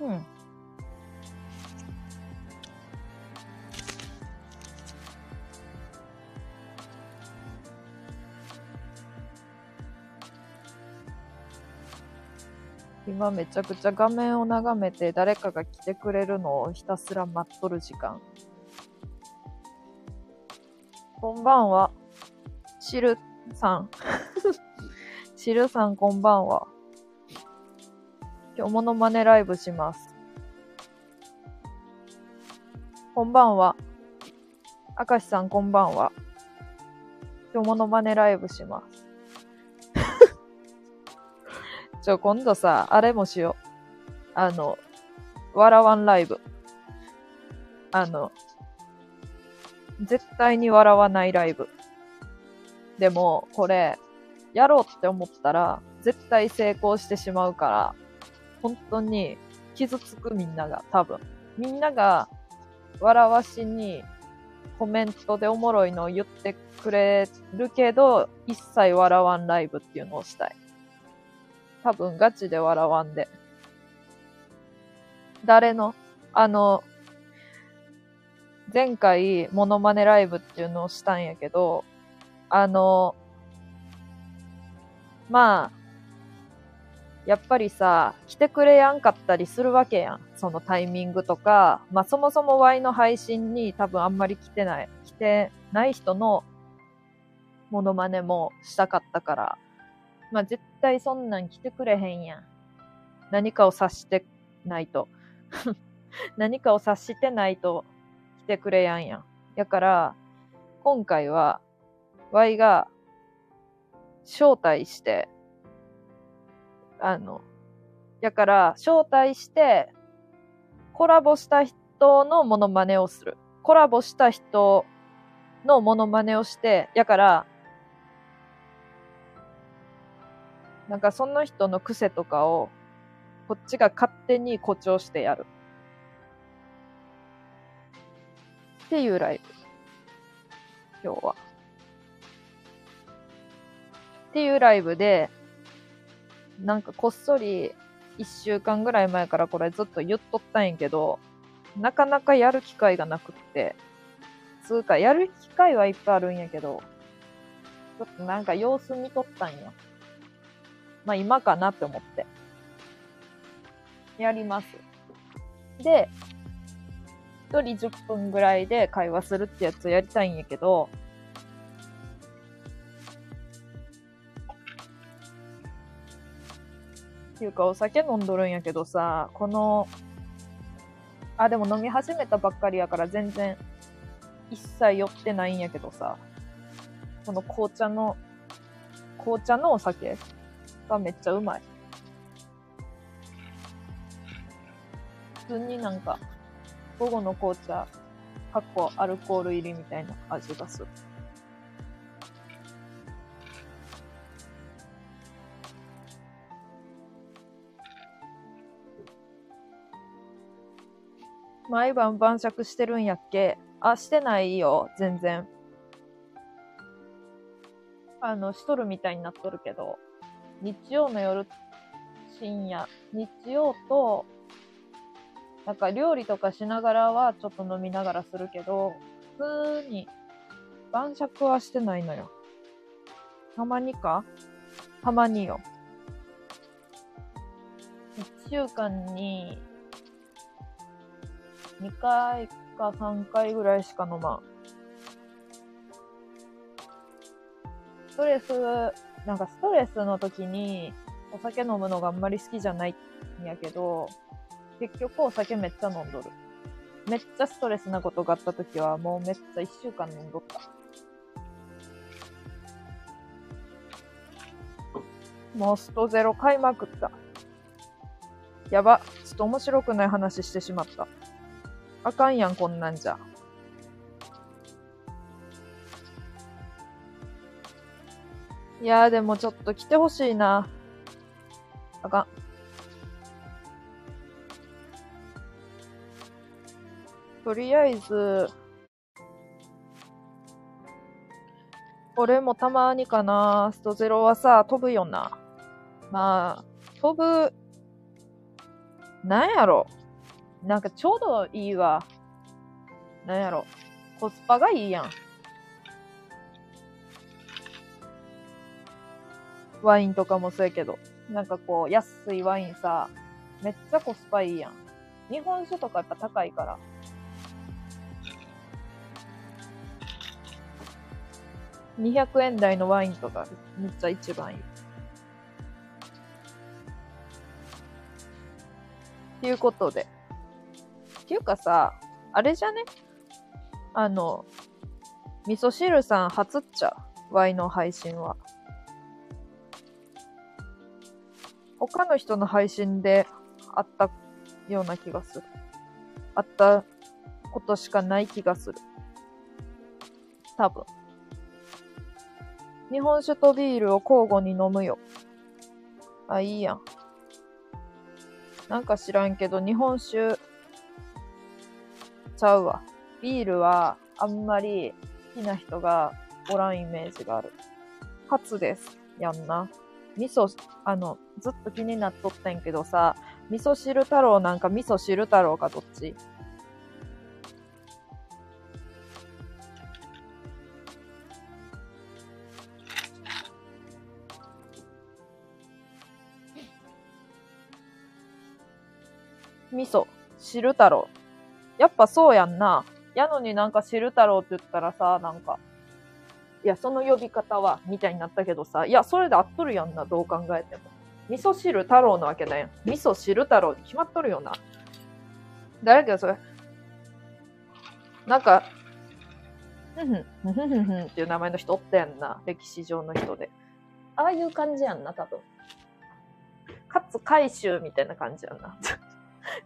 うん。今めちゃくちゃ画面を眺めて誰かが来てくれるのをひたすら待っとる時間。こんばんは。しるさん。しるさんこんばんは。今日モノマネライブします。こんばんは。明石さんこんばんは。今日モノマネライブします。ちょ、今度さ、あれもしよう。あの、わらわんライブ。あの、絶対に笑わないライブ。でも、これ、やろうって思ったら、絶対成功してしまうから、本当に傷つくみんなが、多分。みんなが、笑わしに、コメントでおもろいのを言ってくれるけど、一切笑わんライブっていうのをしたい。多分ガチで笑わんで。誰のあの、前回、モノマネライブっていうのをしたんやけど、あの、まあ、やっぱりさ、来てくれやんかったりするわけやん。そのタイミングとか、まあそもそも Y の配信に多分あんまり来てない、来てない人のモノマネもしたかったから、まあ絶対そんなん来てくれへんやん。何かを察してないと。何かを察してないと来てくれやんやん。やから、今回は、Y が招待して、あの、やから、招待して、コラボした人のモノマネをする。コラボした人のモノマネをして、やから、なんかその人の癖とかを、こっちが勝手に誇張してやる。っていうライブ。今日は。っていうライブで、なんかこっそり一週間ぐらい前からこれずっと言っとったんやけど、なかなかやる機会がなくって、つうかやる機会はいっぱいあるんやけど、ちょっとなんか様子見とったんよ。まあ今かなって思って。やります。で、一人10分ぐらいで会話するってやつをやりたいんやけど、っていうかお酒飲んどるんやけどさ、この、あ、でも飲み始めたばっかりやから全然一切酔ってないんやけどさ、この紅茶の、紅茶のお酒がめっちゃうまい。普通になんか、午後の紅茶、かっこアルコール入りみたいな味がする。毎晩晩酌してるんやっけ？あ、してないよ、全然。あの、しとるみたいになっとるけど、日曜の夜、深夜、日曜と、なんか料理とかしながらはちょっと飲みながらするけど、普通に晩酌はしてないのよ。たまにか？たまによ。一週間に2回か3回ぐらいしか飲まん。ストレス、なんかストレスの時にお酒飲むのがあんまり好きじゃないんやけど、結局お酒めっちゃ飲んどる。めっちゃストレスなことがあった時はもうめっちゃ1週間飲んどった。もうストゼロ買いまくった。やば。ちょっと面白くない話してしまった。あかんやん、こんなんじゃ。いやーでもちょっと来てほしいな。あかん。とりあえず、俺もたまにかな、ストゼロはさ、飛ぶよな。まあ、飛ぶ、なんやろ。なんかちょうどいいわ。なんやろ。コスパがいいやん。ワインとかもそうやけど。なんかこう、安いワインさ、めっちゃコスパいいやん。日本酒とかやっぱ高いから。200円台のワインとかめっちゃ一番いい。っていうことで。っていうかさ、あれじゃね？あの、味噌汁さん初っちゃ？う。ワイの配信は。他の人の配信であったような気がする。あったことしかない気がする。多分。日本酒とビールを交互に飲むよ。あ、いいやん。なんか知らんけど、日本酒ちゃうわ。ビールはあんまり好きな人がおらんイメージがある。カツです。やんな。味噌、あの、ずっと気になっとったんけどさ、味噌汁太郎なんか味噌汁太郎かどっち？味噌、汁太郎。やっぱそうやんな。やのになんか汁太郎って言ったらさ、なんか、いや、その呼び方は、みたいになったけどさ、いや、それで合っとるやんな、どう考えても。味噌汁太郎なわけだよ。味噌汁太郎って決まっとるよな。誰だよ、それ。なんか、ふふん、ふんふんふんふんっていう名前の人おったやんな、歴史上の人で。ああいう感じやんな、多分。かつ回収みたいな感じやんな。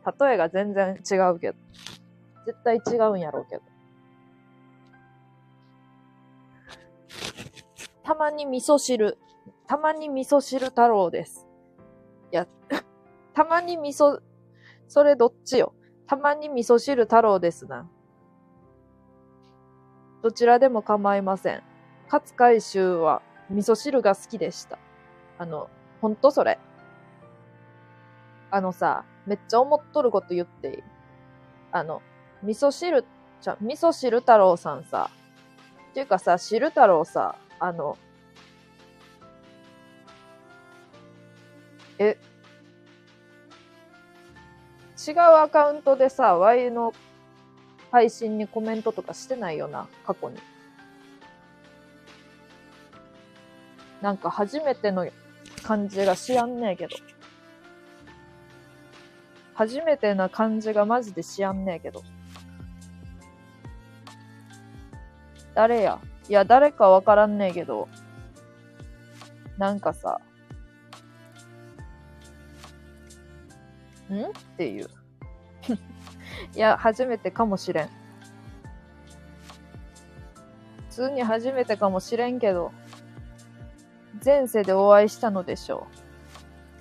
例えが全然違うけど。絶対違うんやろうけど。たまに味噌汁。たまに味噌汁太郎です。いや、たまに味噌、それどっちよ？たまに味噌汁太郎ですな。どちらでも構いません。勝海舟は味噌汁が好きでした。あの、ほんとそれ。あのさ、めっちゃ思っとること言っていい？あの、味噌汁、ちゃ、味噌汁太郎さんさ、っていうかさ、汁太郎さ、あの、え、違うアカウントでさ、Y の配信にコメントとかしてないよな、過去に。なんか初めての感じがしやんねえけど。初めてな感じがマジでしやんねえけど。誰や？いや、誰かわからんねえけど。なんかさ。ん？っていう。いや、初めてかもしれん。普通に初めてかもしれんけど、前世でお会いしたのでしょ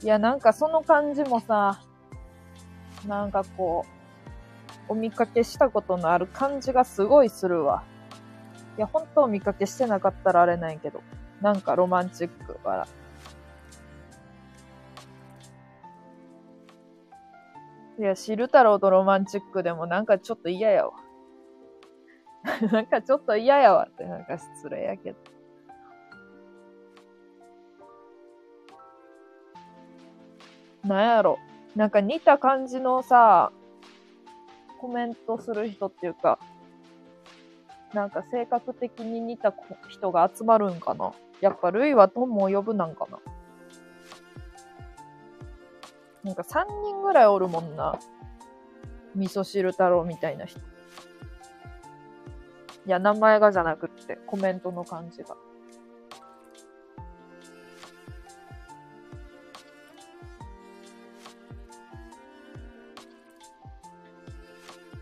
う。いや、なんかその感じもさ、なんかこう、お見かけしたことのある感じがすごいするわ。いや、本当見かけしてなかったらあれないけど、なんかロマンチックから。いや、汁太郎とロマンチックでもなんかちょっと嫌やわ。なんかちょっと嫌やわってなんか失礼やけど。なんやろ。なんか似た感じのさ、コメントする人っていうか、なんか性格的に似た人が集まるんかな。やっぱルイは友を呼ぶなんかな。なんか3人ぐらいおるもんな。味噌汁太郎みたいな人。いや、名前がじゃなくって、コメントの感じが。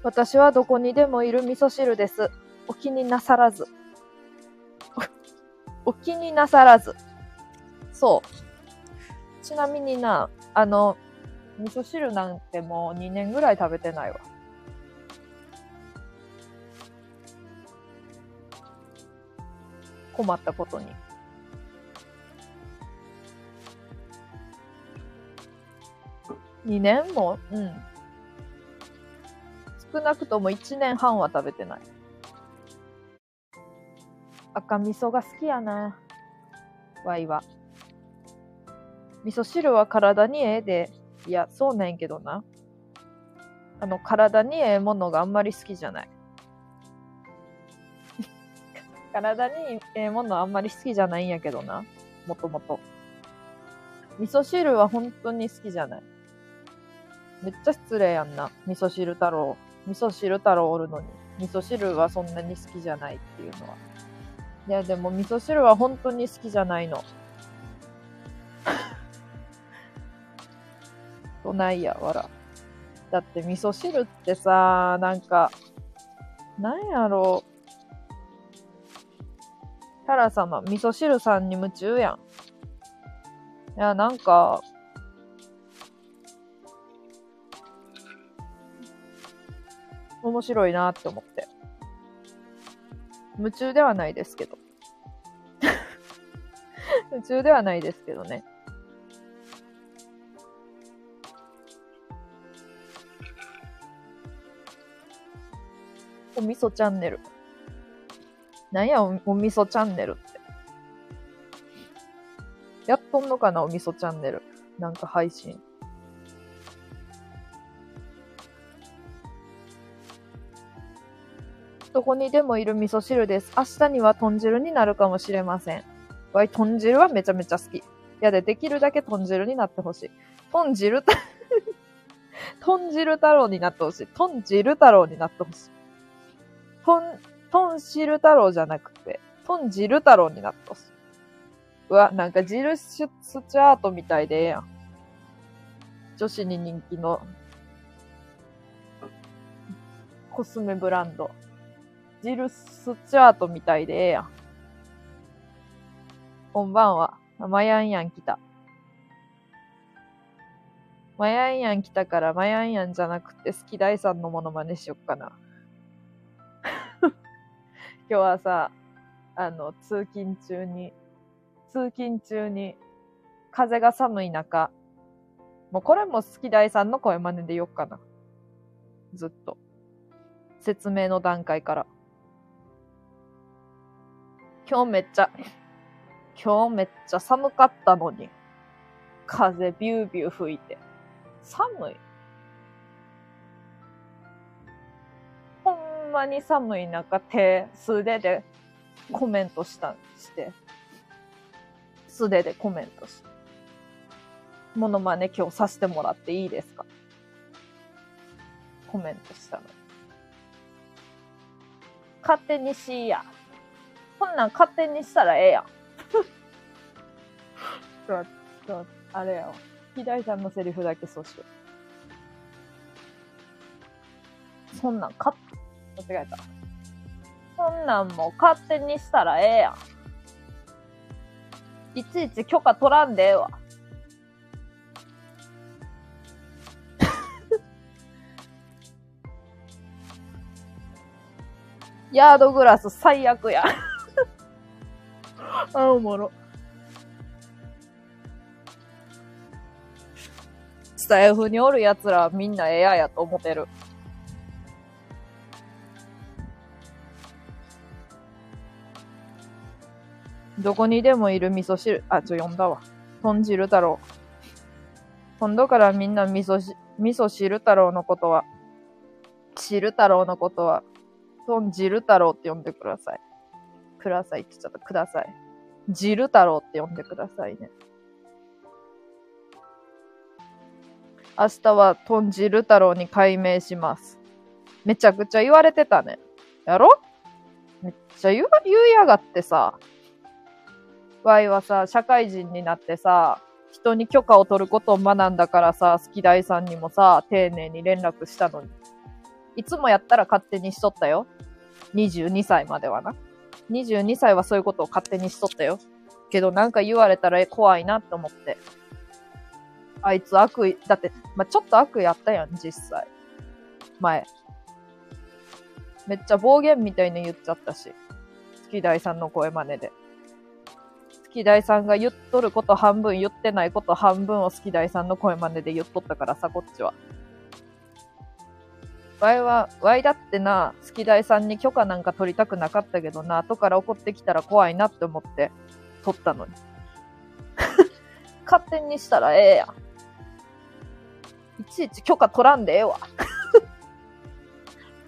私はどこにでもいる味噌汁です。お気になさらず。お気になさらず。そう。ちなみにな、あの、味噌汁なんてもう2年ぐらい食べてないわ。困ったことに。2年も？うん。少なくとも1年半は食べてない。赤味噌が好きやな。ワイは。味噌汁は体にええで。いや、そうねんやけどな。あの、体にええものがあんまり好きじゃない。体にええものあんまり好きじゃないんやけどな。もともと。味噌汁は本当に好きじゃない。めっちゃ失礼やんな。味噌汁太郎。味噌汁太郎おるのに。味噌汁はそんなに好きじゃないっていうのは。いや、でも味噌汁は本当に好きじゃないの。どないや、わら。だって味噌汁ってさ、なんか、なんやろう。タラ様、味噌汁さんに夢中やん。いや、なんか、面白いなって思って。夢中ではないですけど。夢中ではないですけどね。お味噌チャンネル。なんやお、お味噌チャンネルって。やっとんのかな、お味噌チャンネル。なんか配信。どこにでもいる味噌汁です。明日には豚汁になるかもしれません。わい、豚汁はめちゃめちゃ好き。いやで、できるだけ豚汁になってほしい。豚汁、豚汁太郎になってほしい。豚汁太郎になってほしい。豚、豚汁太郎じゃなくて、豚汁太郎になってほしい。うわ、なんかジルスチャートみたいでええやん。女子に人気のコスメブランド。ジルスチャートみたいでええやん。こんばんは。マヤンヤン来た。マヤンヤン来たからマヤンヤンじゃなくて好き大さんのモノマネしよっかな。今日はさ、あの、通勤中に、通勤中に、風が寒い中、もうこれも好き大さんの声真似でよっかな。ずっと。説明の段階から。今日めっちゃ、今日めっちゃ寒かったのに、風ビュービュー吹いて。寒い。ほんまに寒い中、手、素手でコメントしたして。素手でコメントして。モノマネ今日させてもらっていいですか？コメントしたの。勝手にしや。こんなん勝手にしたらええやん。ちょっと、あれやわ。左さんのセリフだけそうしよう。そんなんか、間違えた。そんなんも勝手にしたらええやん。いちいち許可取らんでええわ。ヤードグラス最悪や。あ、おもろ。スタイフにおる奴らみんなエアやと思ってる。どこにでもいる味噌汁、あ、ちょ、読んだわ。豚汁太郎。今度からみんな味噌し、味噌汁太郎のことは、汁太郎のことは、豚汁太郎って呼んでください。くださいって言っちゃった。ください。汁太郎って呼んでくださいね。明日は豚汁太郎に改名します。めちゃくちゃ言われてたね。やろ？めっちゃ言う、言いやがってさ。ワイはさ、社会人になってさ、人に許可を取ることを学んだからさ、好き大さんにもさ、丁寧に連絡したのに。いつもやったら勝手にしとったよ。22歳まではな。22歳はそういうことを勝手にしとったよ。けどなんか言われたら怖いなって思って。あいつ悪意、だって、まあ、ちょっと悪意あったやん、実際。前。めっちゃ暴言みたいに言っちゃったし。月大さんの声真似で。月大さんが言っとること半分言ってないこと半分を月大さんの声真似で言っとったからさ、こっちは。ワイは、ワイだってな、月大さんに許可なんか取りたくなかったけどな、後から怒ってきたら怖いなって思って取ったのに。勝手にしたらええやん。いちいち許可取らんでええわ。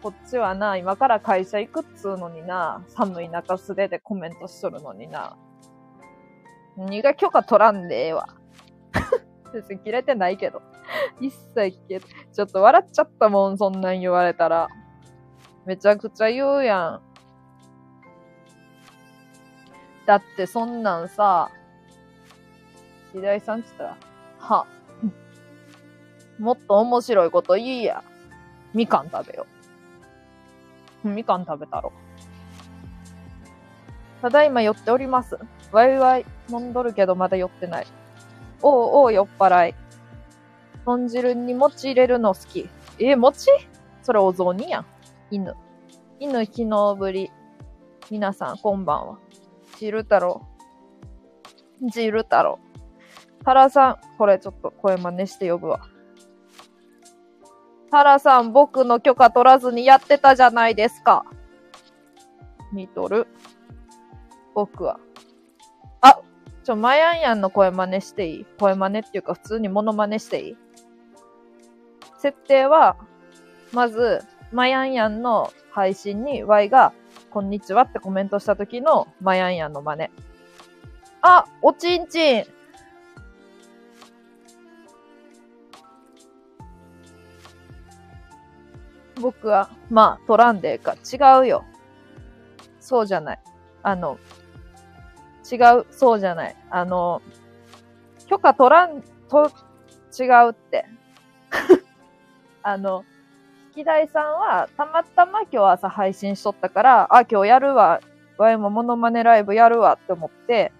こっちはな、今から会社行くっつうのにな、寒い中素手でコメントしとるのにな。何が許可取らんでええわ。別に切れてないけど。一切切れちょっと笑っちゃったもん、そんなん言われたら。めちゃくちゃ言うやん。だってそんなんさ、平井さんって言ったら、は、もっと面白いこと言いや。みかん食べよ。みかん食べたろ。ただいま寄っております。ワイワイ飲んどるけどまだ酔ってない。おうおう酔っ払い。豚汁に餅入れるの好き。え、餅それお雑煮やん。犬。犬昨日ぶり。皆さん、こんばんは。汁太郎。汁太郎。タラさん、これちょっと声真似して呼ぶわ。タラさん、僕の許可取らずにやってたじゃないですか。見とる。僕は。ちょ、マヤンヤンの声真似していい？声真似っていうか普通にモノマネしていい？設定は、まず、マヤンヤンの配信に Y が、こんにちはってコメントした時のマヤンヤンの真似。あ、おちんちん僕は、まあ、取らんでええか。違うよ。そうじゃない。あの、違う、そうじゃない。あの、許可取らんと、違うって。あの、引き台さんは、たまたま今日朝配信しとったから、あ、今日やるわ。ワイもモノマネライブやるわって思って、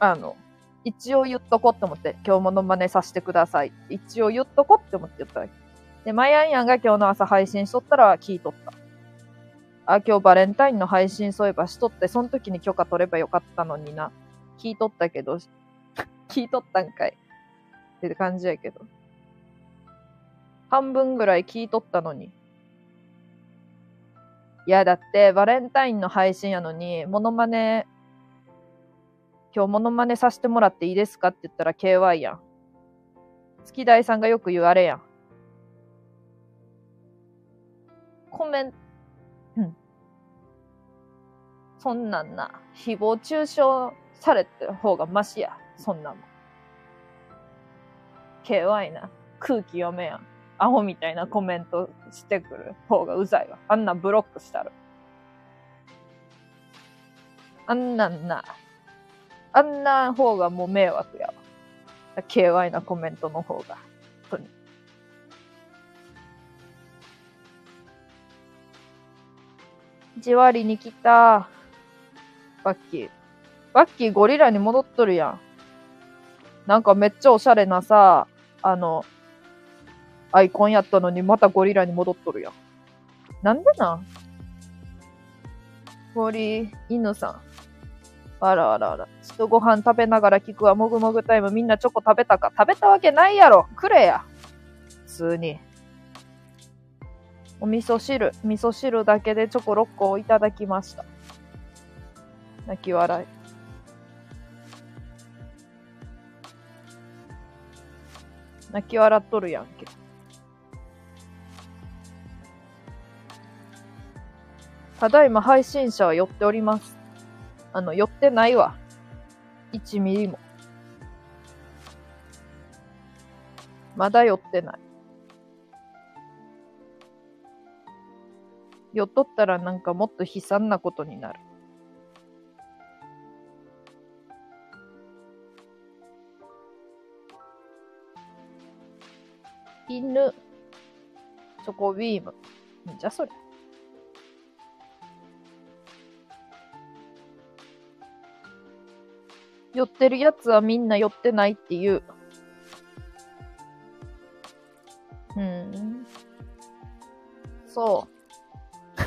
あの、一応言っとこって思って、今日モノマネさせてください。一応言っとこって思って言ったわけ。で、マヤンヤンが今日の朝配信しとったら聞いとった。あ、今日バレンタインの配信そういえばしとって、その時に許可取ればよかったのにな。聞いとったけど、聞いとったんかい。って感じやけど。半分ぐらい聞いとったのに。いや、だって、バレンタインの配信やのに、モノマネ、今日モノマネさせてもらっていいですかって言ったら KY やん。月大さんがよく言われやん。コメント、そんなんな、誹謗中傷されてる方がマシや。そんなもん。KY な。空気読めやん。アホみたいなコメントしてくる方がうざいわ。あんなブロックしたら。あんなんな、あんな方がもう迷惑やわ。KY なコメントの方が。本当に。じわりに来た。バッキー。バッキーゴリラに戻っとるやん。なんかめっちゃおしゃれなさ、あの、アイコンやったのにまたゴリラに戻っとるやん。なんでなん？森犬さん。あらあらあら。ちょっとご飯食べながら聞くわ。もぐもぐタイム。みんなチョコ食べたか？食べたわけないやろ。くれや。普通に。お味噌汁。味噌汁だけでチョコ6個をいただきました。泣き笑い。泣き笑っとるやんけ。ただいま配信者は寄っております。あの、寄ってないわ。1ミリも。まだ寄ってない。寄っとったらなんかもっと悲惨なことになる。犬、チョコビーム。んじゃそれ。寄ってるやつはみんな寄ってないっていう。うん。そう。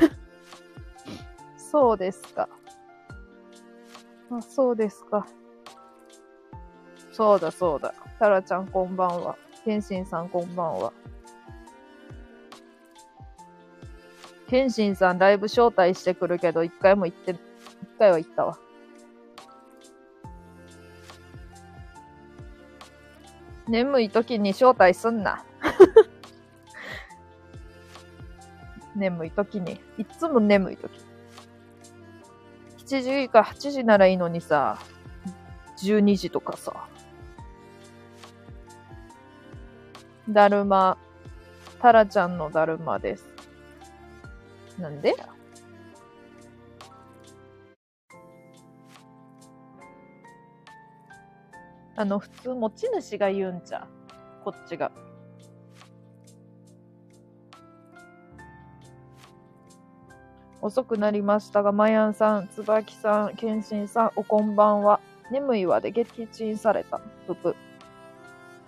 そうですか。あ、そうですか。そうだそうだ。タラちゃんこんばんは。ケンシンさんこんばんは。ケンシンさんライブ招待してくるけど、一回も行って、一回は行ったわ。眠い時に招待すんな。眠い時に。いつも眠い時。7時か8時ならいいのにさ、12時とかさ。だるま、タラちゃんのだるまです。なんで？あの、普通持ち主が言うんちゃこっちが。遅くなりましたが、まやんさん、つばきさん、けんしんさん、おこんばんは。眠いわで撃沈された。ぷぷ。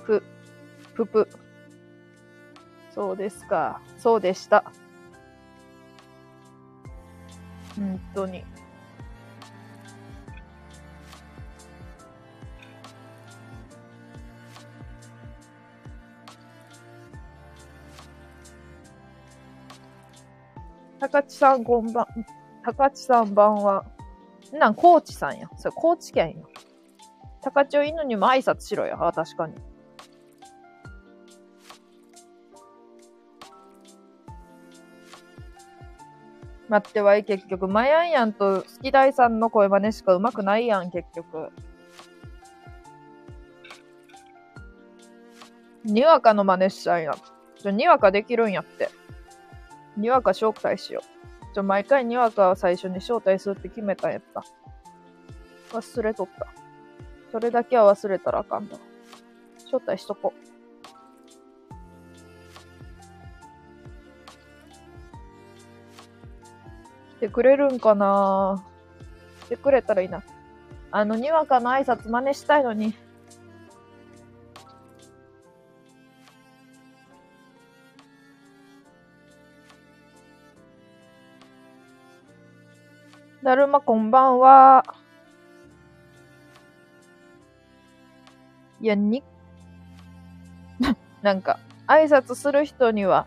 ぷ、ぷぷ。そうですか。そうでした。本当に。高知さん、こんばん、高知さんばんは。なん、高知さんや。それ、高知県や。高知を犬にも挨拶しろよ。あ、確かに。待ってわい、結局。マヤンヤンと好き大さんの声真似しか上手くないやん、結局。にわかの真似しちゃんや。ちょ、にわかできるんやって。にわか招待しよう。ちょ、毎回にわかを最初に招待するって決めたんやった。忘れとった。それだけは忘れたらあかんだ。招待しとこう。来てくれるんかな？来てくれたらいいな。あの、にわかの挨拶真似したいのに。だるまこんばんは。いや、に、なんか、挨拶する人には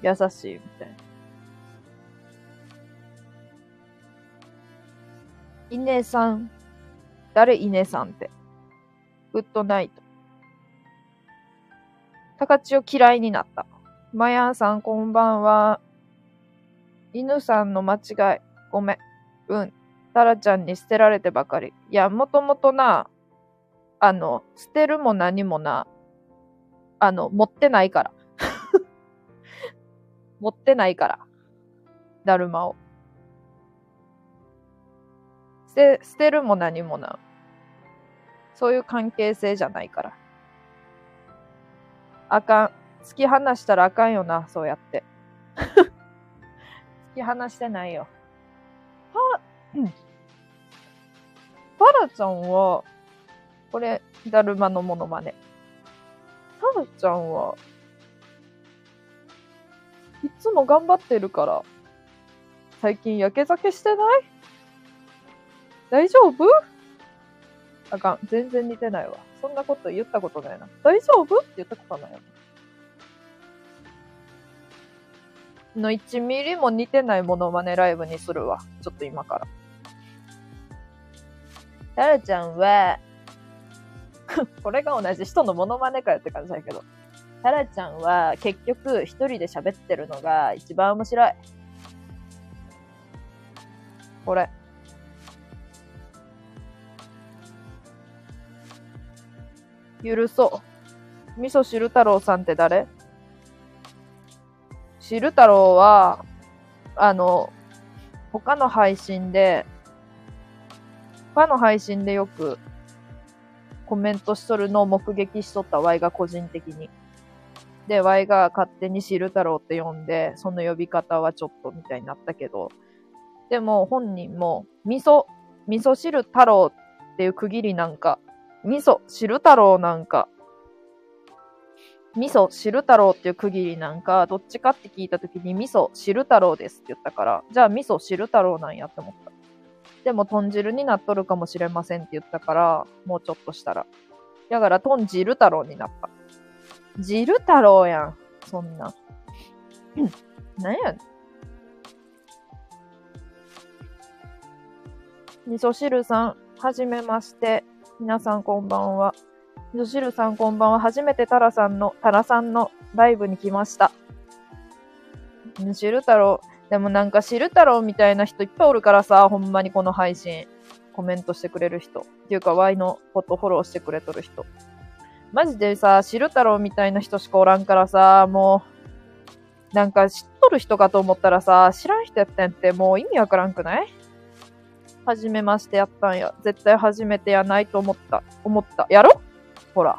優しいみたいな。イネさん。誰イネさんって。グッドナイト。高千を嫌いになった。マヤンさんこんばんは。犬さんの間違い。ごめん。うん。タラちゃんに捨てられてばかり。いや、もともとな、あの、捨てるも何もな、あの、持ってないから。持ってないから。だるまを。捨て、捨てるも何もな。そういう関係性じゃないから。あかん。突き放したらあかんよな、そうやって。突き放してないよ。は、うん。タラちゃんは、これ、だるまのモノマネ。タラちゃんは、いつも頑張ってるから、最近やけ酒してない？大丈夫？あかん。全然似てないわ。そんなこと言ったことないな。大丈夫？って言ったことないよ。の1ミリも似てないモノマネライブにするわ。ちょっと今から。タラちゃんは、これが同じ人のモノマネかよって感じだけど。タラちゃんは結局一人で喋ってるのが一番面白い。これ。許そう。味噌汁太郎さんって誰？汁太郎は、あの、他の配信で、他の配信でよくコメントしとるのを目撃しとった Y が個人的に。で、Y が勝手に汁太郎って呼んで、その呼び方はちょっとみたいになったけど、でも本人も、味噌、味噌汁太郎っていう区切りなんか、味噌汁太郎なんか、味噌汁太郎っていう区切りなんか、どっちかって聞いたときに味噌汁太郎ですって言ったから、じゃあ味噌汁太郎なんやって思った。でも豚汁になっとるかもしれませんって言ったから、もうちょっとしたら。だから豚汁太郎になった。汁太郎やん。そんな。なんやん。味噌汁さん、はじめまして。皆さんこんばんは。味噌汁さんこんばんは。初めてタラさんの、タラさんのライブに来ました。汁太郎。でもなんか汁太郎みたいな人いっぱいおるからさ、ほんまにこの配信。コメントしてくれる人。っていうか、ワイのことフォローしてくれとる人。マジでさ、汁太郎みたいな人しかおらんからさ、もう、なんか知っとる人かと思ったらさ、知らん人やったんってもう意味わからんくない？初めましてやったんや。絶対初めてやないと思った。思った。やろ？ほら。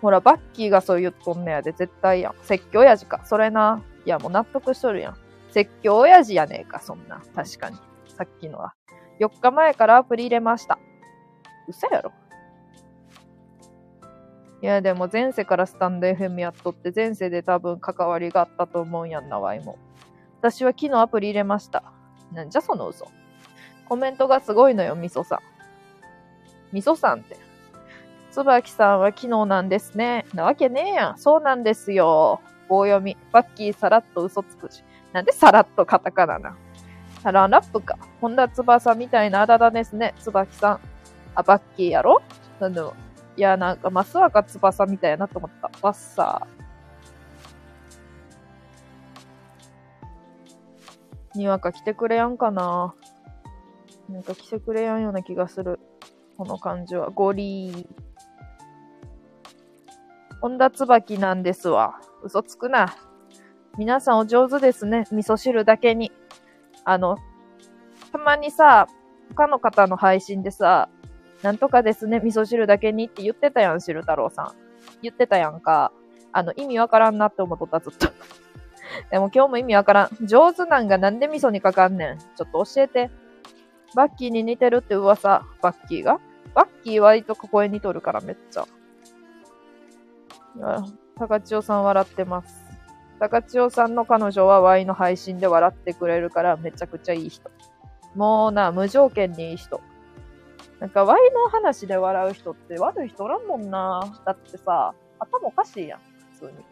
ほら、バッキーがそう言っとんねやで、絶対やん。説教親父か。それな。いや、もう納得しとるやん。説教親父やねえか、そんな。確かに。さっきのは。4日前からアプリ入れました。嘘やろ？いや、でも前世からスタンド FM やっとって、前世で多分関わりがあったと思うんやんな、ワイも。私は昨日アプリ入れました。なんじゃその嘘。コメントがすごいのよ、みそさん。みそさんって。つばきさんは昨日なんですね。なわけねえやん。そうなんですよ。棒読み。バッキーさらっと嘘つくし。なんでさらっとカタカナな。サランラップか。本田翼みたいなあだ名ですね。つばきさん。あ、バッキーやろ？なんでも。いや、なんか、増若翼みたいなと思った。バッサー。にわか来てくれやんかな。なんか来てくれやんような気がする。この感じは。ゴリー。本田椿なんですわ。嘘つくな。皆さんお上手ですね。味噌汁だけに。あの、たまにさ、他の方の配信でさ、なんとかですね、味噌汁だけにって言ってたやん、汁太郎さん。言ってたやんか。あの、意味わからんなって思っとった、ずっと。でも今日も意味わからん。上手なんがなんで味噌にかかんねん。ちょっと教えて。バッキーに似てるって噂。バッキーが？バッキー割とここへ似とるからめっちゃ。高千代さん笑ってます。高千代さんの彼女は Y の配信で笑ってくれるからめちゃくちゃいい人。もうな、無条件にいい人。なんか Y の話で笑う人って悪い人おらんもんな。だってさ、頭おかしいやん、普通に。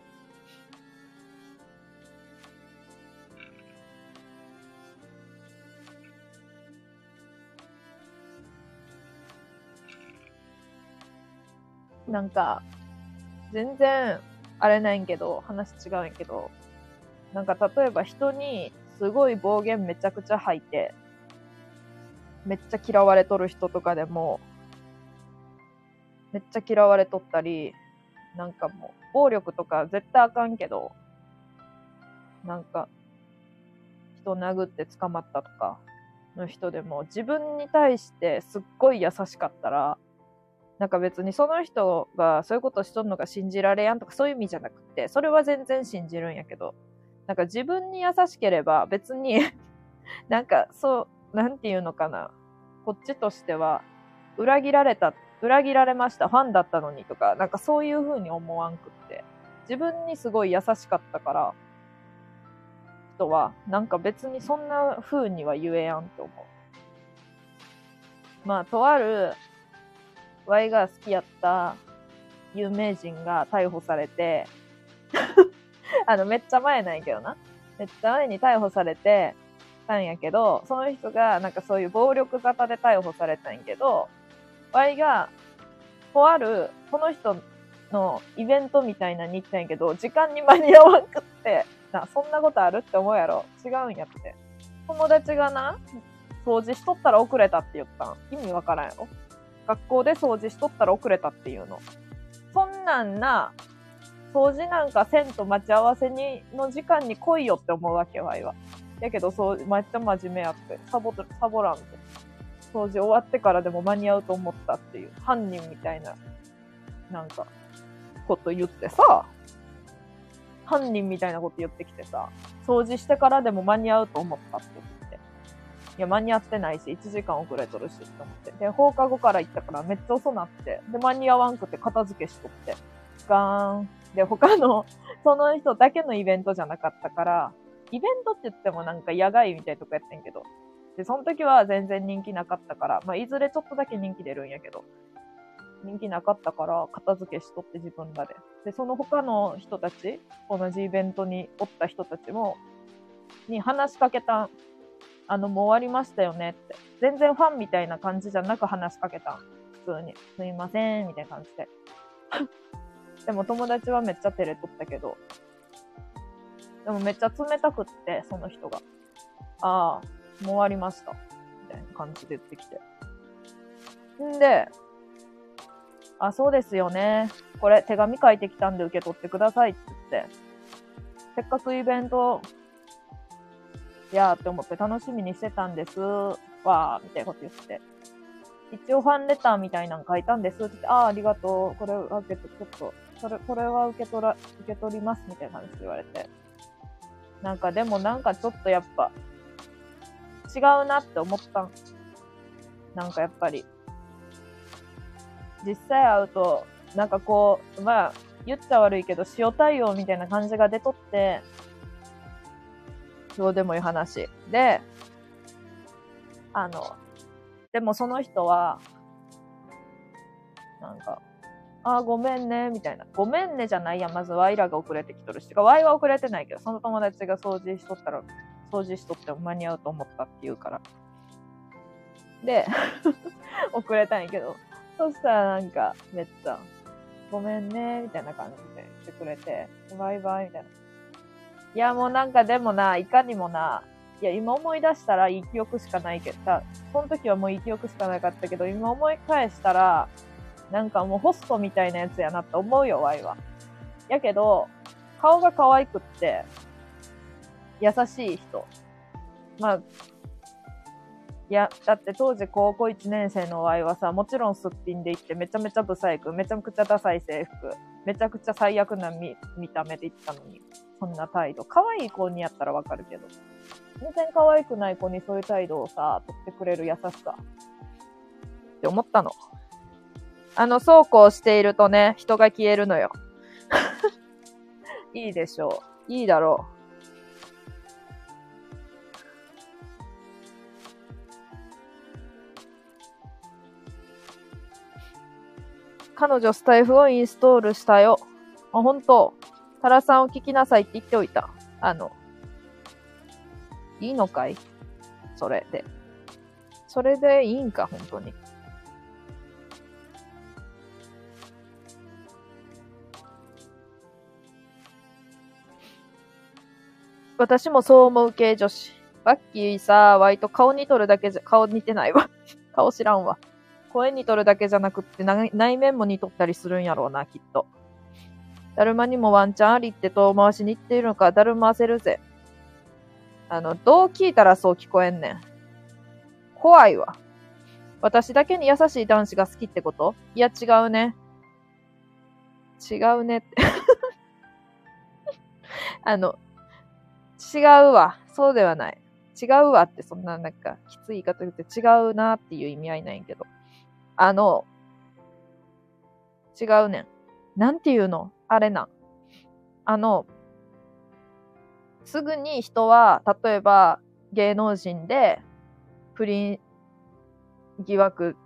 なんか、全然、あれないんけど、話違うんやけど、なんか例えば人にすごい暴言めちゃくちゃ吐いて、めっちゃ嫌われとる人とかでも、めっちゃ嫌われとったり、なんかもう、暴力とか絶対あかんけど、なんか、人殴って捕まったとかの人でも、自分に対してすっごい優しかったら、なんか別にその人がそういうことしとんのが信じられやんとかそういう意味じゃなくて、それは全然信じるんやけど、なんか自分に優しければ別に なんかそう、なんていうのかな。こっちとしては、裏切られた、裏切られました、ファンだったのにとか、なんかそういう風に思わんくって。自分にすごい優しかったから、人は、なんか別にそんな風には言えやんって思う。まあ、とある、ワイが好きやった有名人が逮捕されて、あの、めっちゃ前なんやけどな。めっちゃ前に逮捕されてたんやけど、その人がなんかそういう暴力沙汰で逮捕されたんやけど、ワイが、とある、この人のイベントみたいなに行ったんやけど、時間に間に合わんくって、な、そんなことあるって思うやろ。違うんやって。友達がな、掃除しとったら遅れたって言ったん。意味わからんやろ。学校で掃除しとったら遅れたっていうの。そんなんな、掃除なんかせんと待ち合わせにの時間に来いよって思うわけわいは。やけどそう、めっちゃ真面目やって、サボ、サボらんと。掃除終わってからでも間に合うと思ったっていう、犯人みたいな、なんか、こと言ってさ、犯人みたいなこと言ってきてさ、掃除してからでも間に合うと思ったって。いや、間に合ってないし、1時間遅れとるし、って思って。で、放課後から行ったからめっちゃ遅なって、で、間に合わんくて片付けしとって。ガーン。で、他の、その人だけのイベントじゃなかったから、イベントって言ってもなんか野外みたいなとこやってんけど、で、その時は全然人気なかったから、まあ、いずれちょっとだけ人気出るんやけど、人気なかったから、片付けしとって自分らで。で、その他の人たち、同じイベントにおった人たちも、に話しかけた。あの、もう終わりましたよねって。全然ファンみたいな感じじゃなく話しかけた。普通に。すいません、みたいな感じで。でも友達はめっちゃ照れとったけど、でもめっちゃ冷たくって、その人が。ああ、もう終わりました。みたいな感じで言ってきて。んで、あ、そうですよね。これ手紙書いてきたんで受け取ってくださいって言って、せっかくイベント、やーって思って楽しみにしてたんです。わー、みたいなこと言って。一応ファンレターみたいなの書いたんですって、ああ、ありがとう。これは受け取、ちょっと、それ、これは受け取ら、受け取りますみたいな話言われて。なんかでもなんかちょっとやっぱ、違うなって思ったん。なんかやっぱり。実際会うと、なんかこう、まあ、言っちゃ悪いけど、塩対応みたいな感じが出とって、どうでもいい話。で、あの、でもその人は、なんか、あごめんね、みたいな。ごめんねじゃないや、まずワイらが遅れてきとるし。てか、ワイは遅れてないけど、その友達が掃除しとったら、掃除しとっても間に合うと思ったって言うから。で、遅れたんやけど、そしたらなんか、めっちゃ、ごめんね、みたいな感じで言ってくれて、バイバイ、みたいな。いや、もうなんかでもな、いかにもな、いや、今思い出したらいい記憶しかないけど、その時はもういい記憶しかなかったけど、今思い返したら、なんかもうホストみたいなやつやなって思うよ、ワイは。やけど、顔が可愛くって、優しい人。まあ、いや、だって当時高校1年生のワイはさ、もちろんすっぴんで行ってめちゃめちゃブサイク、めちゃくちゃダサい制服、めちゃくちゃ最悪な見見た目で行ったのに、そんな態度。可愛い子にやったらわかるけど。全然可愛くない子にそういう態度をさ、取ってくれる優しさ。って思ったの。あの、そうこうしているとね、人が消えるのよ。いいでしょう。いいだろう。彼女スタイフをインストールしたよ。あ、本当タラさんを聞きなさいって言っておいた。あの、いいのかい？それで。それでいいんか、本当に。私もそう思う系女子。バッキーさ、割と顔に取るだけじゃ、顔似てないわ。顔知らんわ。声に取るだけじゃなくって内面も似とったりするんやろうな、きっと。だるまにもワンチャンありって遠回しに言っているのか、だるませるぜ。あの、どう聞いたらそう聞こえんねん。怖いわ。私だけに優しい男子が好きってこと？いや、違うね。違うねって。あの、違うわ。そうではない。違うわって、そんななんか、きつい言い方言って違うなっていう意味合いないんけど。あの、違うねん。なんていうの？あれな。あの、すぐに人は、例えば芸能人で不倫疑惑、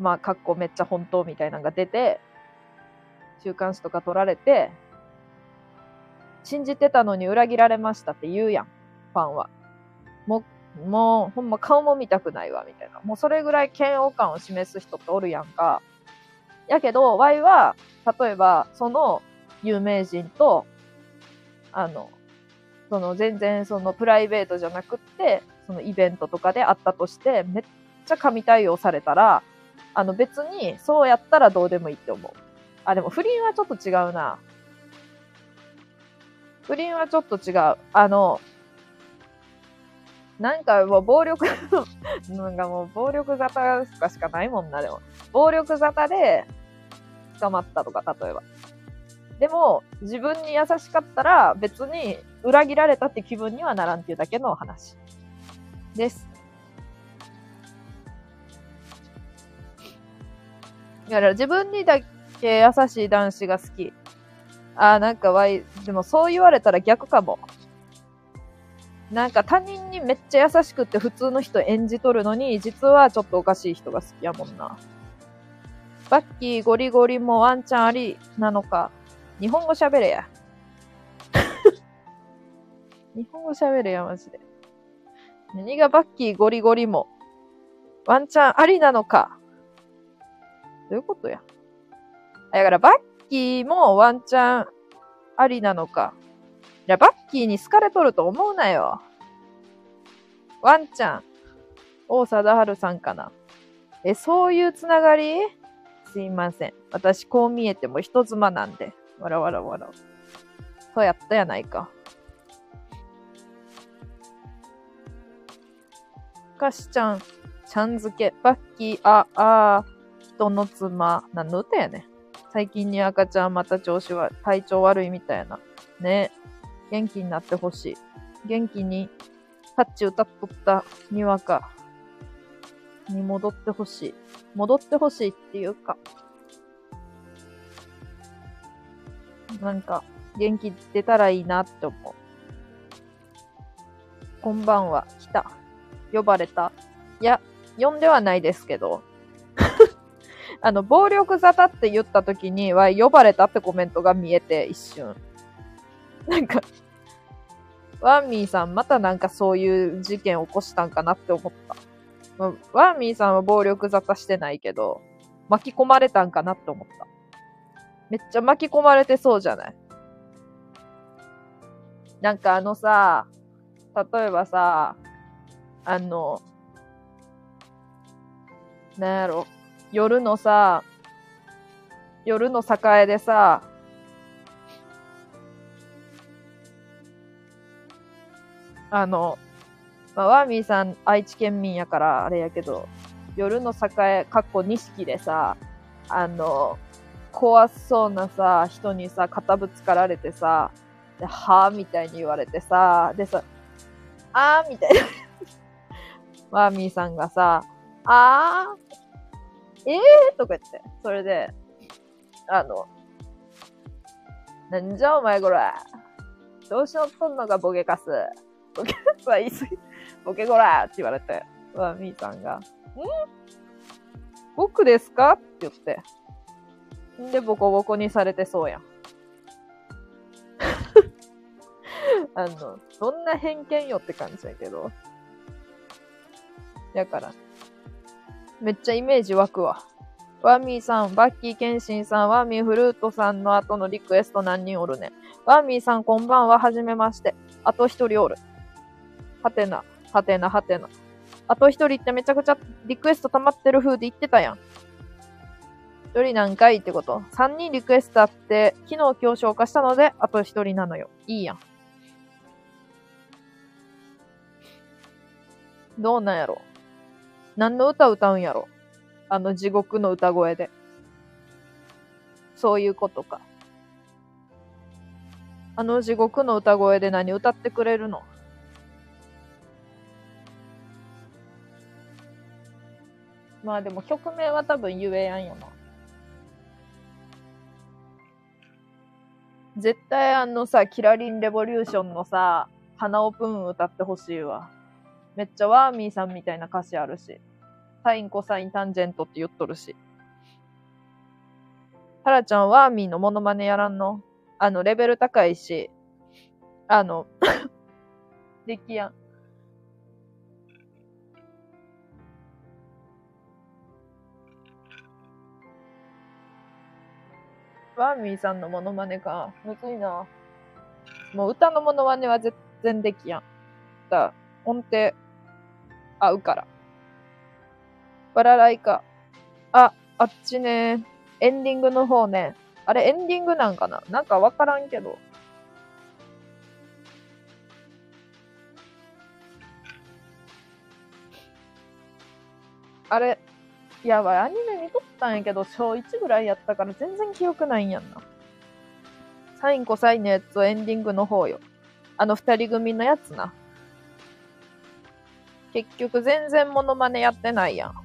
まあ、かっこめっちゃ本当みたいなのが出て、週刊誌とか取られて、信じてたのに裏切られましたって言うやん、ファンは。もう、もう、ほんま顔も見たくないわ、みたいな。もうそれぐらい嫌悪感を示す人っておるやんか。やけど、ワイは、例えば、その有名人と、あの、その全然そのプライベートじゃなくって、そのイベントとかで会ったとして、めっちゃ神対応されたら、あの別にそうやったらどうでもいいって思う。あ、でも不倫はちょっと違うな。不倫はちょっと違う。あの、なんかもう暴力、なんかもう暴力沙汰とかしかないもんな、でも。暴力沙汰で捕まったとか、例えば。でも、自分に優しかったら別に裏切られたって気分にはならんっていうだけの話です。だから自分にだけ優しい男子が好き。あーなんかわい、でもそう言われたら逆かも。なんか他人にめっちゃ優しくって普通の人演じとるのに、実はちょっとおかしい人が好きやもんな。バッキーゴリゴリもワンチャンありなのか。日本語喋れや。日本語喋れや、マジで。何がバッキーゴリゴリもワンチャンありなのか。どういうことや。だからバッキーもワンチャンありなのか。いや、バッキーに好かれとると思うなよ。ワンちゃん。王貞治さんかな。え、そういうつながり？すいません。私こう見えても人妻なんで。わらわらわら。そうやったやないか。かしちゃん、ちゃんづけ、バッキー、あ、あ、人の妻。何の？歌やね最近に赤ちゃんまた調子は、体調悪いみたいな。ね。元気になってほしい。元気に、タッチ歌っとったにわかに戻ってほしい。戻ってほしいっていうか、なんか、元気出たらいいなって思う。こんばんは、来た。呼ばれた。いや、呼んではないですけど。あの、暴力沙汰って言った時には、呼ばれたってコメントが見えて、一瞬。なんか、ワンミーさんまたなんかそういう事件起こしたんかなって思った。まワンミーさんは暴力沙汰してないけど、巻き込まれたんかなって思った。めっちゃ巻き込まれてそうじゃない？なんかあのさ、例えばさ、あの、なんやろ、夜のさ、夜の栄でさ、あの、まあ、ワーミーさん愛知県民やからあれやけど、夜の栄、かっこ錦でさ、あの、怖そうなさ、人にさ、肩ぶつかられてさ、ではぁみたいに言われてさ、でさ、あーみたいな。ワーミーさんがさ、あー、えーとか言って、それで、あの、なんじゃお前これ。調子乗っとんのかボケカス。ボケカスは言い過ぎ。ボケこらって言われて、ワーミーさんが、ん？僕ですか？って言って。んで、ボコボコにされてそうやん。あの、どんな偏見よって感じやけど。やから。めっちゃイメージ湧くわ。ワーミーさん、バッキーケンシンさん、ワーミーフルートさんの後のリクエスト何人おるね。ワーミーさん、こんばんは、はじめまして。あと一人おる。はてな、はてな、はてな。あと一人ってめちゃくちゃリクエスト溜まってる風で言ってたやん。一人何回ってこと？三人リクエストあって、昨日今日消化したので、あと一人なのよ。いいやん。どうなんやろ？何の歌歌うんやろ？あの地獄の歌声で。そういうことか。あの地獄の歌声で何歌ってくれるの？まあでも曲名は多分言えやんよな。絶対あのさ、キラリンレボリューションのさ、花オプーン歌ってほしいわ。めっちゃワーミーさんみたいな歌詞あるし。サイン、コサイン、タンジェントって言っとるし。タラちゃん、ワーミーのモノマネやらんの？あの、レベル高いし、あの できやん。ワーミーさんのモノマネか。むずいな。もう歌のモノマネは全然できやん。だ音程合うから。バラライカ。あ、あっちね。エンディングの方ね。あれエンディングなんかな？なんかわからんけど。あれ、やばい、アニメ見とったんやけど、小1ぐらいやったから全然記憶ないんやんな。サインコサインのやつをエンディングの方よ。あの二人組のやつな。結局全然モノマネやってないやん。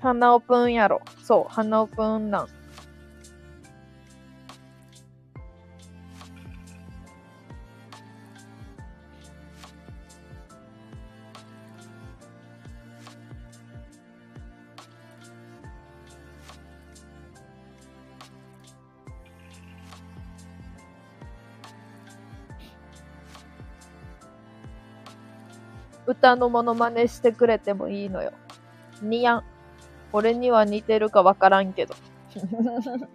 花オプンやろ。そう、花オプンなん。歌のモノマネしてくれてもいいのよ。にやん。俺には似てるかわからんけど。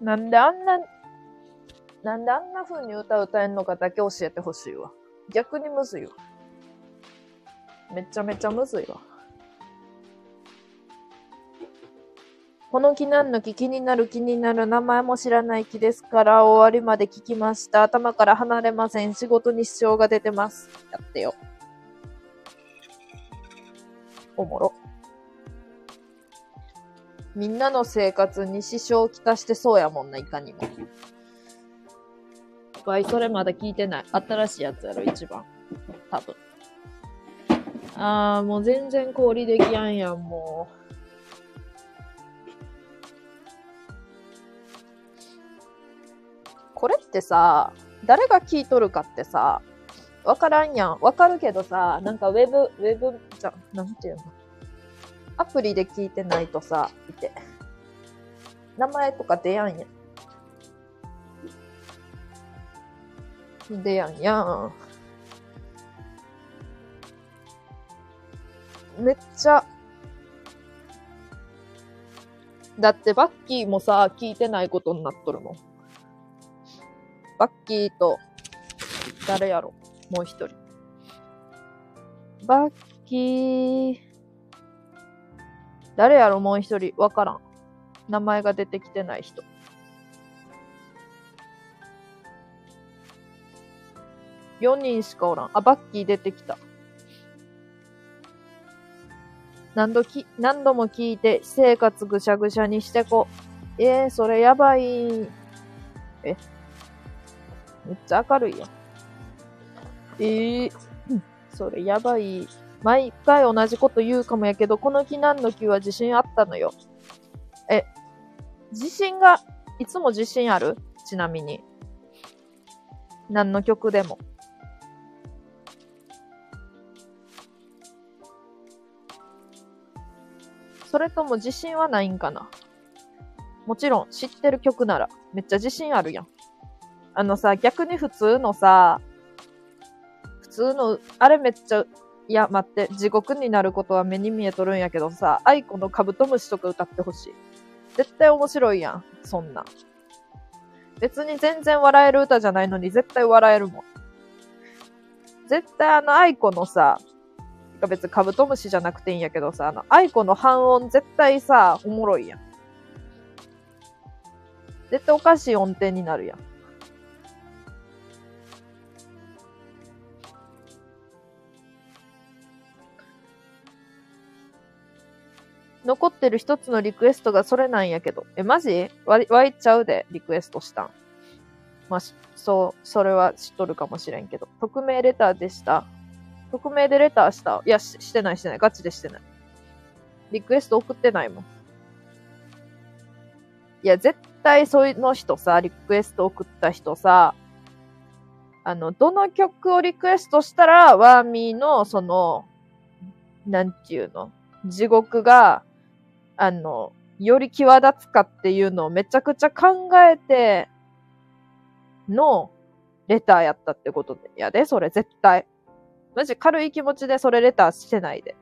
なんであんな、なんであんな風に歌歌えんのかだけ教えてほしいわ。逆にむずいわ。めちゃめちゃむずいわ。この木何の木気になる気になる名前も知らない木ですから終わりまで聞きました。頭から離れません。仕事に支障が出てます。やってよ。おもろ。みんなの生活に支障をきたしてそうやもんな、いかにも。わい、それまだ聞いてない。新しいやつやろ、一番。多分。あー、もう全然氷できやんやん、もう。これってさ、誰が聞いとるかってさ、わからんやん。わかるけどさ、なんかウェブ、ウェブ、じゃ、なんていうの？アプリで聞いてないとさ、いて。名前とか出やんやん。出やんやん。めっちゃ、だってバッキーもさ、聞いてないことになっとるもん。バッキーと、誰やろ？もう一人。バッキー、誰やろ？もう一人。わからん。名前が出てきてない人。4人しかおらん。あ、バッキー出てきた。何度き、何度も聞いて、私生活ぐしゃぐしゃにしてこ。えー、それやばい。え、めっちゃ明るいやん。ええー、それやばい。毎回同じこと言うかもやけど、この木何の木は自信あったのよ。え、自信が、いつも自信ある？ちなみに。何の曲でも。それとも自信はないんかな？もちろん知ってる曲ならめっちゃ自信あるやん。あのさ、逆に普通のさ、普通の、あれめっちゃ、いや、待って、地獄になることは目に見えとるんやけどさ、愛子のカブトムシとか歌ってほしい。絶対面白いやん、そんな。別に全然笑える歌じゃないのに絶対笑えるもん。絶対あの愛子のさ、別にカブトムシじゃなくていいんやけどさ、あの愛子の半音絶対さ、おもろいやん。絶対おかしい音程になるやん。残ってる一つのリクエストがそれなんやけど。え、マジ？湧いちゃうで、リクエストしたん。まあ、そう、それは知っとるかもしれんけど。匿名レターでした。匿名でレターした？いやし、してないしてない。ガチでしてない。リクエスト送ってないもん。いや、絶対そういうの人さ、リクエスト送った人さ、あの、どの曲をリクエストしたら、ワーミーの、その、なんていうの？地獄があの、より際立つかっていうのをめちゃくちゃ考えてのレターやったってことで。やで、それ絶対。マジ軽い気持ちでそれレターしてないで。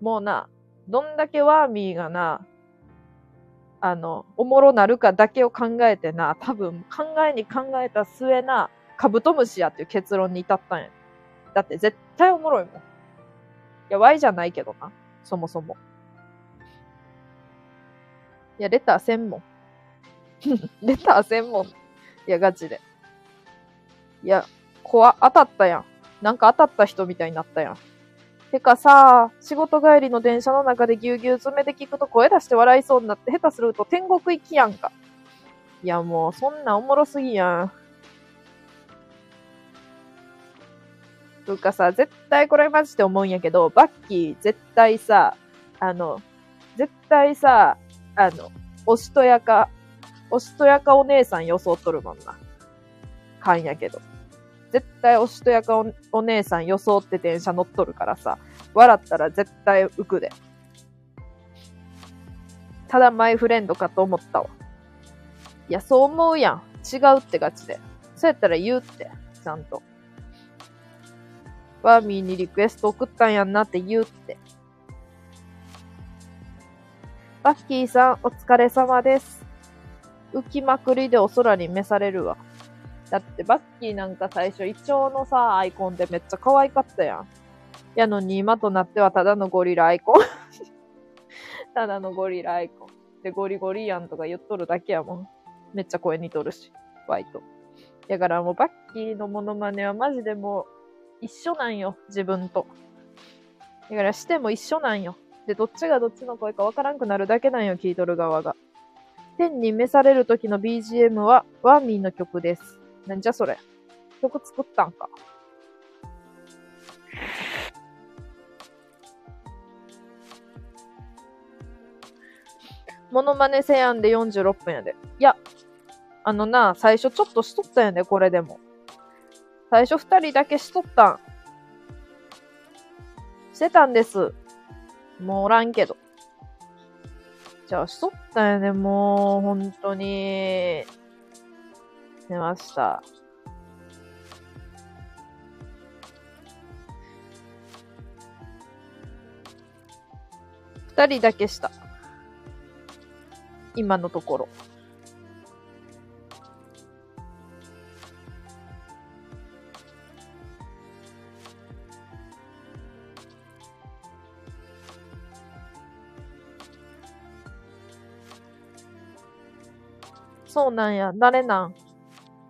もうな、どんだけワーミーがな、あの、おもろなるかだけを考えてな、多分考えに考えた末な、カブトムシやっていう結論に至ったんや。だって絶対おもろいもん。いや、Y じゃないけどな、そもそも。いや、レター専門。レター専門。いや、ガチで。いや、怖、当たったやん。なんか当たった人みたいになったやん。てかさ、仕事帰りの電車の中でぎゅうぎゅう詰めて聞くと声出して笑いそうになって下手すると天国行きやんか。いやもうそんなおもろすぎやん。とかさ、絶対これマジで思うんやけど、バッキー絶対さ、あの、絶対さ、あの、おしとやか、おしとやかお姉さん装っとるもんな。勘やけど。絶対おしとやかおお姉さん装って電車乗っとるからさ、笑ったら絶対浮くで。ただマイフレンドかと思ったわ。いや、そう思うやん。違うってガチで。そうやったら言うって。ちゃんと。ワーミーにリクエスト送ったんやんなって言うって。バッキーさん、お疲れ様です。浮きまくりでお空に召されるわ。だってバッキーなんか最初、イチョウのさ、アイコンでめっちゃ可愛かったやん。やのに今となってはただのゴリラアイコン。ただのゴリラアイコン。で、ゴリゴリやんとか言っとるだけやもん。めっちゃ声似とるし、ワイト。だからもうバッキーのモノマネはマジでもう一緒なんよ、自分と。だからしても一緒なんよ。で、どっちがどっちの声かわからんくなるだけなんよ、聞いとる側が。天に召される時の BGM はワーミーの曲です。なんじゃそれ。曲作ったんか。モノマネせやんで46分やで。いや、あのな、最初ちょっとしとったんやで、これでも。最初二人だけしとったん。してたんです。もうおらんけど。じゃあ、しとったよね、もう、本当に。寝ました。二人だけした。今のところ。そうなんや。誰なん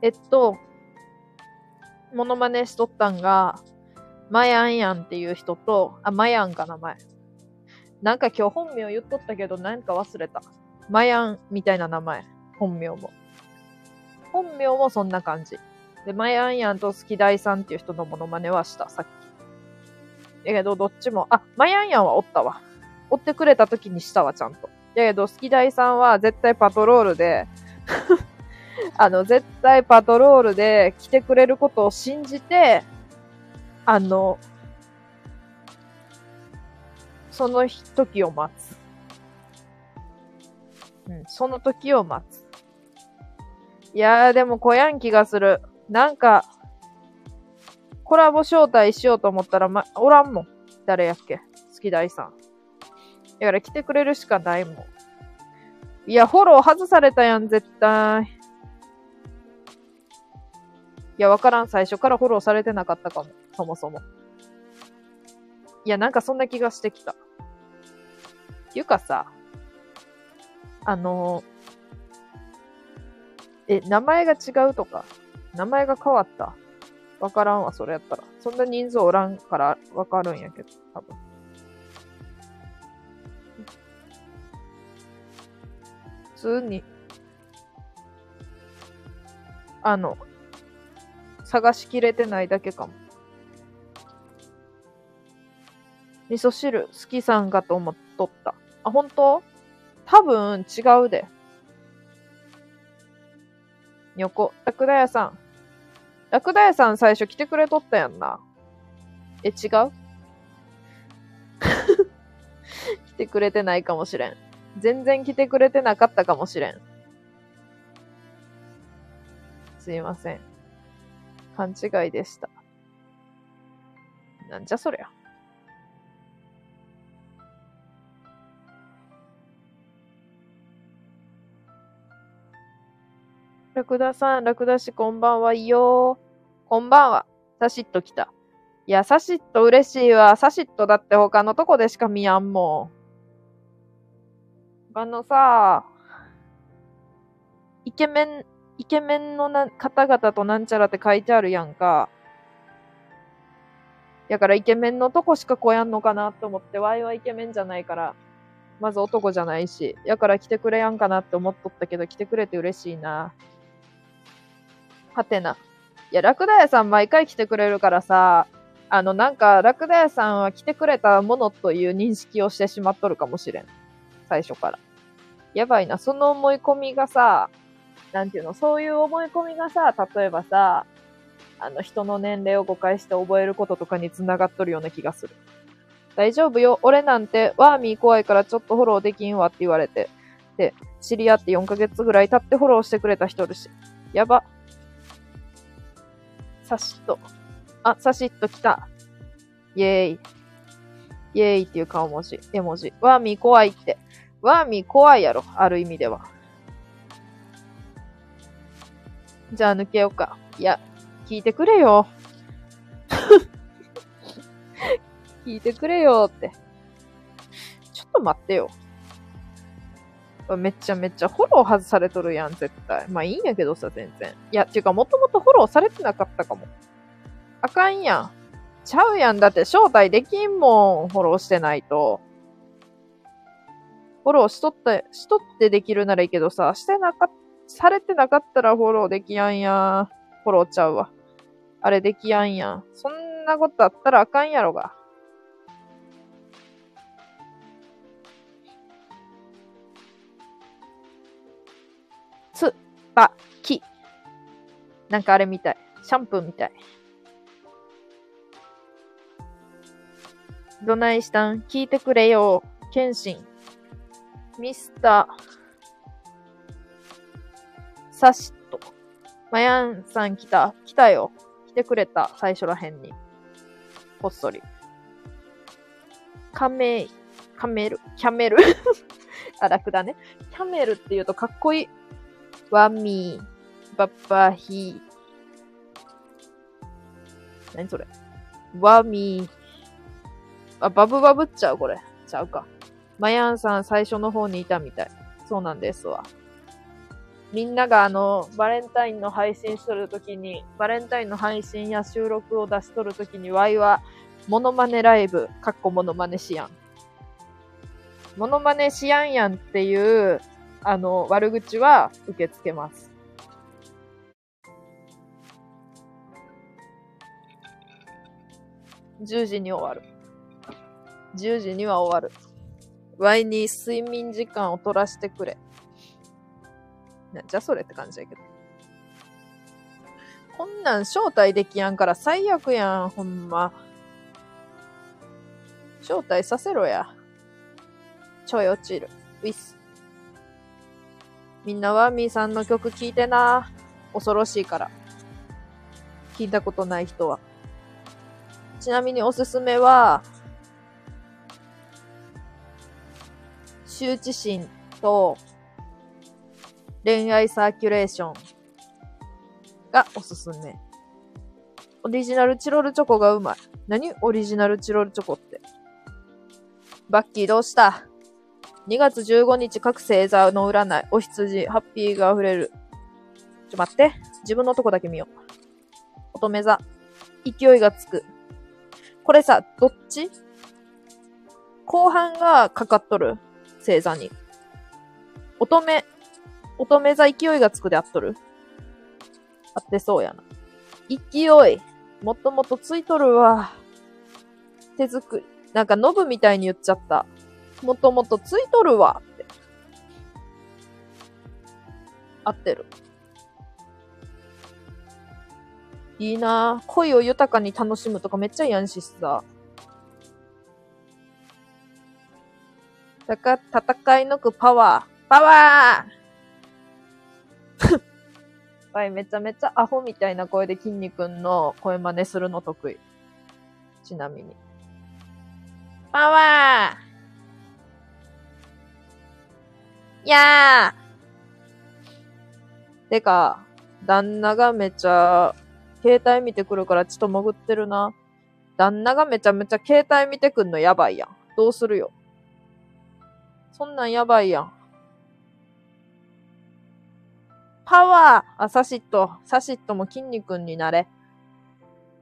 えっと、モノマネしとったんが、マヤンヤンっていう人と、あ、マヤンか名前。なんか今日本名言っとったけど、なんか忘れた。マヤンみたいな名前。本名も。本名もそんな感じ。で、マヤンヤンとスキダイさんっていう人のモノマネはした、さっき。やけど、どっちも、あ、マヤンヤンはおったわ。追ってくれた時にしたわ、ちゃんと。やけど、スキダイさんは絶対パトロールで、あの、絶対パトロールで来てくれることを信じて、あの、その時を待つ。うん、その時を待つ。いやー、でもこやん気がする。なんか、コラボ招待しようと思ったら、ま、おらんもん。誰やっけ？好き大さん。だから来てくれるしかないもん。いや、フォロー外されたやん、絶対。いや、わからん。最初からフォローされてなかったかも。そもそも。いや、なんかそんな気がしてきた。いうかさ、あのえ、名前が違うとか、名前が変わった？わからんわ、それやったら。そんな人数おらんからわかるんやけど、多分。通に、あの、探しきれてないだけかも。味噌汁好きさんかと思っとった。あ、本当？多分違うで。横、ラクダ屋さん。ラクダ屋さん最初来てくれとったやんな。え、違う？来てくれてないかもしれん。全然来てくれてなかったかもしれん。すいません。勘違いでした。なんじゃそりゃ。ラクダさん、ラクダ氏こんばんはいいよ。こんばんは。サシッと来た。いや、サシッと嬉しいわ。サシッとだって他のとこでしか見やんもん。あのさ、イケメン、イケメンのな方々となんちゃらって書いてあるやんか。やからイケメンのとこしか来やんのかなって思って、ワイはイケメンじゃないから、まず男じゃないし、やから来てくれやんかなって思っとったけど、来てくれて嬉しいな。はてな。いや、ラクダ屋さん毎回来てくれるからさ、あの、なんか、ラクダ屋さんは来てくれたものという認識をしてしまっとるかもしれん。最初から。やばいな。その思い込みがさ、なんていうの、そういう思い込みがさ、例えばさ、あの、人の年齢を誤解して覚えることとかに繋がっとるような気がする。大丈夫よ。俺なんて、ワーミー怖いからちょっとフォローできんわって言われて。で、知り合って4ヶ月ぐらい経ってフォローしてくれた人るし。やば。サシッと。あ、サシッと来た。イェーイ。イェーイっていう顔文字、絵文字。ワーミー怖いって。ワーミー怖いやろ。ある意味では。じゃあ抜けようか。いや、聞いてくれよ。聞いてくれよって。ちょっと待ってよ。めちゃめちゃフォロー外されとるやん、絶対。まあいいんやけどさ、全然。いや、ていうかもともとフォローされてなかったかも。あかんやん。ちゃうやん。だって招待できんもん、フォローしてないと。フォローしとった、しとってできるならいいけどさ、してなか、されてなかったらフォローできやんやフォローちゃうわ。あれできやんやん。そんなことあったらあかんやろが。つ、ば、き。なんかあれみたい。シャンプーみたい。どないしたん？聞いてくれよ。謙信。ミスター。サシット。マヤンさん来た。来たよ。来てくれた。最初らへんに。こっそり。カメ、カメル、キャメル？あ、楽だね。キャメルって言うとかっこいい。ワミー、バッバヒー。何それ？ワミー。あ、バブバブっちゃうこれ。ちゃうか。マヤンさん最初の方にいたみたい。そうなんですわ。みんながあの、バレンタインの配信しとるときに、バレンタインの配信や収録を出しとるときに、ワイは、モノマネライブ、かっこモノマネしやん。モノマネしやんやんっていう、あの、悪口は受け付けます。10時に終わる。10時には終わる。ワイに睡眠時間を取らしてくれ。なんじゃそれって感じやけど。こんなん招待できやんから最悪やん、ほんま。招待させろや。ちょい落ちる。ウィス。みんなワーミーさんの曲聴いてな。恐ろしいから。聞いたことない人は。ちなみにおすすめは、羞恥心と恋愛サーキュレーションがおすすめ。オリジナルチロルチョコがうまい。何オリジナルチロルチョコって？バッキーどうした ?2 月15日各星座の占い。お羊、ハッピーが溢れる。ちょ、待って。自分のとこだけ見よう。乙女座。勢いがつく。これさ、どっち？後半がかかっとる星座に。乙女、乙女座勢いがつくであっとるあってそうやな。勢い。もっともっとついとるわ。手作り。なんか、ノブみたいに言っちゃった。もっともっとついとるわって。合ってる。いいなぁ恋を豊かに楽しむとかめっちゃやんしさ。たか、戦い抜くパワー。パワーはい、めちゃめちゃアホみたいな声で筋肉の声真似するの得意。ちなみに。パワーやーてか、旦那がめちゃ携帯見てくるからちょっと潜ってるな。旦那がめちゃめちゃ携帯見てくんのやばいやん。どうするよ？そんなんやばいやん。パワーあ、サシット。サシットも筋肉になれ。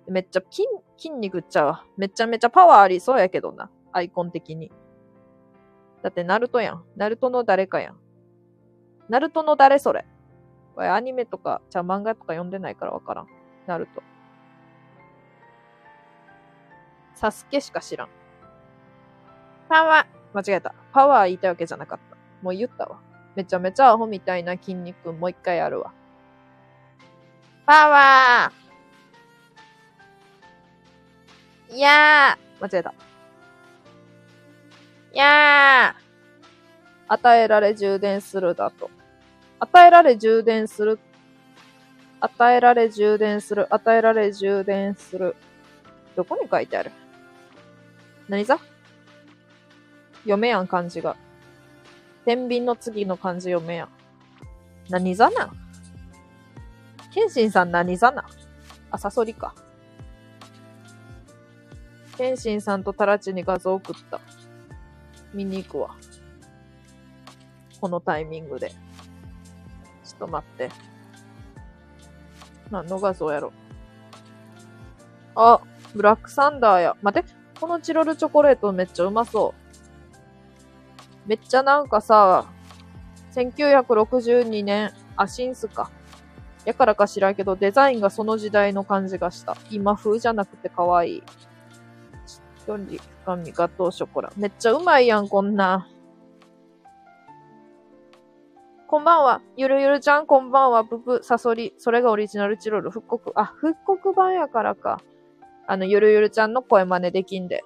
めっちゃ筋、筋肉っちゃうわ。めちゃめちゃパワーありそうやけどな。アイコン的に。だって、ナルトやん。ナルトの誰かやん。ナルトの誰それ。これアニメとか、じゃあ漫画とか読んでないからわからん。ナルト。サスケしか知らん。パワー間違えた。パワー言いたいわけじゃなかった。もう言ったわ。めちゃめちゃアホみたいな筋肉もう一回やるわ。パワーいやー間違えた。いや与えられ充電するだと。与えられ充電する。与えられ充電する。与えられ充電する。どこに書いてある？何ざ読めやん、漢字が。天秤の次の漢字読めやん。何座なん？謙信さん何座なん？あ、サソリか。謙信さんとタラチに画像送った。見に行くわ。このタイミングで。ちょっと待って。何の画像やろ？あ、ブラックサンダーや。待って、このチロルチョコレートめっちゃうまそう。めっちゃなんかさ、1962年、アシンスか。やからか知らんけど、デザインがその時代の感じがした。今風じゃなくて可愛い。一人深みガトーショコラ。めっちゃうまいやん、こんな。こんばんは。ゆるゆるちゃん、こんばんは。ブブ、サソリ。それがオリジナルチロル。復刻。あ、復刻版やからか。あの、ゆるゆるちゃんの声真似できんで。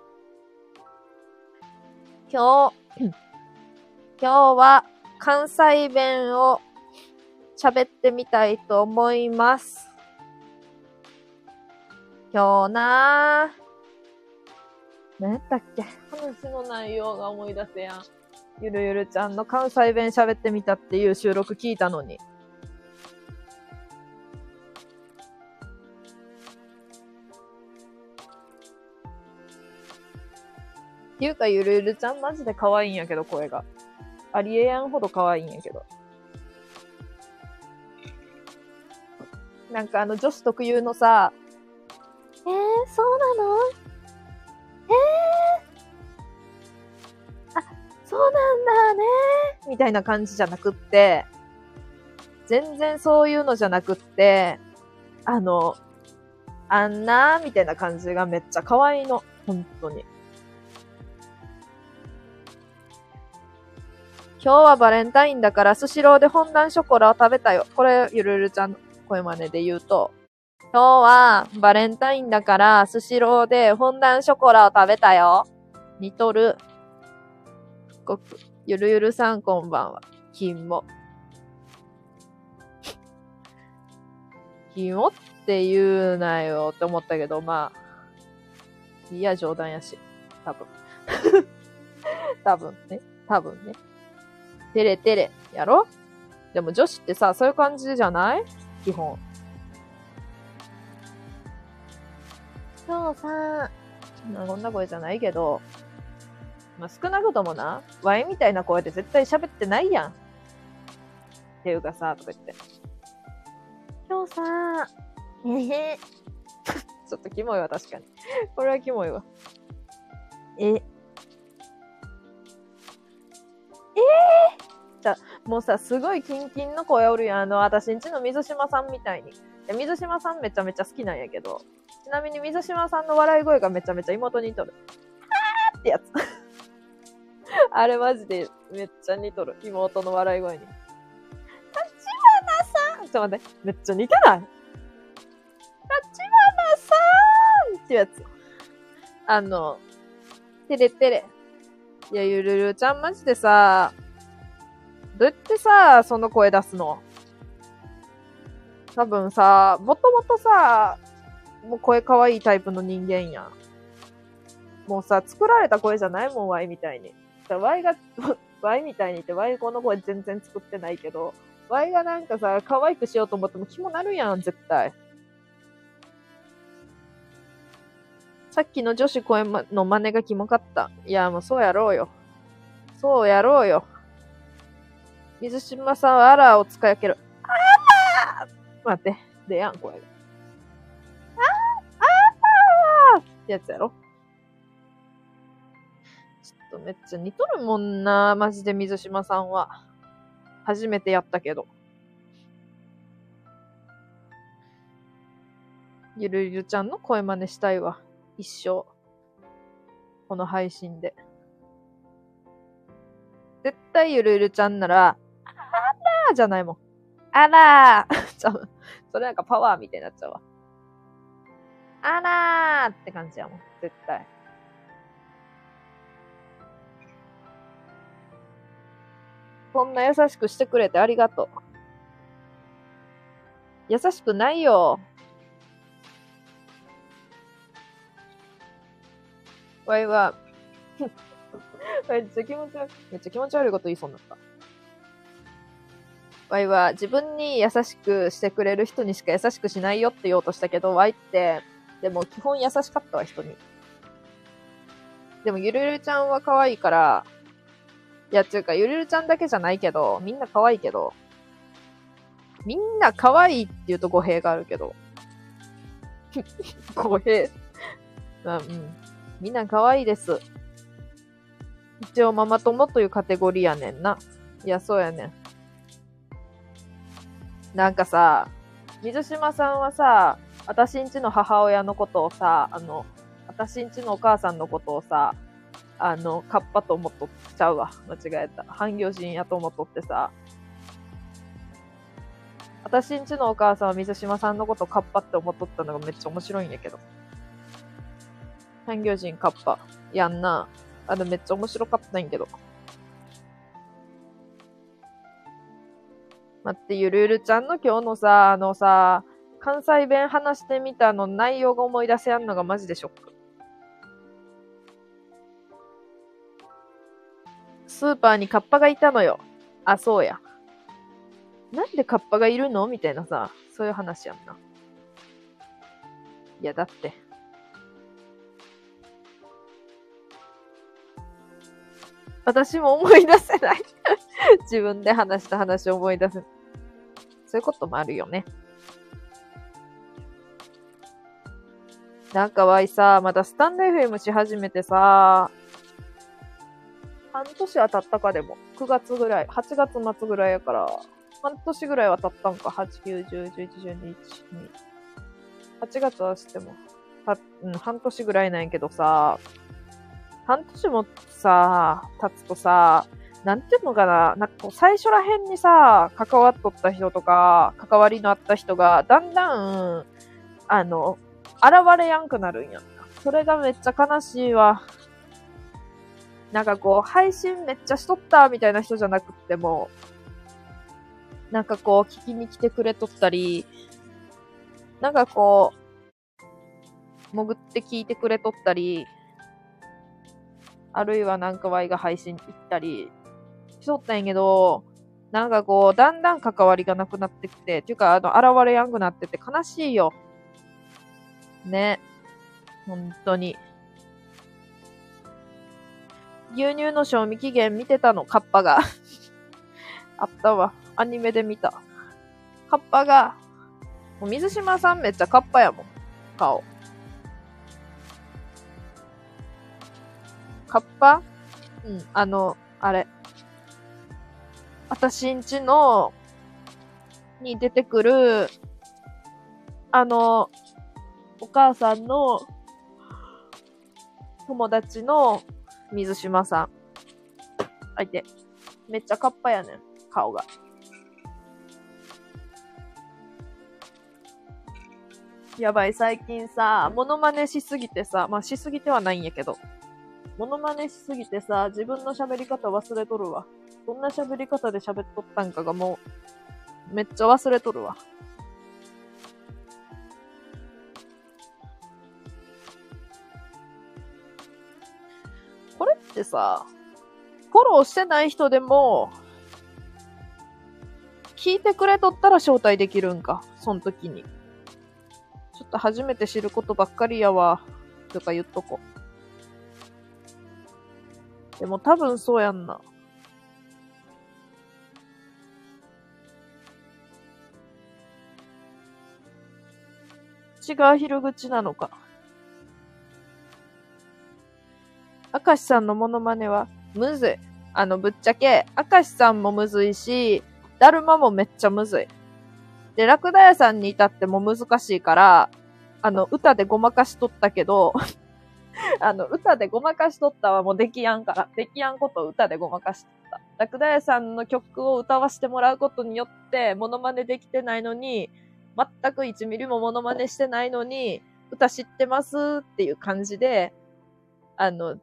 今日、今日は関西弁を喋ってみたいと思います。今日なぁ。何やったっけ？話の内容が思い出せやん。ゆるゆるちゃんの関西弁喋ってみたっていう収録聞いたのに。っていうか、ゆるゆるちゃんマジで可愛いんやけど、声が。ありえやんほど可愛いんやけど。なんかあの女子特有のさ、えー、そうなの？えー、そうなんだねみたいな感じじゃなくって、全然そういうのじゃなくって、あの、あんなみたいな感じがめっちゃ可愛いの。本当に。今日はバレンタインだからスシローでフォンダンショコラを食べたよ。これ、ゆるゆるちゃんの声真似で言うと、今日はバレンタインだからスシローでフォンダンショコラを食べたよ。似とる。ごく、ゆるゆるさんこんばんは。金も。金もって言うなよって思ったけど、まあ、いや、冗談やし。多分。多分ね。多分ね。てれてれ。やろ？でも女子ってさ、そういう感じじゃない？基本。今日さ、こんな声じゃないけど、まあ、少なくともな、ワインみたいな声で絶対喋ってないやん。っていうかさ、とか言って。今日さ、えへ ちょっとキモいわ、確かに。これはキモいわ。え、えー、じゃ、もうさ、すごいキンキンの声おるやん。あの、私んちの水島さんみたいに。水島さんめちゃめちゃ好きなんやけど、ちなみに水島さんの笑い声がめちゃめちゃ妹に似とる。はーってやつ。あれマジでめっちゃ似とる。妹の笑い声に。立花さんちょっと待って。めっちゃ似てない？立花さんってやつ。あの、てれてれ。いや、ゆるるちゃんマジでさ、どうやってさ、その声出すの？多分さ、もともとさ、もう声可愛いタイプの人間やん。もうさ、作られた声じゃない？もん、ワイみたいに。ワイが、ワイみたいにって、ワイこの声全然作ってないけど、ワイがなんかさ、可愛くしようと思っても気もなるやん、絶対。さっきの女子声の真似がキモかった。いや、もうそうやろうよ。そうやろうよ。水島さんはアラーを使い分ける。あら待って。でやん、声が。あああってやつやろ。ちょっとめっちゃ似とるもんな、マジで水島さんは。初めてやったけど。ゆるゆるちゃんの声真似したいわ。一生。この配信で。絶対ゆるゆるちゃんな、らーじゃないもん。あらーちゃう。それなんかパワーみたいになっちゃうわ。あらーって感じやもん。絶対。そんな優しくしてくれてありがとう。優しくないよ。わいは、めっちゃ気持ち悪い、めっちゃ気持ち悪いこと言いそうになった。ワイは自分に優しくしてくれる人にしか優しくしないよって言おうとしたけど、ワイって、でも基本優しかったわ、人に。でもゆるゆるちゃんは可愛いから、いや、つうか、ゆるゆるちゃんだけじゃないけど、みんな可愛いけど、みんな可愛いって言うと語弊があるけど。語弊。まあ、うん。みんな可愛いです。一応ママ友というカテゴリーやねんな。いや、そうやねん。なんかさ、水島さんはさ、私んちの母親のことをさ、あの、私んちのお母さんのことをさ、あの、カッパと思っとっちゃうわ。間違えた。半魚人やと思っとってさ。私んちのお母さんは水島さんのことカッパって思っとったのがめっちゃ面白いんやけど。半魚人カッパ。やんな。あれめっちゃ面白かったんやけど。待って、ゆるゆるちゃんの今日のさ、あのさ、関西弁話してみたの内容が思い出せやんのがマジでショック。スーパーにカッパがいたのよ。あ、そうや。なんでカッパがいるのみたいなさ、そういう話やんな。いや、だって。私も思い出せない 自分で話した話を思い出す。そういうこともあるよね。なんかわいさ、まだスタンド FM し始めてさ、半年は経ったかでも。9月ぐらい、8月末ぐらいやから、半年ぐらいは経ったんか。8、9、10、11、12、1、2。8月はしても、は、うん、半年ぐらいなんやけどさ、半年もさ、経つとさ、なんていうのかな、なんかこう最初ら辺にさ、関わっとった人とか、関わりのあった人が、だんだん、あの、現れやんくなるんやそれがめっちゃ悲しいわ。なんかこう、配信めっちゃしとったみたいな人じゃなくっても、なんかこう、聞きに来てくれとったり、なんかこう、潜って聞いてくれとったり、あるいはなんか Y が配信行ったりしとったんやけど、なんかこう、だんだん関わりがなくなってきて、っていうか、あの、現れやんくなってて悲しいよ。ね。本当に。牛乳の賞味期限見てたの、カッパが。あったわ。アニメで見た。カッパが、もう水島さんめっちゃカッパやもん。顔。カッパ？うん、あの、あれ。私んちの、に出てくる、あの、お母さんの友達の水島さん。相手。めっちゃカッパやねん、顔が。やばい、最近さ、モノマネしすぎてさ、まあしすぎてはないんやけど、モノマネしすぎてさ、自分の喋り方忘れとるわ。どんな喋り方で喋っとったんかがもう、めっちゃ忘れとるわ。これってさ、フォローしてない人でも、聞いてくれとったら招待できるんか。その時に。ちょっと初めて知ることばっかりやわ。とか言っとこ。でも多分そうやんな。口が広口なのか。明石さんのモノマネはむずい。あの、ぶっちゃけ、明石さんもむずいし、だるまもめっちゃむずい。で、ラクダ屋さんに至っても難しいから、あの、歌でごまかしとったけど、あの、歌でごまかしとったはもうできやんから、できやんことを歌でごまかしとった。ラクダ屋さんの曲を歌わせてもらうことによって、モノマネできてないのに、全く1ミリもモノマネしてないのに、歌知ってますっていう感じで、あの、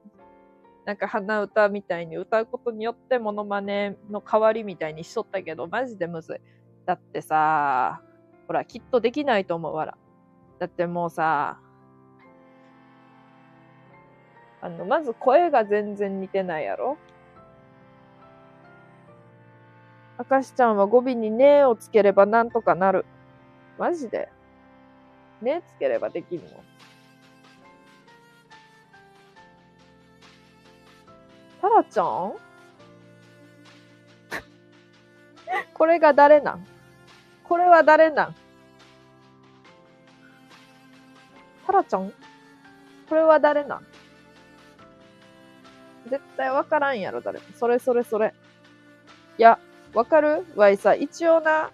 なんか鼻歌みたいに歌うことによってモノマネの代わりみたいにしとったけど、マジでむずい。だってさ、ほら、きっとできないと思うわら。だってもうさ、あの、まず声が全然似てないやろ明石ちゃんは語尾にねをつければなんとかなる。マジで。ねつければできるの。タラちゃん？これが誰なん？これは誰なん？タラちゃん？これは誰なん？絶対わからんやろ、誰も。それそれそれ。いや、わかる？わいさ、一応な、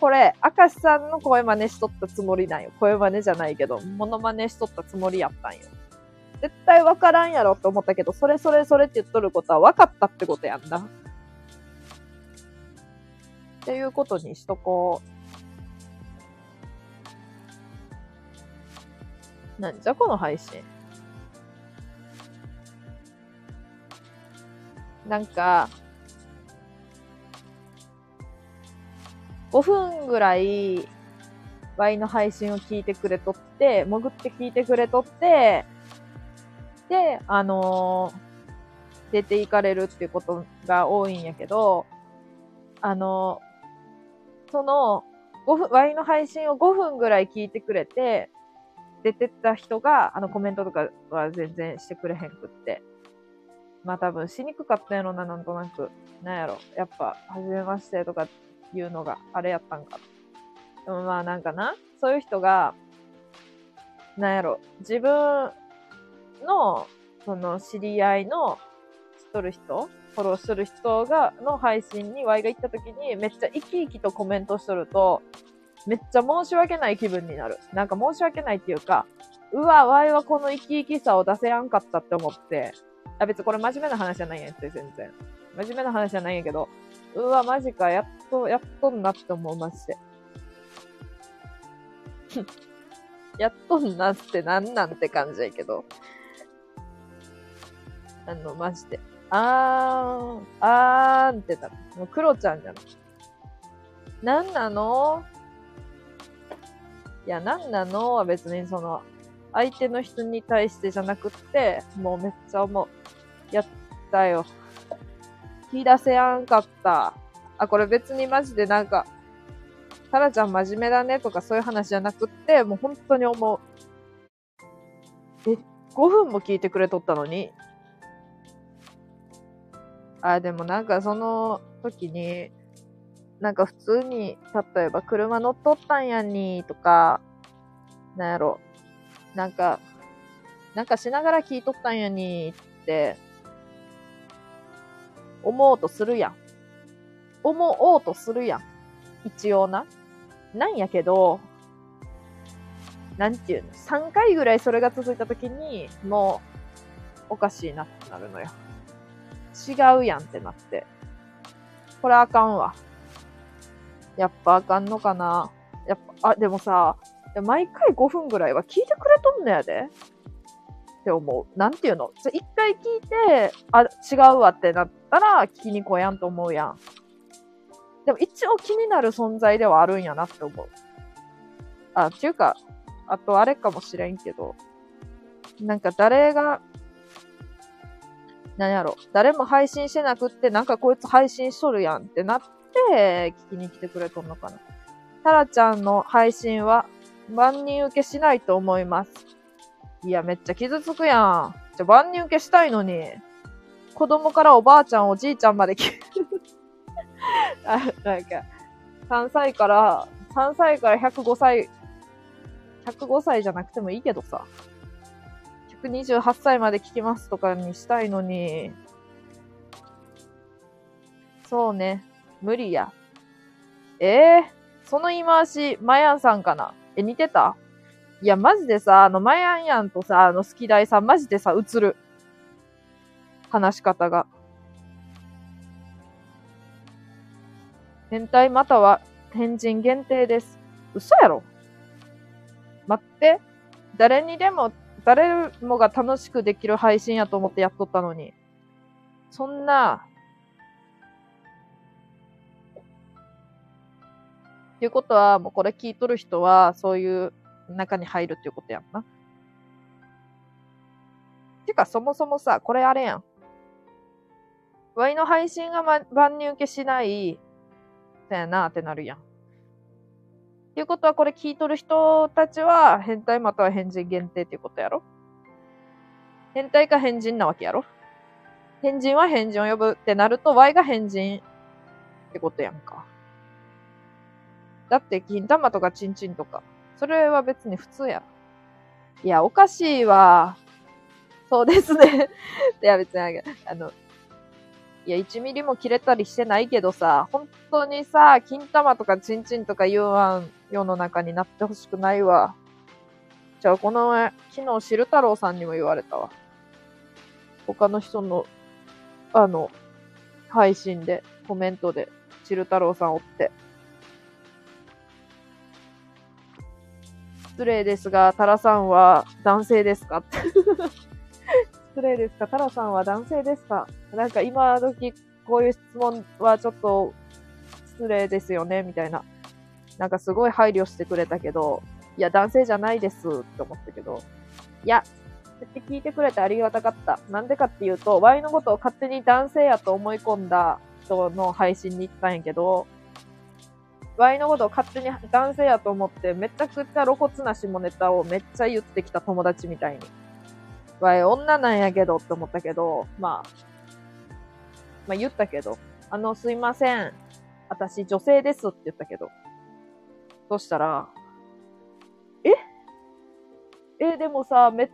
これ、明石さんの声真似しとったつもりなんよ。声真似じゃないけど、モノマネしとったつもりやったんよ。絶対わからんやろって思ったけど、それそれそれって言っとることは分かったってことやんだ。っていうことにしとこう。なんじゃこの配信。なんか、5分ぐらい、Y の配信を聞いてくれとって、潜って聞いてくれとって、で、あのー、出て行かれるっていうことが多いんやけど、あのー、その、5分、Y の配信を5分ぐらい聞いてくれて、出てった人が、あの、コメントとかは全然してくれへんくって。まあ多分しにくかったやろな、なんとなく。なんやろ。やっぱ、はじめましてとかいうのがあれやったんか。でもまあなんかな、そういう人が、なんやろ。自分の、その知り合いの、知っとる人フォローしとる人が、の配信に Y が行った時にめっちゃ生き生きとコメントしとると、めっちゃ申し訳ない気分になる。なんか申し訳ないっていうか、うわ、Y はこの生き生きさを出せやんかったって思って、あ、別にこれ真面目な話じゃないんやって、全然。真面目な話じゃないんやけど、うわ、マジか、やっと、やっとんなって思う、まして。やっとんなってなんなんて感じやけど。あの、マジで。あーん、あーんってた。もう、クロちゃんじゃん。なんなの？いや、なんなの？は別にその、相手の人に対してじゃなくって、もうめっちゃ思う。やったよ。引き出せやんかった。あ、これ別にマジでなんか、タラちゃん真面目だねとかそういう話じゃなくって、もう本当に思う。え、5分も聞いてくれとったのに？あ、でもなんかその時に、なんか普通に、例えば車乗っとったんやにとか、なんやろ、なんか、なんかしながら聞いとったんやにって、思おうとするやん。思おうとするやん。一応な。なんやけど、なんていうの、3回ぐらいそれが続いた時に、もう、おかしいなってなるのよ。違うやんってなって。これあかんわ。やっぱあかんのかな。やっぱ、あ、でもさ、毎回5分ぐらいは聞いてくれとんのやで。って思う。なんていうの一回聞いて、あ、違うわってなったら聞きに来やんと思うやん。でも一応気になる存在ではあるんやなって思う。あ、っていうか、あとあれかもしれんけど、なんか誰が、なんやろ、誰も配信してなくって、なんかこいつ配信しとるやんってなって、聞きに来てくれとんのかな。タラちゃんの配信は万人受けしないと思います。いや、めっちゃ傷つくやん。じゃ、万人受けしたいのに。子供からおばあちゃん、おじいちゃんまで聞 あ、なんか、3歳から、3歳から105歳、105歳じゃなくてもいいけどさ。128歳まで聞きますとかにしたいのに。そうね。無理や。ええー、その言い回し、マヤンさんかな？え、似てた？いや、マジでさ、あの、マヤンヤンとさ、あの、好き大さん、マジでさ、映る。話し方が。変態または変人限定です。嘘やろ待って。誰にでも誰もが楽しくできる配信やと思ってやっとったのに。そんな、っていうことは、もうこれ聞いとる人は、そういう中に入るっていうことやんな。てか、そもそもさ、これあれやん。ワイの配信が、ま、万人受けしない、そやなってなるやん。っていうことは、これ聞いとる人たちは、変態または変人限定っていうことやろ？変態か変人なわけやろ？変人は変人を呼ぶってなると、Y が変人ってことやんか。だって、金玉とかチンチンとか、それは別に普通や。いや、おかしいわ。そうですね。いや、別にあの、いや、1ミリも切れたりしてないけどさ、本当にさ、金玉とかチンチンとか言わん世の中になってほしくないわ。じゃあ、この前、昨日、汁太郎さんにも言われたわ。他の人の、あの、配信で、コメントで、汁太郎さんおって。失礼ですが、タラさんは男性ですか？って失礼ですか？タラさんは男性ですか？なんか今時こういう質問はちょっと失礼ですよね？みたいな。なんかすごい配慮してくれたけど、いや、男性じゃないですって思ったけど、いや、って聞いてくれてありがたかった。なんでかっていうと、Y のことを勝手に男性やと思い込んだ人の配信に行ったんやけど、Y のことを勝手に男性やと思ってめちゃくちゃ露骨な下ネタをめっちゃ言ってきた友達みたいに。わい、女なんやけどって思ったけど、まあ、まあ言ったけど、あの、すいません。私女性ですって言ったけど。そしたら、え？え、でもさ、めっ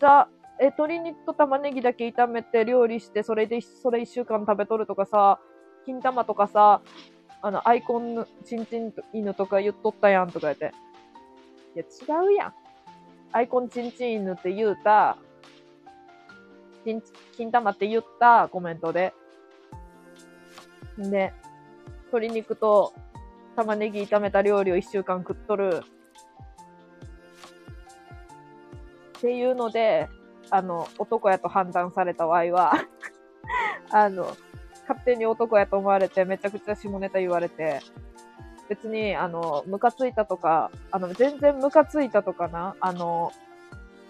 ちゃ、え、鶏肉と玉ねぎだけ炒めて料理して、それで、それ一週間食べとるとかさ、金玉とかさ、あの、アイコン、チンチン犬とか言っとったやんとか言って。いや、違うやん。アイコンチンチン犬って言うた、金、金玉って言ったコメントで。で、鶏肉と玉ねぎ炒めた料理を一週間食っとる。っていうので、あの、男やと判断された場合は あの、勝手に男やと思われて、めちゃくちゃ下ネタ言われて、別に、あの、ムカついたとか、あの、全然ムカついたとかな、あの、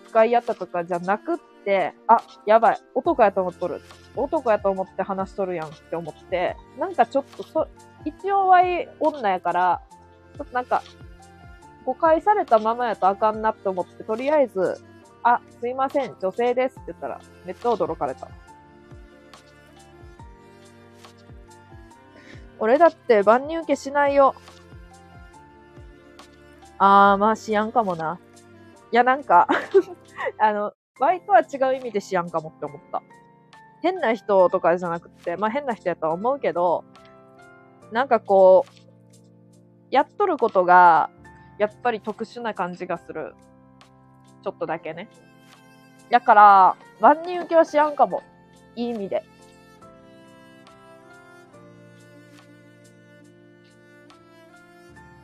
使い合ったとかじゃなくって、あ、やばい、男やと思っとる。男やと思って話しとるやんって思って、なんかちょっとそ、一応はい女やから、ちょっとなんか、誤解されたままやとあかんなって思って、とりあえず、あ、すいません、女性ですって言ったら、めっちゃ驚かれた。俺だって万人受けしないよ。あー、まあしやんかもな。いや、なんか あの、バイトは違う意味でしやんかもって思った。変な人とかじゃなくて、まあ変な人やとは思うけど、なんかこう、やっとることが、やっぱり特殊な感じがする。ちょっとだけね。だから、万人受けはしやんかも。いい意味で。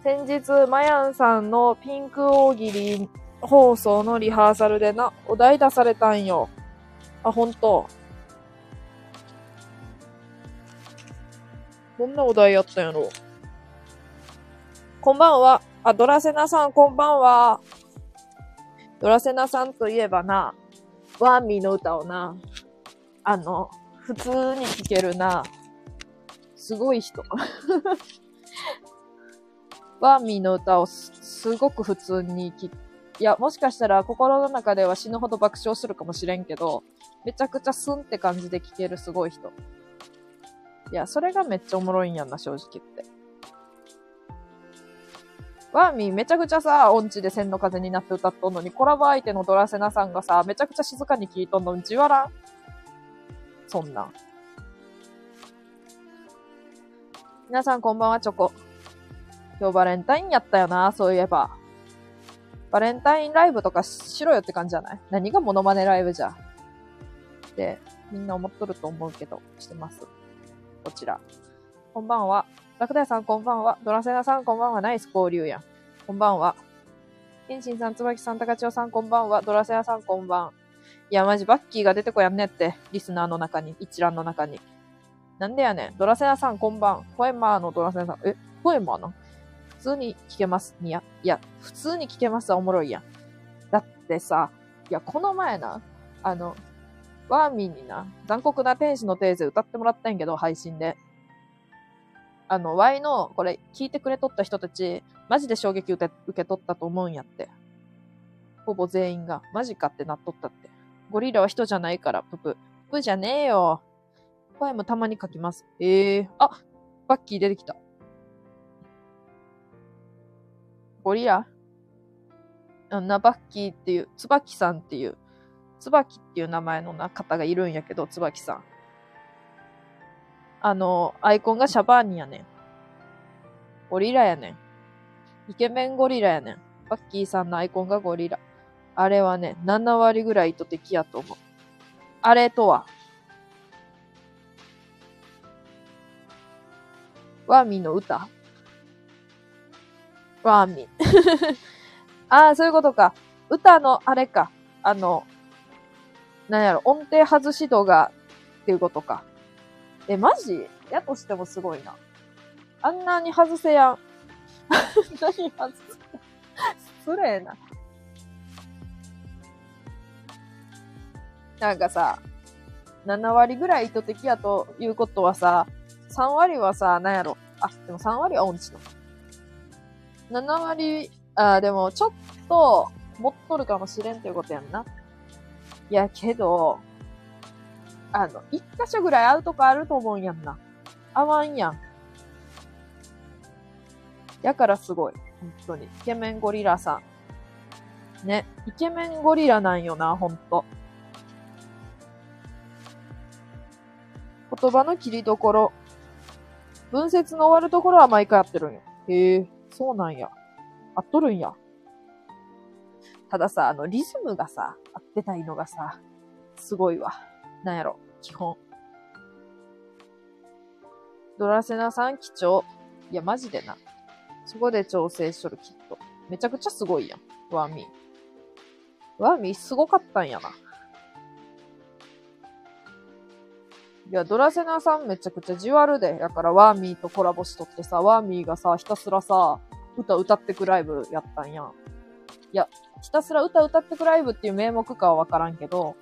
先日、マヤンさんのピンク大喜利放送のリハーサルでな、お題出されたんよ。あ、ほんと。どんなお題やったんやろこんばんは。あ、ドラセナさん、こんばんは。ドラセナさんといえばな、ワーミーの歌をな、あの、普通に聴けるな、すごい人。ワーミーの歌をすごく普通に聴いや、もしかしたら心の中では死ぬほど爆笑するかもしれんけど、めちゃくちゃスンって感じで聴けるすごい人。いや、それがめっちゃおもろいんやんな、正直言って。ワーミーめちゃくちゃさ、音痴で千の風になって歌っとんのに、コラボ相手のドラセナさんがさ、めちゃくちゃ静かに聴いとんのに、じわらんそんな。皆さんこんばんは、チョコ。今日バレンタインやったよな、そういえば。バレンタインライブとかしろよって感じじゃない？何がモノマネライブじゃ？ってみんな思っとると思うけど、してます。こちら。こんばんは。ラクダヤさんこんばんは。ドラセナさんこんばんは。ナイス交流やん。こんばんは。天心さん、椿さん、高千代さん、こんばんは。ドラセアさん、こんばん。いや、マジ、バッキーが出てこやんねって。リスナーの中に、一覧の中に。なんでやねん。ドラセアさん、こんばん。ポエマーのドラセアさん。え、ポエマーな通に聞けます。いや、いや、普通に聞けますはおもろいやん。だってさ、いや、この前な、あの、ワーミンにな、残酷な天使のテーゼ歌ってもらったんやけど、配信で。あの、Y の、これ、聞いてくれとった人たち、マジで衝撃受け受け取ったと思うんやって。ほぼ全員が、マジかってなっとったって。ゴリラは人じゃないから、ププ。ププじゃねえよ。声もたまに書きます。ええー、あ、バッキー出てきた。ゴリラあんなバッキーっていう、つばきさんっていう、つばきっていう名前の方がいるんやけど、つばきさん。あの、アイコンがシャバーニやねん。ゴリラやねん。イケメンゴリラやねん。バッキーさんのアイコンがゴリラ。あれはね、7割ぐらい意図的やと思う。あれとは、ワーミーの歌？ワーミ ー。ああ、そういうことか。歌のあれか。あの、なんやろ、音程外し度がっていうことか。え、マジ？やとしてもすごいな。あんなに外せやん。あんなに外せ。失礼な。なんかさ、7割ぐらい意図的やということはさ、3割はさ、なんやろ。あ、でも3割は音痴の。7割、あ、でもちょっと、持っとるかもしれんっていうことやんな。いや、けど、あの、一箇所ぐらい会うとこあると思うんやんな。合わんやん。やからすごい。本当に。イケメンゴリラさん。ね。イケメンゴリラなんよな、ほんと。言葉の切りどころ。文節の終わるところは毎回やってるんよ。へえ、そうなんや。合っとるんや。たださ、あの、リズムがさ、合ってないのがさ、すごいわ。なんやろ、基本。ドラセナさん貴重。いや、マジでな。そこで調整しとる、きっと。めちゃくちゃすごいやん。ワーミー。ワーミーすごかったんやな。いや、ドラセナさんめちゃくちゃじわるで。やからワーミーとコラボしとってさ、ワーミーがさ、ひたすらさ、歌歌ってくライブやったんや。いや、ひたすら歌歌ってくライブっていう名目かはわからんけど、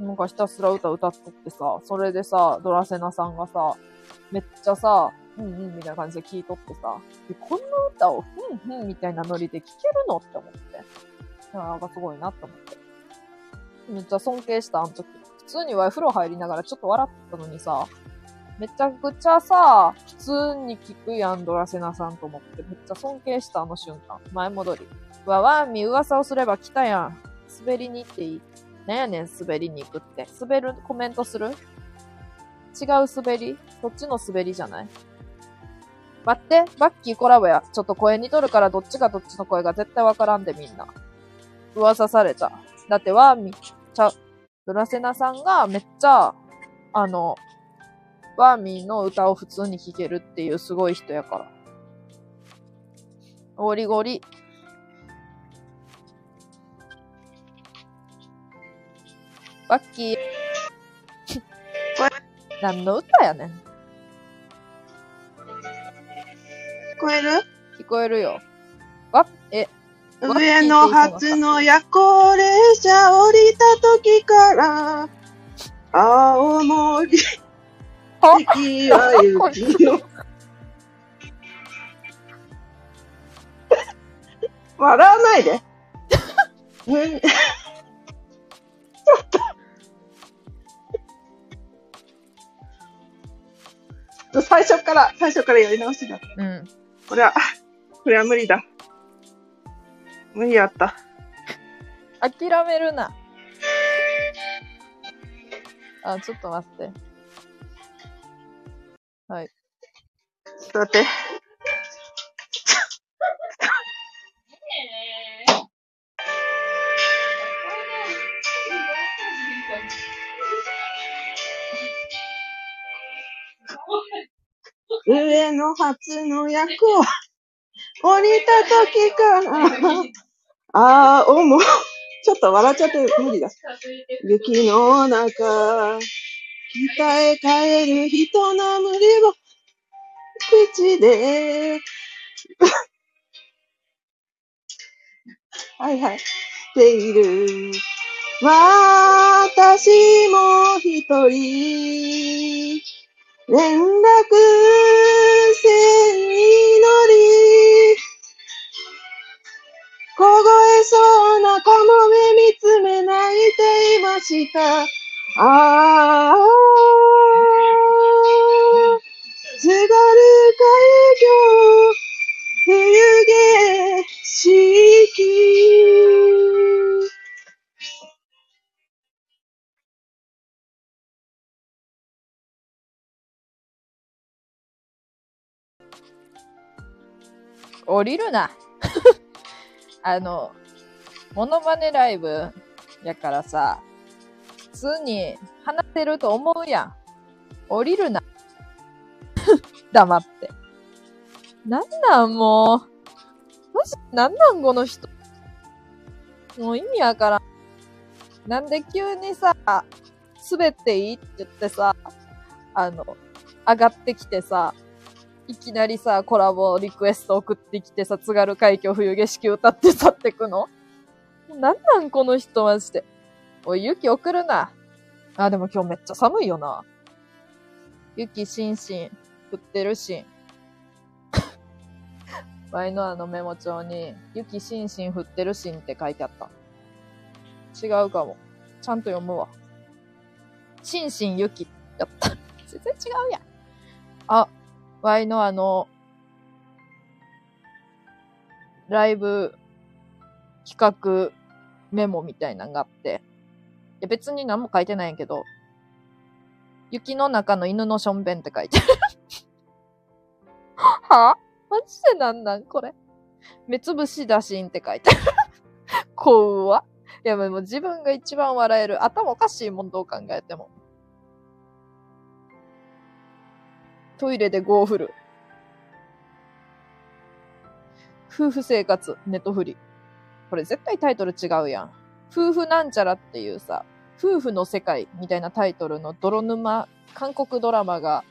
なんかひたすら歌歌っとってさ、それでさ、ドラセナさんがさ、めっちゃさ、うんうんみたいな感じで聞いとってさ、こんな歌をふんふんみたいなノリで聴けるのって思って。なんかすごいなって思って。めっちゃ尊敬した、あの時。普通には風呂入りながらちょっと笑ったのにさ、めちゃくちゃさ、普通に聞くやん、ドラセナさんと思って。めっちゃ尊敬した、あの瞬間。前戻り。わ、ワーミー噂をすれば来たやん。滑りに行っていいなんやねん、滑りに行くって。滑るコメントする？違う滑り？そっちの滑りじゃない？待って、バッキーコラボや。ちょっと声にとるからどっちがどっちの声が絶対わからんでみんな。噂された。だってワーミ、ちゃ、ドラセナさんがめっちゃ、あの、ワーミーの歌を普通に聴けるっていうすごい人やから。ゴリゴリ。バッキー。何の歌やねん。聞こえる？聞こえるよ。わ、え、上野初の夜行列車降りた時から、青森、敵は雪の。笑わないで。最初から、最初からやり直しだ。うん。これは、これは無理だ。無理やった。諦めるな。あ、ちょっと待って。はい。ちょっと待って。上の初の役を降りた時からああ、おもう、ちょっと笑っちゃって無理だ。雪の中、北へ帰る人の群れを、口で、はいはい、ている。私も一人、連絡線に乗り、凍えそうなカモメ見つめ泣いていました。ああ、津軽海峡、冬景色。降りるな。あの、モノマネライブやからさ、普通に話せると思うやん。降りるな。黙って。なんなんもう。マジ、なんなんこの人。もう意味わからん。なんで急にさ、滑っていいって言ってさ、あの、上がってきてさ、いきなりさ、コラボリクエスト送ってきてさ、津軽海峡冬景色歌って去ってくの？なんなんこの人マジで？おい、雪送るな。あ、でも今日めっちゃ寒いよな。雪しんしん、降ってるしん。ワイノアのメモ帳に、雪しんしん降ってるしんって書いてあった。違うかも。ちゃんと読むわ。しんしん雪やった。全然違うやん。あ、ワイのあの、ライブ企画メモみたいなのがあって、で別に何も書いてないんやけど、雪の中の犬のしょんべんって書いてある。は？マジでなんなんこれ？目つぶしだしんって書いてある。怖っ。いや、もう自分が一番笑える。頭おかしいもん、どう考えても。トイレでゴーフル。夫婦生活、ネトフリ。これ絶対タイトル違うやん。夫婦なんちゃらっていうさ、夫婦の世界みたいなタイトルの泥沼、韓国ドラマが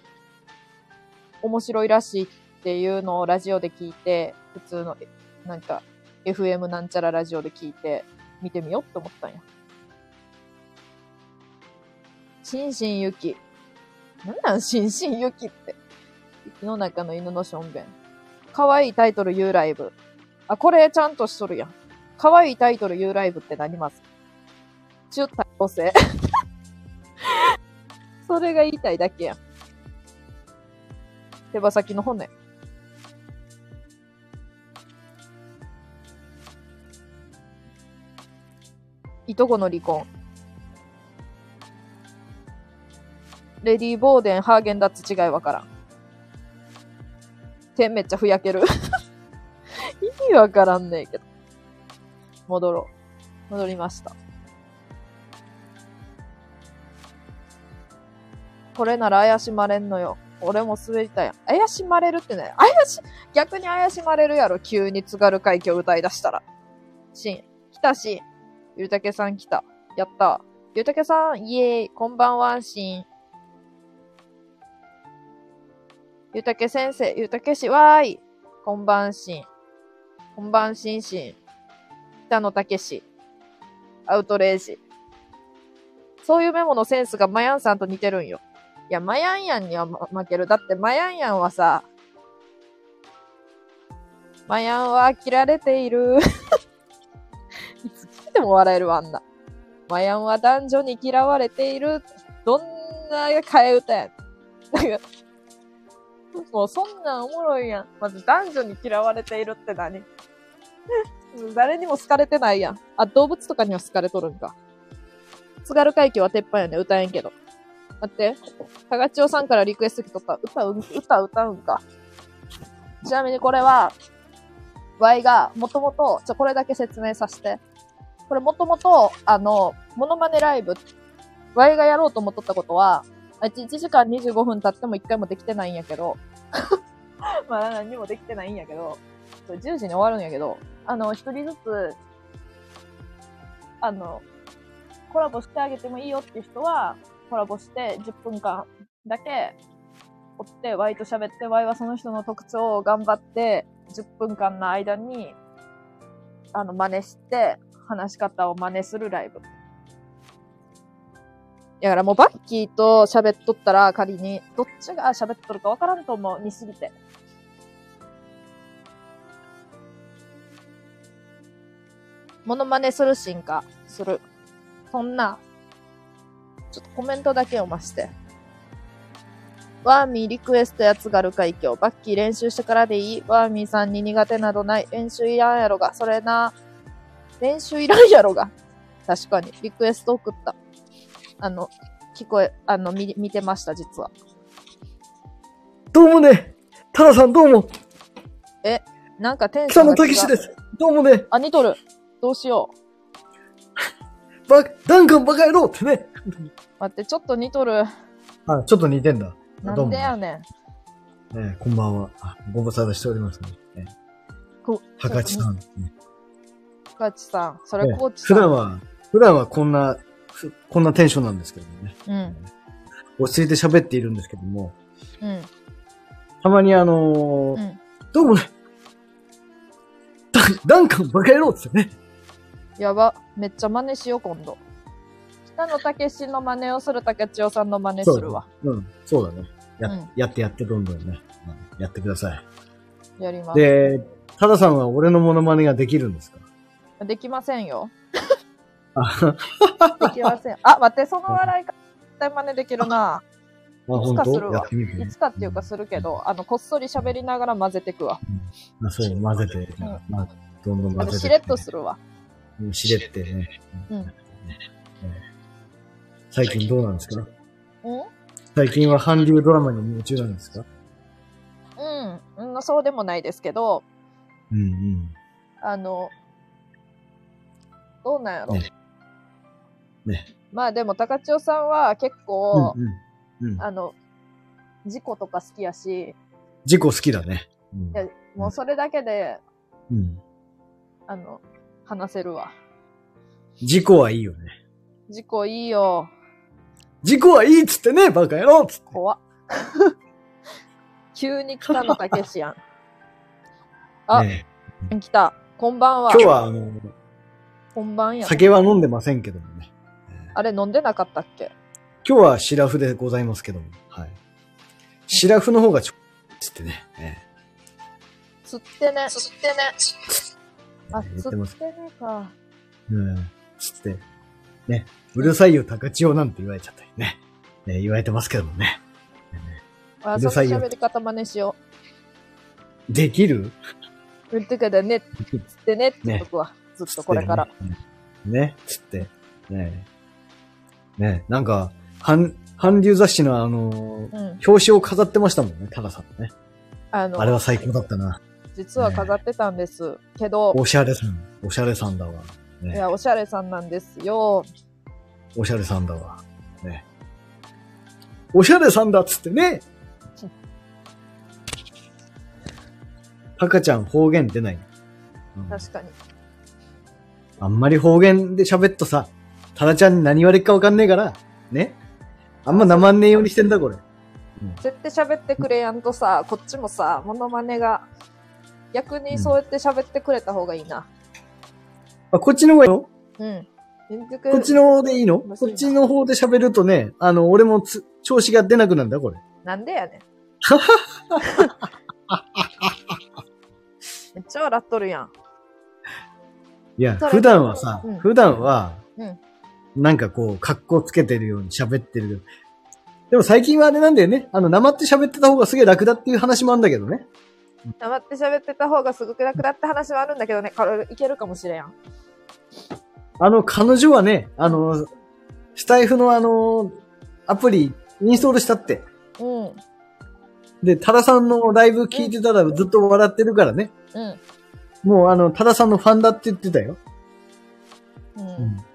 面白いらしいっていうのをラジオで聞いて、普通の、なんか、FM なんちゃらラジオで聞いて、見てみようって思ったんや。しんしんゆき。なんなん？しんしんゆきって。雪の中の犬のしょんべん。かわいいタイトル言うライブ。あ、これちゃんとしとるやん。かわいいタイトル言うライブって何ます中多様性。それが言いたいだけやん。手羽先の骨。いとこの離婚。レディー・ボーデン、ハーゲンダッツ違いわからん。手めっちゃふやける。意味わからんねえけど。戻ろう。戻りました。これなら怪しまれんのよ。俺も滑りたいやん。怪しまれるってね。怪し、逆に怪しまれるやろ。急に津軽海峡歌い出したら。しん。来たしん。ゆうたけさん来た。やった。ゆうたけさん、イエーイ。こんばんは、しん。ゆたけ先生、ゆたけし、わーい。こんばんしん。こんばんしんしん。北野たけし。アウトレイジ。そういうメモのセンスがマヤンさんと似てるんよ。いや、マヤンヤンには負ける。だってマヤンヤンはさ、マヤンは切られている。いつ聞いても笑えるわ、あんな。マヤンは男女に嫌われている。どんな替え歌やん。なんかもうそんなんおもろいやん。まず男女に嫌われているって何？誰にも好かれてないやん。あ、動物とかには好かれとるんか。津軽海峡は鉄板やね。歌えんけど。待って。かがちおさんからリクエスト来とった。歌う、歌歌うんか。ちなみにこれは、Y がもともと、ちょ、これだけ説明させて。これもともと、あの、モノマネライブ、Y がやろうと思っとったことは、あ1時間25分経っても1回もできてないんやけど、まあ何にもできてないんやけど、10時に終わるんやけど、あの、一人ずつあの、コラボしてあげてもいいよっていう人は、コラボして10分間だけ追って、ワイと喋って、ワイはその人の特徴を頑張って、10分間の間に、あの、真似して、話し方を真似するライブ。だからもうバッキーと喋っとったら仮に、どっちが喋っとるかわからんと思う、似すぎて。モノマネする進化する。そんな、ちょっとコメントだけ読まして。ワーミーリクエストやつがる海峡。バッキー練習してからでいいワーミーさんに苦手などない。練習いらんやろが。それな。練習いらんやろが。確かに。リクエスト送った。あの、聞こえ、あの、見、見てました、実は。どうもね、タラさんどうも、なんかテンシ北野ョンが違う。武です。どうもね、あ、似とる。どうしよう。バダンカンバカ野郎ってね。待って、ちょっと似とる。あ、ちょっと似てんだ。なんでやねん。ねこんばんは。あご無沙汰しておりますね。ねこ高知さん。ね高知さん。それ、ね高知さん。普段は、普段はこんな、ふこんなテンションなんですけどもね。うん。落ち着いて喋っているんですけども、うん。たまにあのーうん。どうもね、ダンダンカンバカ野郎っつってね。やば。めっちゃ真似しよう、今度。北野武の真似をする竹千代さんの真似するわ。うん、そうだね。や、うんやってやってどんどんね、うんやってくださやりまい。で、タダさんは俺のモノマネができるんですか？す。できませんよ。あ、できません。あ、待って、その笑い方、絶対真似できるな。いつかするわいつかっていうかするけど、あの、こっそり喋りながら混ぜてくわ。あ、そう、混ぜて、うんまあ、どんどんあ混ぜて。のしれっとするわ。うん。しれってね。うんね最近どうなんですかうん？最近は韓流ドラマに夢中なんですか？うん。うん、そうでもないですけど、うんうん。あの、どうなんやろ。ねねまあでも、高千代さんは結構、うんうん。うん。あの、事故とか好きやし、事故好きだね。うんもうそれだけで、うん。あの、話せるわ。事故はいいよね。事故いいよ。事故はいいっつってね、バカ野郎っつって。怖っ。急に北野武やん。あ、ね来た。こんばんは。今日は、あの、こんばんや。酒は飲んでませんけどもね。あれ飲んでなかったっけ？今日はシラフでございますけども。はい。シラフの方がちょ、つってね。え釣ってね。釣ってね。あ、言って釣ます。ってねか。えうん。つって。ね。うるさいよ、高千代なんて言われちゃったりね。ね言われてますけどもね。あ、うそのるさいよ喋り方真似しよできる？う。言ってくれね、つってねってとくわ。ずっとこれから。。ね。ねつって。ねねなんか、韓、韓流雑誌のあのーうん。表紙を飾ってましたもんね、タカさんのね。あの、あれは最高だったな。実は飾ってたんです。けど、おしゃれさん。おしゃれさんだわ。ね。いや、おしゃれさんなんですよ。おしゃれさんだわ。ね。おしゃれさんだっつってね。タカちゃん方言出ない、うん確かに。あんまり方言で喋っとさ、タラちゃんに何言われるかわかんねえから、ね。あんまなまんねえようにしてんだ、これ。絶対喋ってくれやんとさ、こっちもさ、モノマネが、逆にそうやって喋ってくれた方がいいな。あ、こっちの方がいいの？うん。こっちの方でいいの？こっちの方で喋るとね、あの、俺もつ調子が出なくなるんだ、これ。なんでやねん。めっちゃ笑っとるやん。いや、普段はさ、うん普段は、うんなんかこう、格好つけてるように喋ってる。でも最近はあれなんだよね。あの、生って喋ってた方がすげえ楽だっていう話もあるんだけどね。黙って喋ってた方がすごく楽だって話はあるんだけどね、これいけるかもしれん。あの、彼女はね、あの、スタイフのあの、アプリ、インストールしたって。うん。で、タラさんのライブ聞いてたらずっと笑ってるからね。うん。もうあの、タラさんのファンだって言ってたよ。うん。うん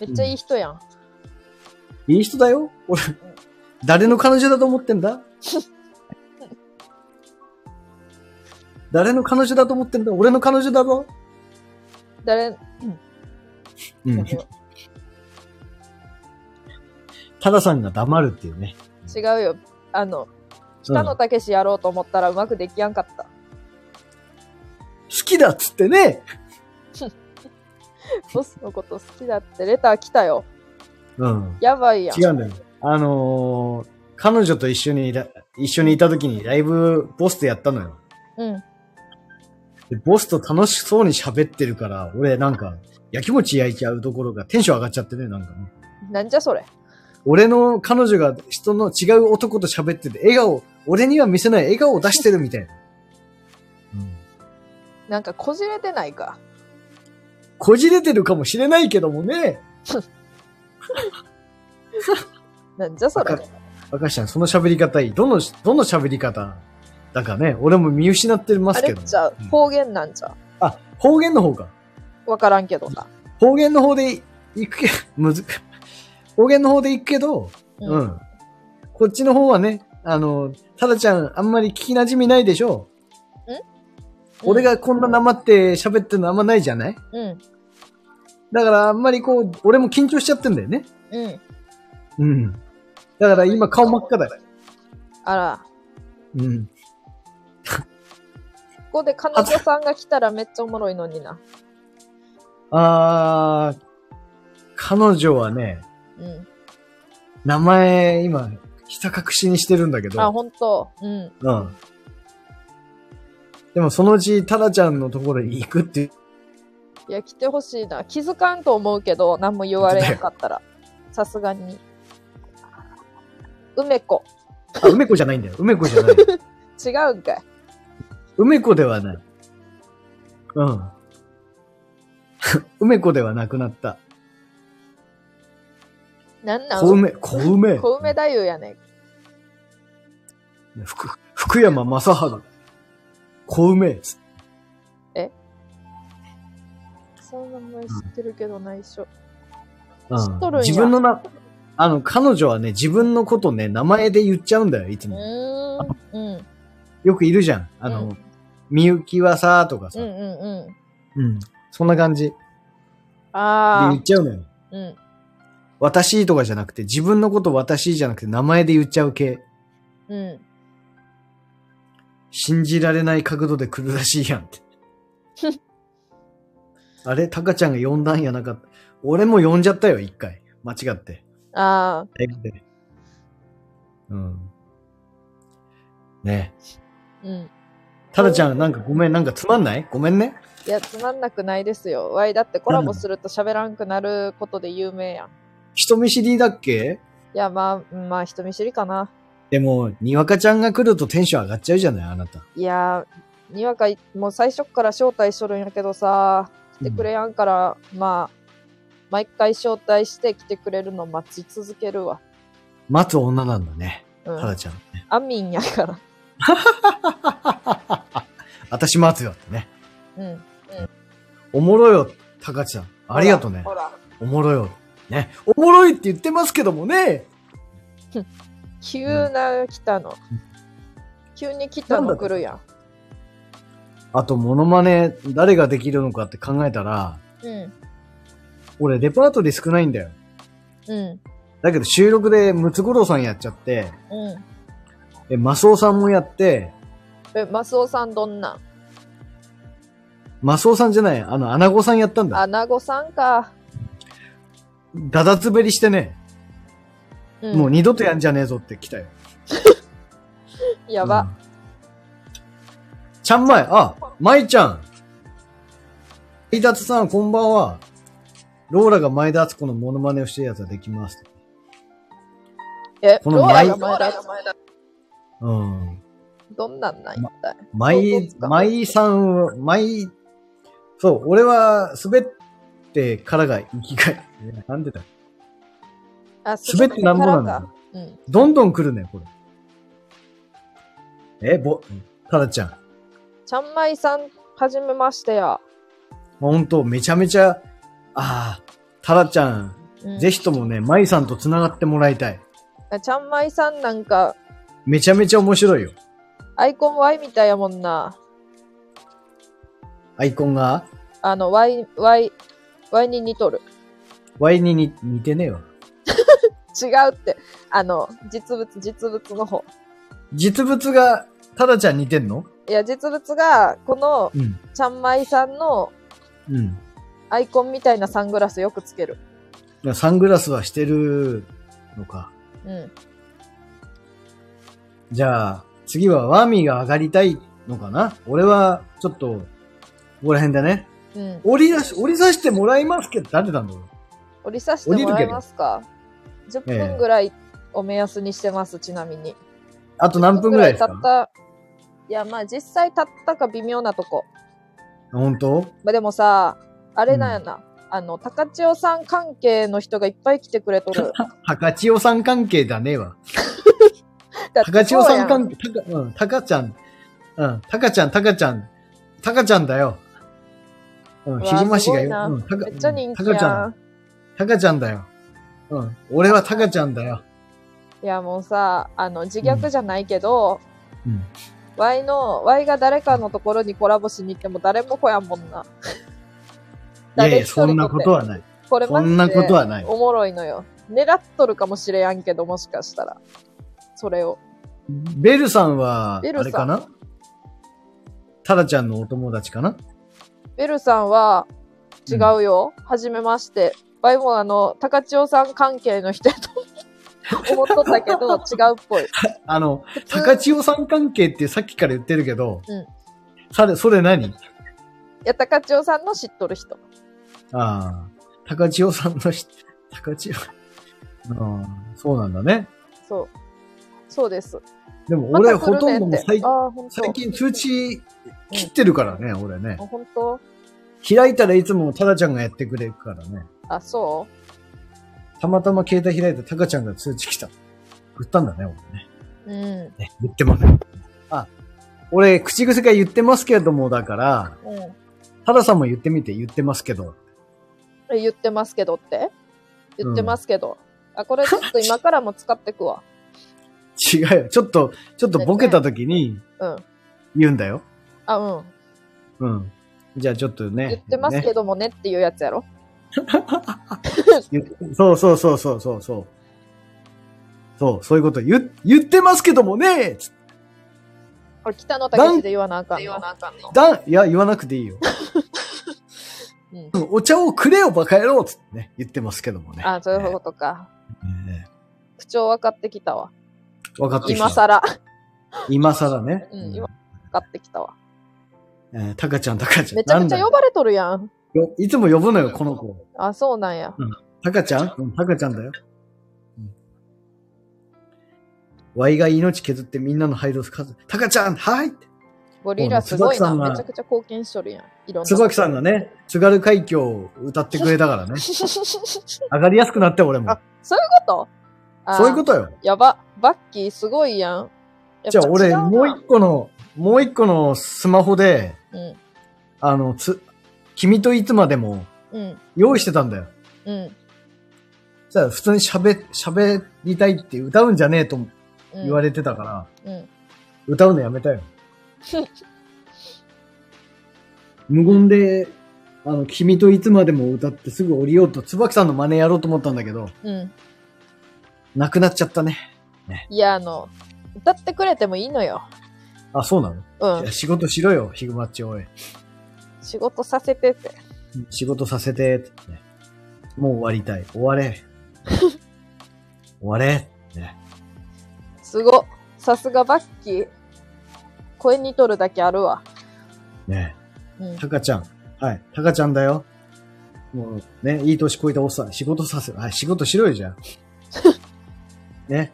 めっちゃいい人やん。いい人だよ。俺、誰の彼女だと思ってんだ？誰の彼女だと思ってんだ？俺の彼女だぞ。誰、うんうん。タダさんが黙るっていうね。違うよ。あの、北野武やろうと思ったらうまくできやんかった。好きだっつってね。ボスのこと好きだってレター来たよ。うん。やばいやん。違うんだよ。あのー彼女と一緒に一緒にいた時にライブボスとやったのよ。うん。でボスと楽しそうに喋ってるから、俺なんか、やきもち焼いちゃうところがテンション上がっちゃってね、なんかね。なんじゃそれ。俺の彼女が人の違う男と喋ってて、笑顔、俺には見せない笑顔を出してるみたいな。うん。なんかこじれてないか。こじれてるかもしれないけどもね。なんじゃそれわ。か赤ちゃん、その喋り方いい。どの、どの喋り方だかね、俺も見失ってまあすけど。れじゃう？ん方言なんじゃ。あ、方言の方か。わからんけどな。方言の方で行くけ、むず、方言の方で行くけど、うん。こっちの方はね、あの、ただちゃん、あんまり聞き馴染みないでしょ俺。がこんななまって喋ってるのあんまないじゃない？うん。だからあんまりこう、俺も緊張しちゃってんだよね。うん。うん。だから今顔真っ赤だよ。あら。うん。ここで彼女さんが来たらめっちゃおもろいのにな。あー、彼女はね、うん。名前今、ひた隠しにしてるんだけど。あ、ほんと。うん。うん。でもそのうち、タラちゃんのところに行くっていう。いや、来てほしいな。気づかんと思うけど、何も言われなかったら。さすがに。梅子。あ、梅子じゃないんだよ。梅子じゃない。違うんかい。梅子ではない。うん。梅子ではなくなった。なんなん？小梅、小梅。小梅太夫やねん。福、福山雅治。小梅。その名前知ってるけど内緒。うん知っとるんや自分のな、あの、彼女はね、自分のことね、名前で言っちゃうんだよ、いつうも。うん。よくいるじゃん。あの、うんみゆきはさ、とかさ。うんうんうん。うん。そんな感じ。であ言っちゃうのよ。あ。うん。私とかじゃなくて、自分のこと私じゃなくて、名前で言っちゃう系。うん。信じられない角度で来るらしいやんって。あれタカちゃんが呼んだんやなかった。俺も呼んじゃったよ、一回。間違って。ああ。うん。ねえ。うん。タラちゃん、なんかごめん、なんかつまんない？ごめんね。いや、つまんなくないですよ。わい、だってコラボすると喋らんくなることで有名やん。人見知りだっけ？いや、まあ、まあ、人見知りかな。でも、にわかちゃんが来るとテンション上がっちゃうじゃない、あなた。いやー、にわか、もう最初っから招待しとるんやけどさ、来てくれやんから、まあ、毎回招待して来てくれるの待ち続けるわ。待つ女なんだね。うん。ちゃんね。アミンやから。私待つよってね。うん。おもろいよ、タカちゃん。ありがとうね。ほら。おもろいよ。ね。おもろいって言ってますけどもね。急な来たの。急に来たの来るやん。あと、モノマネ、誰ができるのかって考えたら、うん。俺、レパートリー少ないんだよ。うん。だけど、収録でムツゴロウさんやっちゃって、うん。え、マスオさんもやって、え、マスオさんどんなん？マスオさんじゃない、あの、アナゴさんやったんだ。アナゴさんか。ダダ滑りしてね、うん。もう二度とやんじゃねえぞって来たよ。やば。うんちゃんまい、あ、まいちゃん。伊達さん、こんばんは。ローラが前田敦子のモノマネをしてるやつはできます。え、この前が前だ。うん。どんなんなん一体。まいまいさんは、まい、そう、俺は滑ってからが生きがい。なんでだ？あ、滑ってなんぼなんだ。うん。どんどん来るね、これ。え、ぼ、ただちゃん。ちゃんまいさん、はじめましてや。ほんと、めちゃめちゃ、ああ、ただちゃん、うん、ぜひともね、まいさんと繋がってもらいたい。ちゃんまいさんなんか、めちゃめちゃ面白いよ。アイコン Y みたいやもんな。アイコンが？あの、Y、Y、ワイに似とる。ワイに似似てねえわ。違うって。あの、実物、実物の方。実物が、タダちゃん似てんの？いや、実物が、この、うん。ちゃんまいさんのうん。アイコンみたいなサングラスよくつける。いやサングラスはしてるのか。うん。じゃあ、次はワーミーが上がりたいのかな？俺は、ちょっと、ここら辺でね。うん。折り出し、折りさしてもらいますけど、誰なんだろう？折りさしてもらえますか ?10 ええ分ぐらいを目安にしてます、ちなみに。あと何分ぐらいです経っかた。いや、まあ実際経ったか微妙なとこ。本当？まあでもさ、あれなんやな。あの、高千代さん関係の人がいっぱい来てくれとる。高千代さん関係だねえわ。だって高千代さん関係、たか、うん、たかちゃん。うん、たかちゃん、たかちゃん。たかちゃんだよ。うん、うわひじましがすごい。うん、たか、めっちゃ人気たかちゃん。やん。たかちゃんだよ。うん、俺はたかちゃんだよ。いや、もうさ、あの、自虐じゃないけど、うん。Y の、Y が誰かのところにコラボしに行っても誰も来やんもんな。いやいや、そんなことはない。これマジでそんなことはないおもろいのよ。狙っとるかもしれやんけど、もしかしたら。それを。ベルさんは、あれかな？タラちゃんのお友達かな？ベルさんは、違うよ。はじめまして。ワイもあの、高千代さん関係の人やと 思っとったけど、違うっぽい。あの、高千代さん関係ってさっきから言ってるけど、うんそれ、それ何？いや、高千代さんの知っとる人。ああ、高千代さんのし、高千代。ああ、そうなんだね。そう。そうです。でも俺まほとんどもう最。最近通知切ってるからね、俺ねあ。ほんと開いたらいつもタラちゃんがやってくれるからね。あ、そたまたま携帯開いたらタカちゃんが通知来た。振ったんだね、俺ね。ううん。ね、言ってます。あ、俺、口癖が言ってますけども、だから、うん。タラさんも言ってみて、言ってますけど。え言ってますけどって？言ってますけど。あ、これちょっと今からも使ってくわ。違うよ。ちょっと、ちょっとボケた時にうん。言うんだよ。あ、うん。うん。じゃあちょっとね。言ってますけねどもねっていうやつやろ。言っ そうそうそうそうそうそう。そう、そういうこと言、言ってますけどもねつこれ北野武で言わなあかんの？だ、いや、言わなくていいよ。うん。お茶をくれよ、バカ野郎つってね、言ってますけどもね。あ、そういうことか。ね口調分かってきたわ。分かってきた。今更。今更ね。うん今分かってきたわ。えー、タカちゃん、タカちゃん。めちゃくちゃ呼ばれとるやん。よいつも呼ぶのよ、この子。あ、そうなんや。タカちゃん？うん、タカちゃんだよ。うん。ワイが命削ってみんなの配慮する。タカちゃん、はいゴリラすごいな。めちゃくちゃ貢献しとるやん。いろんな。椿さんがね、津軽海峡を歌ってくれたからね。上がりやすくなって、俺もあ。そういうこと？あそういうことよ。やば。バッキーすごいやん。やじゃあ俺、もう一個の、もう一個のスマホで、うん。あの、つ、君といつまでもうん。用意してたんだよ。うん。じゃあ普通に喋、喋りたいって歌うんじゃねえとうん。言われてたから、うん。歌うのやめたよ。無言で、あの、君といつまでも歌ってすぐ降りようと、椿さんの真似やろうと思ったんだけど、うん。なくなっちゃったね。いや、あの、歌ってくれてもいいのよ。あ、そうなの、うんいや。仕事しろよ、ヒグマッチおい。仕事させてって。仕事させてって、ね。もう終わりたい。終われ。終われ。ね。すご。さすがバッキー。声にとるだけあるわ。ねうん。タカちゃん。はい。タカちゃんだよ。もうね、いい年こいたおっさん、仕事させ、はい、仕事しろよ、じゃあ。ね。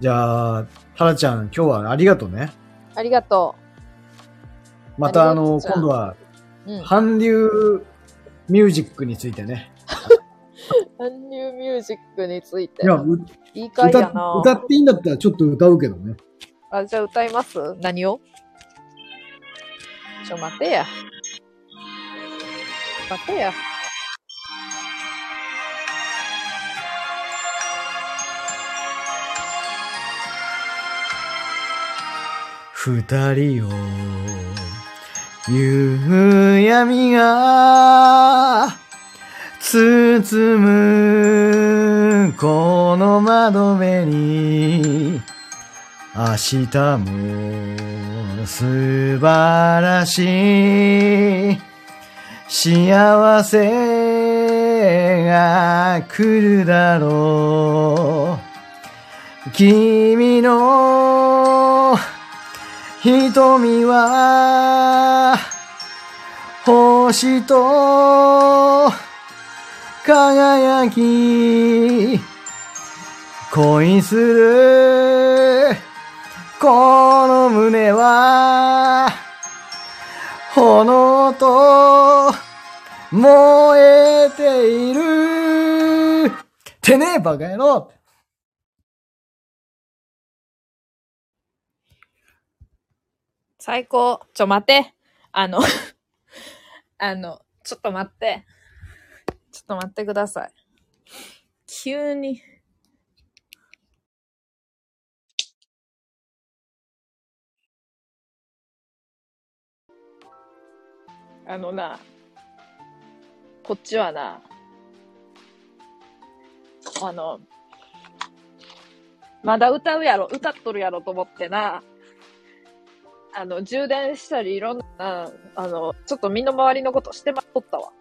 じゃあ、タラちゃん、今日はありがとうね。ありがとまた、あの、今度は。韓流ミュージックについてね。韓流ミュージックについて。いや、ういい回歌歌っていいんだったらちょっと歌うけどね。あ、じゃあ歌います？何を？ちょ、待てや。待てや。二人を夕闇が包むこの窓辺に明日も素晴らしい幸せが来るだろう。君の瞳は星と輝き恋するこの胸は炎と燃えているてねえバカ野郎最高。ちょ、待って。あの、あの、ちょっと待って。ちょっと待ってください。急に。あのな、こっちはな、あの、まだ歌うやろ、歌っとるやろと思ってな、あの、充電したりいろんな、あの、ちょっと身の回りのことしてまっとったわ。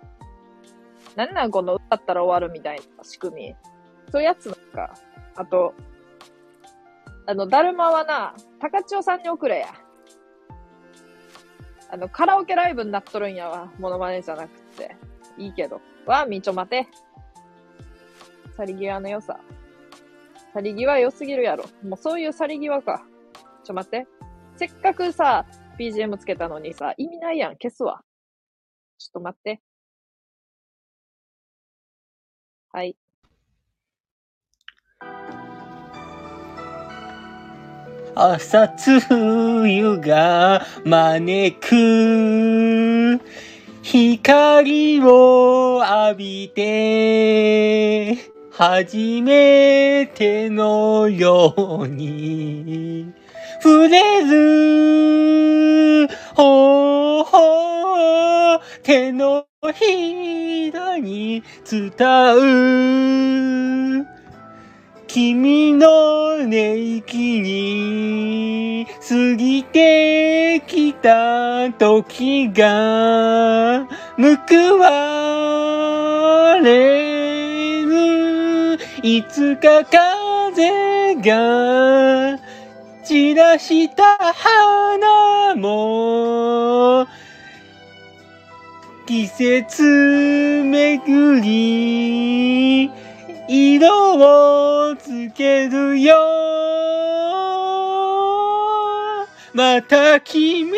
なんなんこの歌ったら終わるみたいな仕組み。そういうやつなんか。あと、あの、だるまはな、高千代さんに送れや。あの、カラオケライブになっとるんやわ。モノマネじゃなくて。いいけど。わ、みちょ待て。去り際の良さ。去り際良すぎるやろ。もうそういう去り際か。ちょ待って。せっかくさ、BGM つけたのにさ、意味ないやん。消すわ。ちょっと待って。はい。朝露が招く光を浴びて初めてのように触れるほほ手のひらに伝う。君の寝息に過ぎてきた時が報われる。いつか風が散らした花も季節巡り色をつけるよまた君に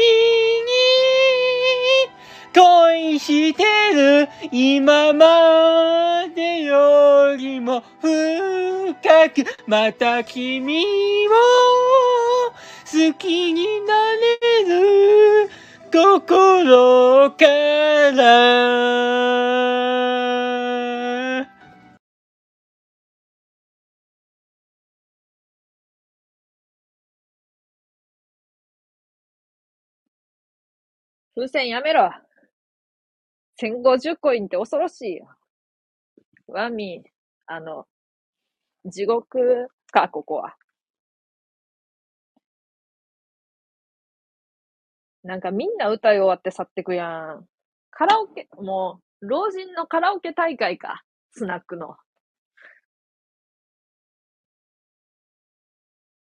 恋してる今までよりも深くまた君を好きになれる心から風船やめろ。1050コインって恐ろしいよ。ワミ、あの、地獄か、ここは。なんかみんな歌い終わって去ってくやん。カラオケ、もう、老人のカラオケ大会か。スナックの。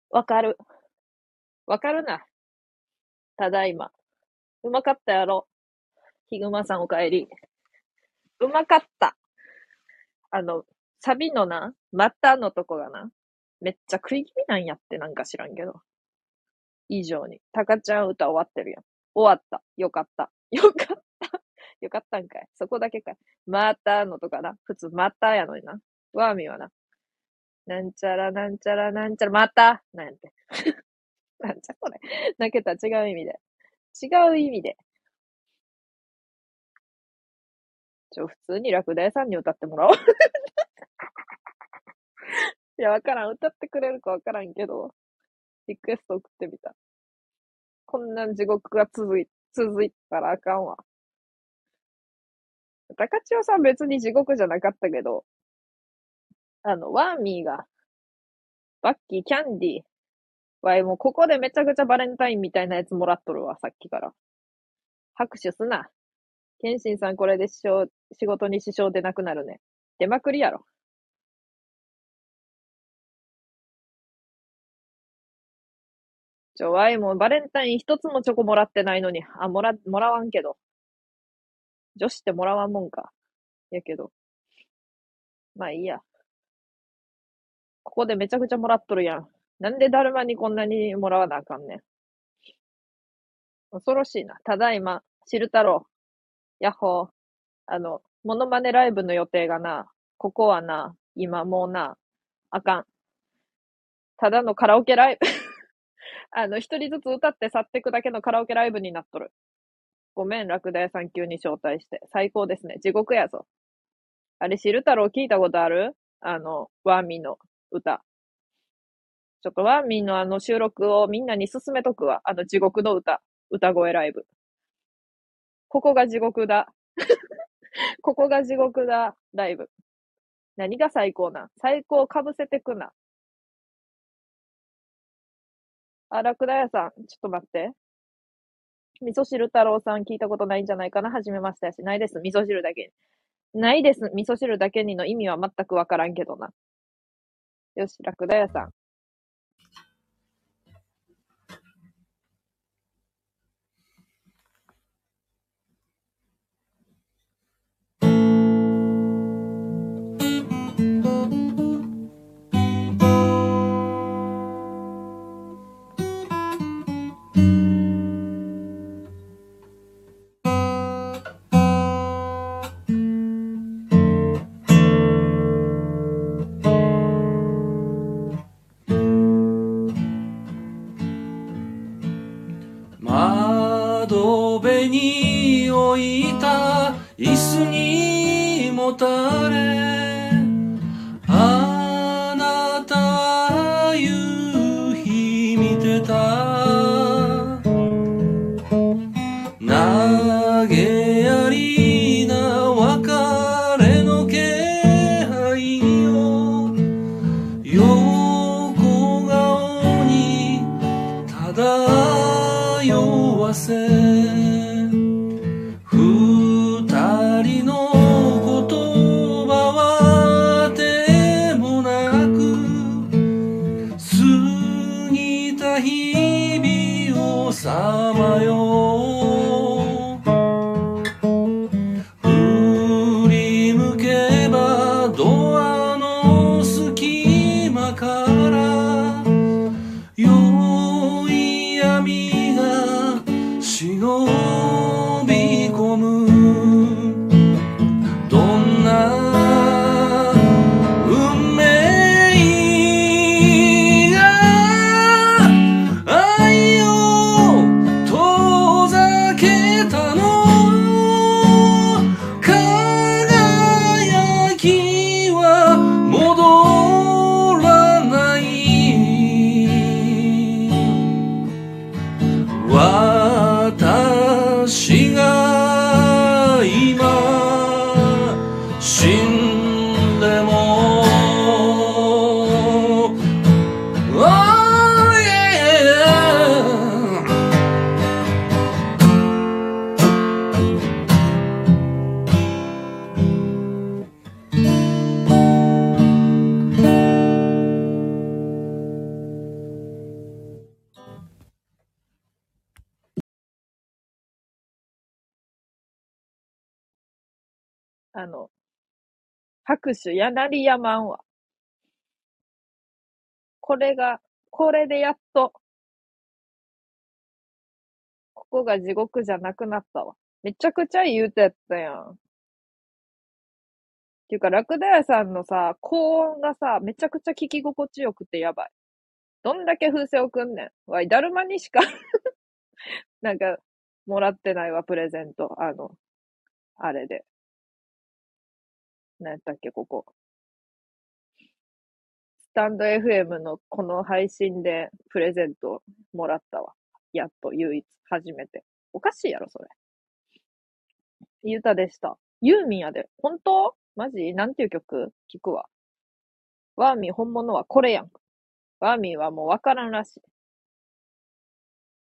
わかる。わかるな。ただいま。うまかったやろ。ヒグマさんお帰り。うまかった。あの、サビのな、またのとこがな、めっちゃ食い気味なんやってなんか知らんけど。以上に。タカちゃん歌終わってるやん。終わった。よかった。よかった。よかったんかい。そこだけかい。またのとかな。普通またやのにな。ワーミーはな。なんちゃらなんちゃらなんちゃらまたなんやて。なんちゃこれ。泣けた違う意味で。違う意味で。ちょ、普通に落第さんに歌ってもらおう。いや、わからん。歌ってくれるかわからんけど、リクエスト送ってみた。こんな地獄が続い、続いたらあかんわ。高千代さん別に地獄じゃなかったけど、あの、ワーミーが、バッキー、キャンディー、わい、もうここでめちゃくちゃバレンタインみたいなやつもらっとるわ、さっきから。拍手すな。ケンシンさんこれで支障、仕事に支障出なくなるね。出まくりやろ。ちょ、わいもバレンタイン一つもチョコもらってないのに、あ、もら、もらわんけど。女子ってもらわんもんか。やけど。まあいいや。ここでめちゃくちゃもらっとるやん。なんでだるまにこんなにもらわなあかんねん。恐ろしいな。ただいま、知る太郎。やっほー。あの、モノマネライブの予定がな、ここはな、今もうな、あかん。ただのカラオケライブ。あの、一人ずつ歌って去ってくだけのカラオケライブになっとる。ごめん、ラクダ屋さん急に招待して。最高ですね。地獄やぞ。あれ、知る太郎聞いたことある？あの、ワーミーの歌。ちょっとワーミーのあの収録をみんなに勧めとくわ。あの地獄の歌。歌声ライブ。ここが地獄だ。ここが地獄だ。ライブ。何が最高な？最高かぶせてくな。あ、ラクダ屋さん、ちょっと待って。味噌汁太郎さん聞いたことないんじゃないかな？はじめましてやし。ないです。味噌汁だけに。ないです。味噌汁だけにの意味は全くわからんけどな。よし、ラクダ屋さん。もたあの、拍手やなりやまんわ。これが、これでやっと、ここが地獄じゃなくなったわ。めちゃくちゃいい歌やったやん。っていうか、ラクダ屋さんのさ、高音がさ、めちゃくちゃ聞き心地よくてやばい。どんだけ風船送んねん。わい、だるまにしか なんか、もらってないわ、プレゼント。あの、あれで。何やったっけ、ここ。スタンド FM のこの配信でプレゼントもらったわ。やっと唯一、初めて。おかしいやろ、それ。いい歌でした。ユーミンやで。本当？マジ？なんていう曲？聞くわ。ワーミー本物はこれやん。ワーミーはもうわからんらしい。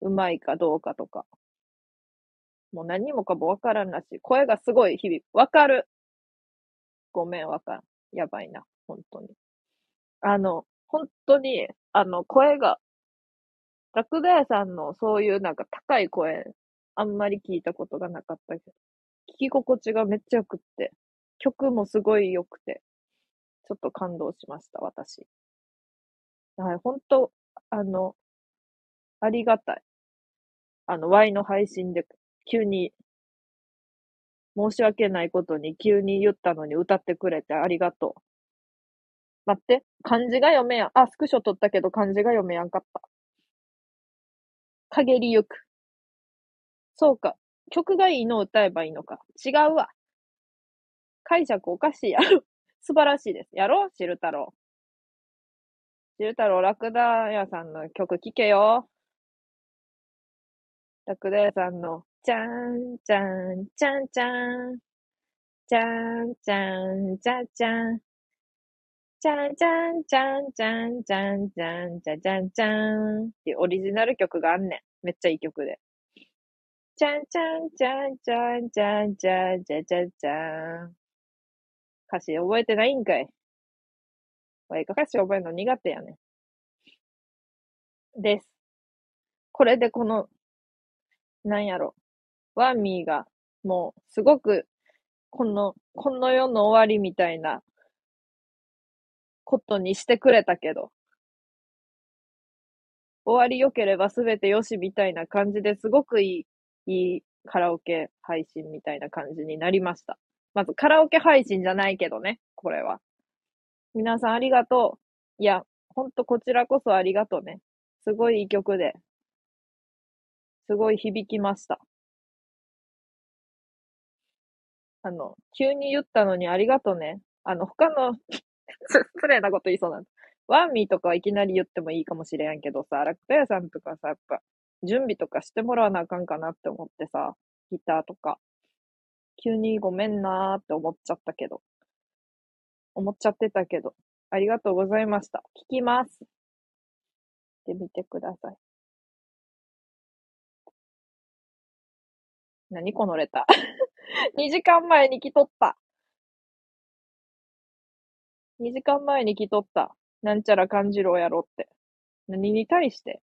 うまいかどうかとか。もう何もかもわからんらしい。声がすごい響く。わかる。ごめん、わかん。やばいな。本当に。あの、本当に、あの、声が、ラクダ屋さんのそういうなんか高い声、あんまり聞いたことがなかったけど、聞き心地がめっちゃ良くって、曲もすごい良くて、ちょっと感動しました、私。はい、本当あの、ありがたい。あの、Y の配信で急に、申し訳ないことに急に言ったのに歌ってくれてありがとう。待って、漢字が読めやん。あ、スクショ取ったけど漢字が読めやんかった。陰りゆく。そうか。曲がいいのを歌えばいいのか。違うわ。解釈おかしいやろ。素晴らしいです。やろう？シル太郎。シル太郎、ラクダ屋さんの曲聴けよ。ラクダ屋さんの、じゃんじゃんじゃんじゃん。じゃんじゃんじゃちゃん。じゃんじゃんじゃんじゃんじゃんちゃんじゃじゃんじゃん。ってオリジナル曲があんねん。めっちゃいい曲で。じゃんじゃんじゃんじゃんじゃんちゃんじゃじゃじゃん。歌詞覚えてないんかい。わいか歌詞覚えるの苦手やねん。です。これでこの、なんやろ。ワーミーが、もう、すごく、この、この世の終わりみたいな、ことにしてくれたけど、終わり良ければ全てよしみたいな感じですごくいい、いいカラオケ配信みたいな感じになりました。まずカラオケ配信じゃないけどね、これは。皆さんありがとう。いや、ほんとこちらこそありがとうね。すごいいい曲で、すごい響きました。あの、急に言ったのにありがとうね。あの、他の 失礼なこと言いそうなん。ワンミーとかはいきなり言ってもいいかもしれんけどさ、ラクタ屋さんとかさ、やっぱ、準備とかしてもらわなあかんかなって思ってさ、ギターとか。急にごめんなーって思っちゃったけど。思っちゃってたけど。ありがとうございました。聞きます。ってみてください。何このレター ?2 時間前に来とった。2時間前に来とった。なんちゃら感じろやろって。何に対して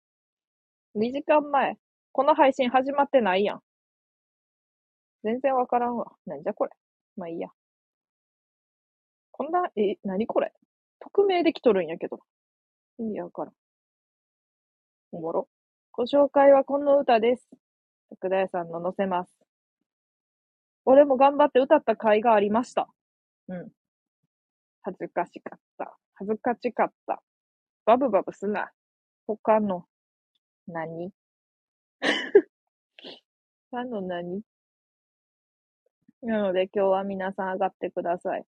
?2 時間前。この配信始まってないやん。全然わからんわ。なんじゃこれ。まあいいや。こんな、え、なにこれ？匿名で来とるんやけど。意味わからん。おもろ。ご紹介はこの歌です。徳田屋さんの載せます。俺も頑張って歌った甲斐がありました。うん。恥ずかしかった。恥ずかしかった。バブバブすな。他の、何？他の何？なので今日は皆さん上がってください。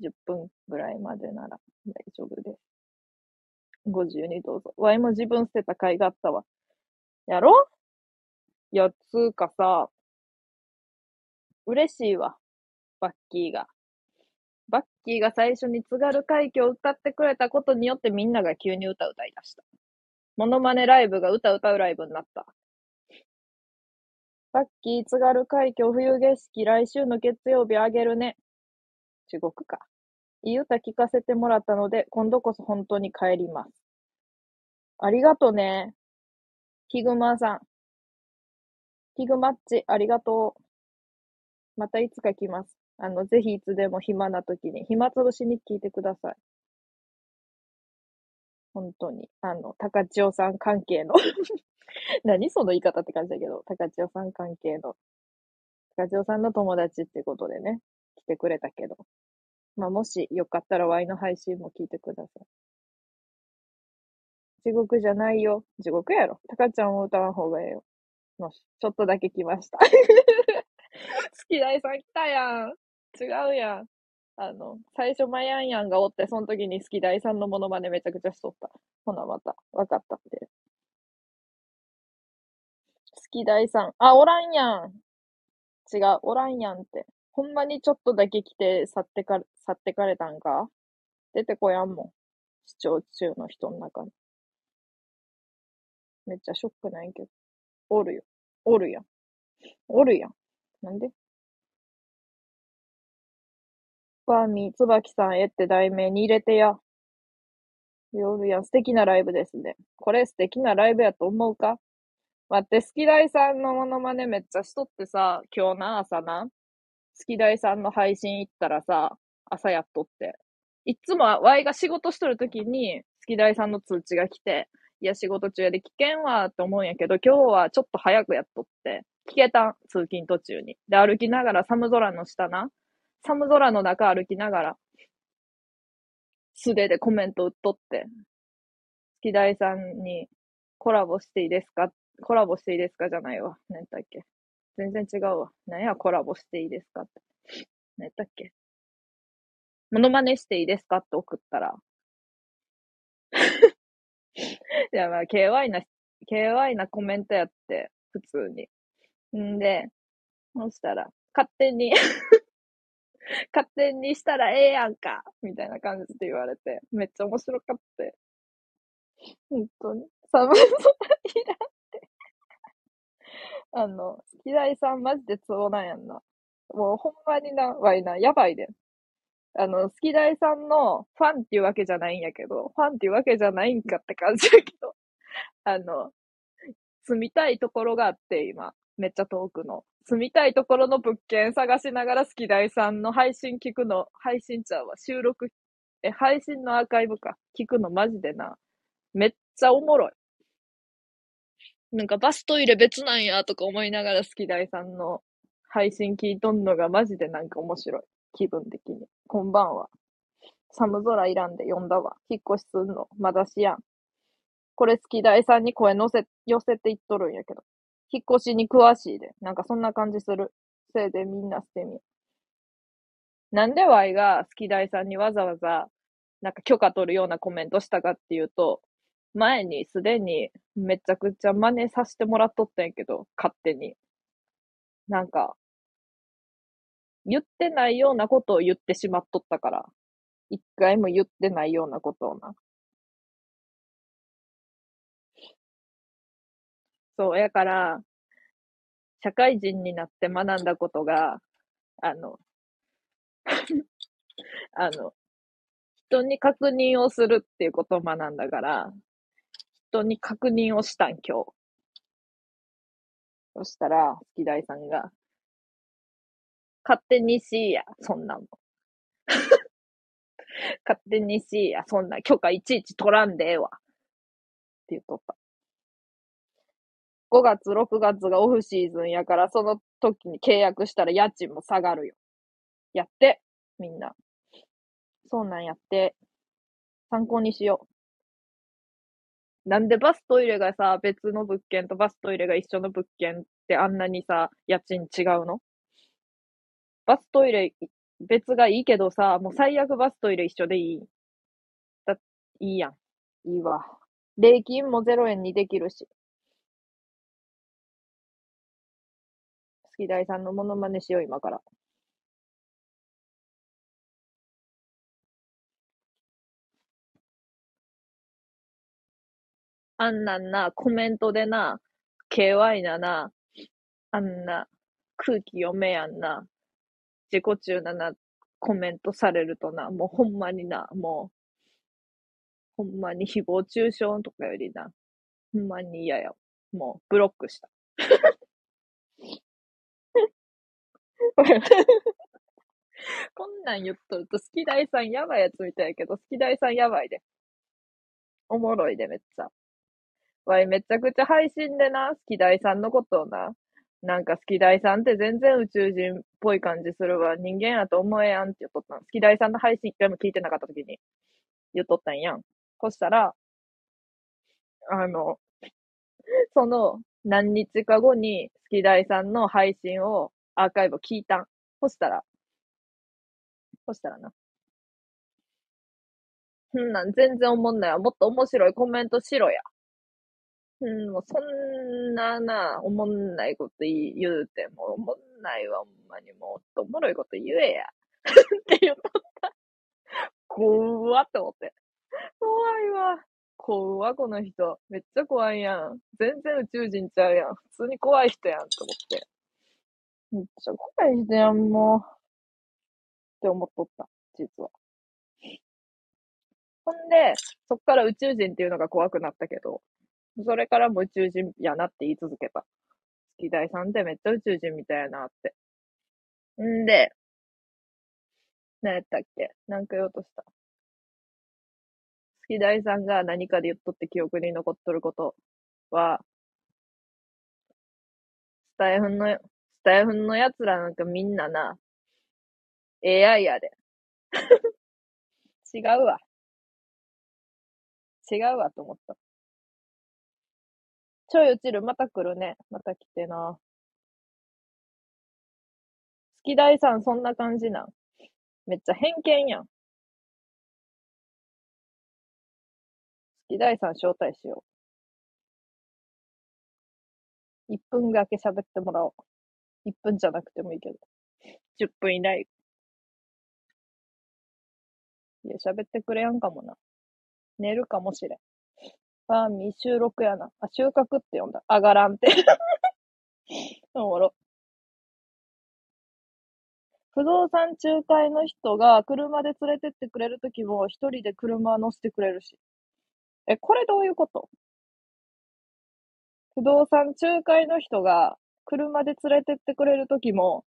10分ぐらいまでなら大丈夫です。ご自由にどうぞ。わいも自分捨てた甲斐があったわ。やろいや、つうかさ、嬉しいわ。バッキーが。バッキーが最初に津軽海峡を歌ってくれたことによってみんなが急に歌歌い出した。モノマネライブが歌歌うライブになった。バッキー津軽海峡冬景色来週の月曜日あげるね。地獄か。いい歌聞かせてもらったので、今度こそ本当に帰ります。ありがとね。ヒグマさん。ヒグマッチ、ありがとう。またいつか来ます。あの、ぜひいつでも暇な時に、暇つぶしに聞いてください。本当に。あの、高千代さん関係の 何その言い方って感じだけど、高千代さん関係の、高千代さんの友達ってことでね、来てくれたけど。まあ、もしよかったら Y の配信も聞いてください。地獄じゃないよ。地獄やろ。高ちゃんも歌わん方がええよ。のし、ちょっとだけ来ました。好き大さん来たやん。違うやん。あの、最初マヤンヤンがおって、その時に好き大さんのモノマネめちゃくちゃしとった。ほな、また、わかったって。好き大さん。あ、おらんやん。違う、おらんやんって。ほんまにちょっとだけ来て去ってか、去ってかれたんか？出てこやんもん。視聴中の人の中に。めっちゃショックないけど。おるよ。おるやん。おるやん。なんで？バーミー、椿さんへって題名に入れてや。夜やん、素敵なライブですね。これ素敵なライブやと思うか？待って、スキダイさんのモノマネめっちゃしとってさ、今日な、朝な、スキダイさんの配信行ったらさ、朝やっとって。いつもワイが仕事しとるときに、スキダイさんの通知が来て、や、仕事中やで危険わって思うんやけど、今日はちょっと早くやっとって、聞けた、通勤途中に。で、歩きながら寒空の下な、寒空の中歩きながら、素手でコメント打っとって、スキダイさんにコラボしていいですか？コラボしていいですかじゃないわ。何だっけ？全然違うわ。何やコラボしていいですかって。何だっけ？モノマネしていいですか？って送ったら。いや、まあ、KY な、KY なコメントやって、普通に。んで、そしたら、勝手に 勝手にしたらええやんかみたいな感じで言われて、めっちゃ面白かった。本当に。寒そういらんって。あの、平井さんマジでツボなんやんな。もうほんまにな、わいな、やばいで。あの、スキダイさんのファンっていうわけじゃないんやけど、ファンっていうわけじゃないんかって感じやけど、あの、住みたいところがあって、今、めっちゃ遠くの。住みたいところの物件探しながらスキダイさんの配信聞くの、配信ちゃうわ、収録、え、配信のアーカイブか、聞くのマジでな、めっちゃおもろい。なんかバストイレ別なんやとか思いながらスキダイさんの配信聞いとんのがマジでなんか面白い。気分的に。こんばんは。寒空いらんで読んだわ。引っ越しすんの。まだしやん。これスキダイさんに声乗せ、寄せていっとるんやけど。引っ越しに詳しいで。なんかそんな感じする。せいでみんなしてみ。なんでワイがスキダイさんにわざわざなんか許可取るようなコメントしたかっていうと、前にすでにめちゃくちゃ真似させてもらっとったんやけど、勝手に。なんか、言ってないようなことを言ってしまっとったから、一回も言ってないようなことをな。そう、やから、社会人になって学んだことが、あの、あの、人に確認をするっていうことを学んだから、人に確認をしたん、今日。そしたら、好き大さんが、勝手にしいや、そんなもん。勝手にしいや、そんな許可いちいち取らんでええわ。って言っとった。5月、6月がオフシーズンやから、その時に契約したら家賃も下がるよ。やって、みんな。そうなんやって。参考にしよう。なんでバストイレがさ、別の物件とバストイレが一緒の物件ってあんなにさ、家賃違うの？バストイレ別がいいけどさ、もう最悪バストイレ一緒でいい。だ、いいやん。いいわ。礼金も0円にできるし。月大さんのモノマネしよう、今から。あんなんな、コメントでな、KY なな、あんな、空気読めやんな、自己中なな、コメントされるとな、もうほんまにな、もう、ほんまに誹謗中傷とかよりな、ほんまに嫌や。もう、ブロックした。こんなん言っとると、好き大さんやばいやつみたいやけど、好き大さんやばいで。おもろいで、めっちゃ。わい、めちゃくちゃ配信でな、好き大さんのことをな、なんか好き大さんって全然宇宙人っぽい感じするわ。人間やと思えやんって言っとったん。好き大さんの配信一回も聞いてなかった時に言っとったんやん。そしたら、あの、その何日か後に好き大さんの配信をアーカイブ聞いたん。そしたら、そしたらな。んなん全然おもんないわ。もっと面白いコメントしろや。うん、もうそんなな、おもんないこと言うても、おもんないわ、ほんまにも、っとおもろいこと言えや。って言っとった。怖って思って。怖いわ。怖この人。めっちゃ怖いやん。全然宇宙人ちゃうやん。普通に怖い人やんと思って。めっちゃ怖い人やん、もう。って思っとった、実は。ほんで、そっから宇宙人っていうのが怖くなったけど、それからも宇宙人やなって言い続けた。月大さんってめっちゃ宇宙人みたいやなって。んで、何やったっけ？なんか言おうとした。月大さんが何かで言っとって記憶に残っとることは、スタイフンの、スタイフンの奴らなんかみんなな、AI やで。違うわ。違うわと思った。ちょい落ちる、また来るね。また来てな。月大さんそんな感じなん。めっちゃ偏見やん。月大さん招待しよう。1分だけ喋ってもらおう。1分じゃなくてもいいけど。10分以内。いや、喋ってくれやんかもな。寝るかもしれん。ファーミー収録やな。あ、収穫って呼んだ。上がらんって。おもろ。不動産仲介の人が車で連れてってくれるときも一人で車乗せてくれるし。え、これどういうこと？不動産仲介の人が車で連れてってくれるときも、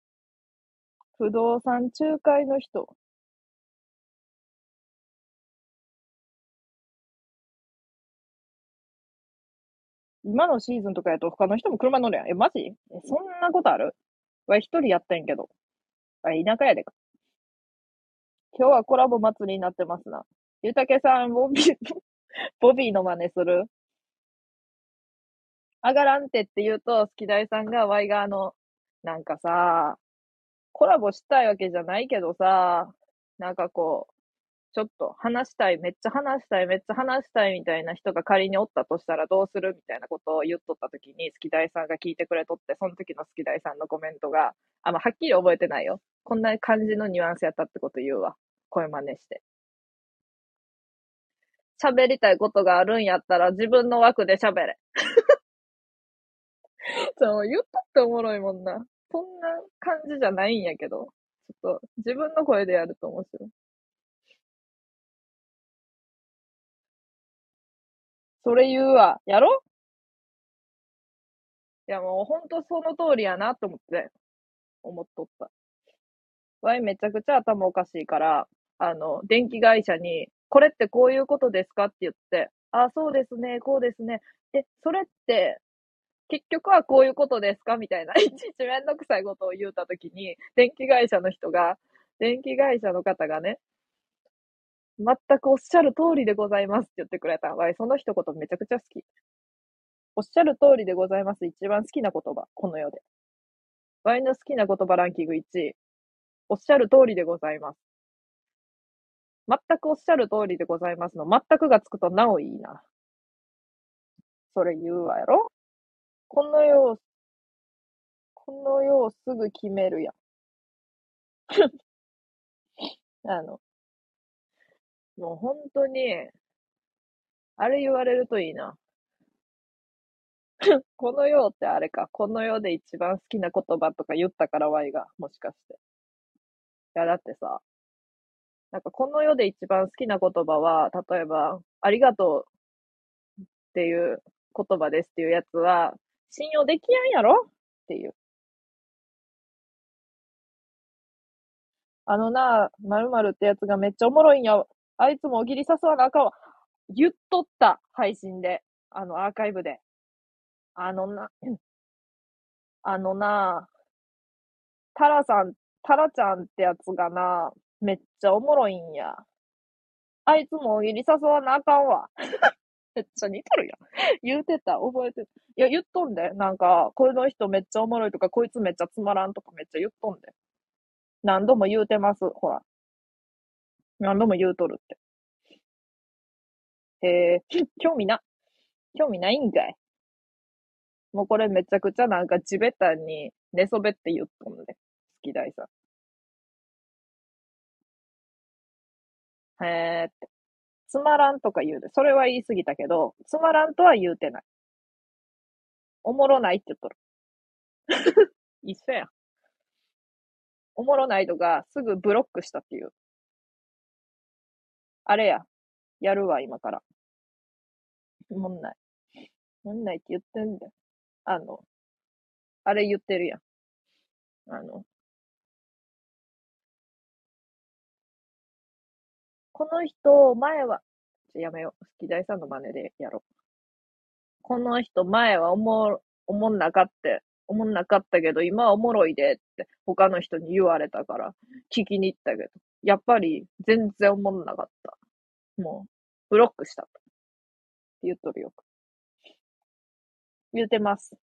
不動産仲介の人。今のシーズンとかやと他の人も車乗るやん。え、マジ？え、そんなことある？わ、一人やったんやけど。あ、田舎やでか。今日はコラボ祭りになってますな。ゆたけさん、ボビー、ボビーの真似する？上がらんてって言うと、好き大さんが、ワイがあの、なんかさ、コラボしたいわけじゃないけどさ、なんかこう、ちょっと話したい、めっちゃ話したい、めっちゃ話したいみたいな人が仮におったとしたらどうするみたいなことを言っとった時に、好き大さんが聞いてくれとって、その時の好き大さんのコメントが、あ、まあ、はっきり覚えてないよ。こんな感じのニュアンスやったってこと言うわ。声真似して。喋りたいことがあるんやったら自分の枠で喋れ。そう、言ったっておもろいもんな。そんな感じじゃないんやけど。ちょっと自分の声でやると面白い。それ言うわ。やろ？いやもうほんとその通りやなと思って、思っとった。わいめちゃくちゃ頭おかしいから、あの、電気会社に、これってこういうことですかって言って、あ、そうですね、こうですね。え、それって、結局はこういうことですか？みたいな、いちいちめんどくさいことを言うたときに、電気会社の人が、電気会社の方がね、全くおっしゃる通りでございますって言ってくれた。わい、その一言めちゃくちゃ好き。おっしゃる通りでございます。一番好きな言葉、この世で。わいの好きな言葉ランキング1位。おっしゃる通りでございます。全くおっしゃる通りでございますの、全くがつくとなおいいな。それ言うわやろ？この世を、この世をすぐ決めるやん。あの、もう本当に、あれ言われるといいな。この世ってあれか。この世で一番好きな言葉とか言ったからワイが、もしかして。いや、だってさ、なんかこの世で一番好きな言葉は、例えば、ありがとうっていう言葉ですっていうやつは、信用できやんやろ？っていう。あのな、〇〇ってやつがめっちゃおもろいんや。あいつもおぎり誘わなあかんわ。言っとった、配信で。あの、アーカイブで。あのな、あのな、タラさん、タラちゃんってやつがな、めっちゃおもろいんや。あいつもおぎり誘わなあかんわ。めっちゃ似とるやん。言うてた、覚えてた。いや、言っとんで。なんか、この人めっちゃおもろいとか、こいつめっちゃつまらんとかめっちゃ言っとんで。何度も言うてます。ほら。何度も言うとるって。へえ、興味な。興味ないんかい。もうこれめちゃくちゃなんか地べたに寝そべって言っとんで。好き大さん。へーって。つまらんとか言うで。それは言い過ぎたけど、つまらんとは言うてない。おもろないって言っとる。一緒やん。おもろないとか、すぐブロックしたっていう。あれや。やるわ、今から。もんない。もんないって言ってんだよ。あの、あれ言ってるやん。あの、この人、前は、ちょやめよう。好き大さんの真似でやろう。この人、前はおも、おもんなかって、おもんなかったけど、今はおもろいでって、他の人に言われたから、聞きに行ったけど、やっぱり、全然おもんなかった。もう、ブロックしたと。言っとるよ。言うてます。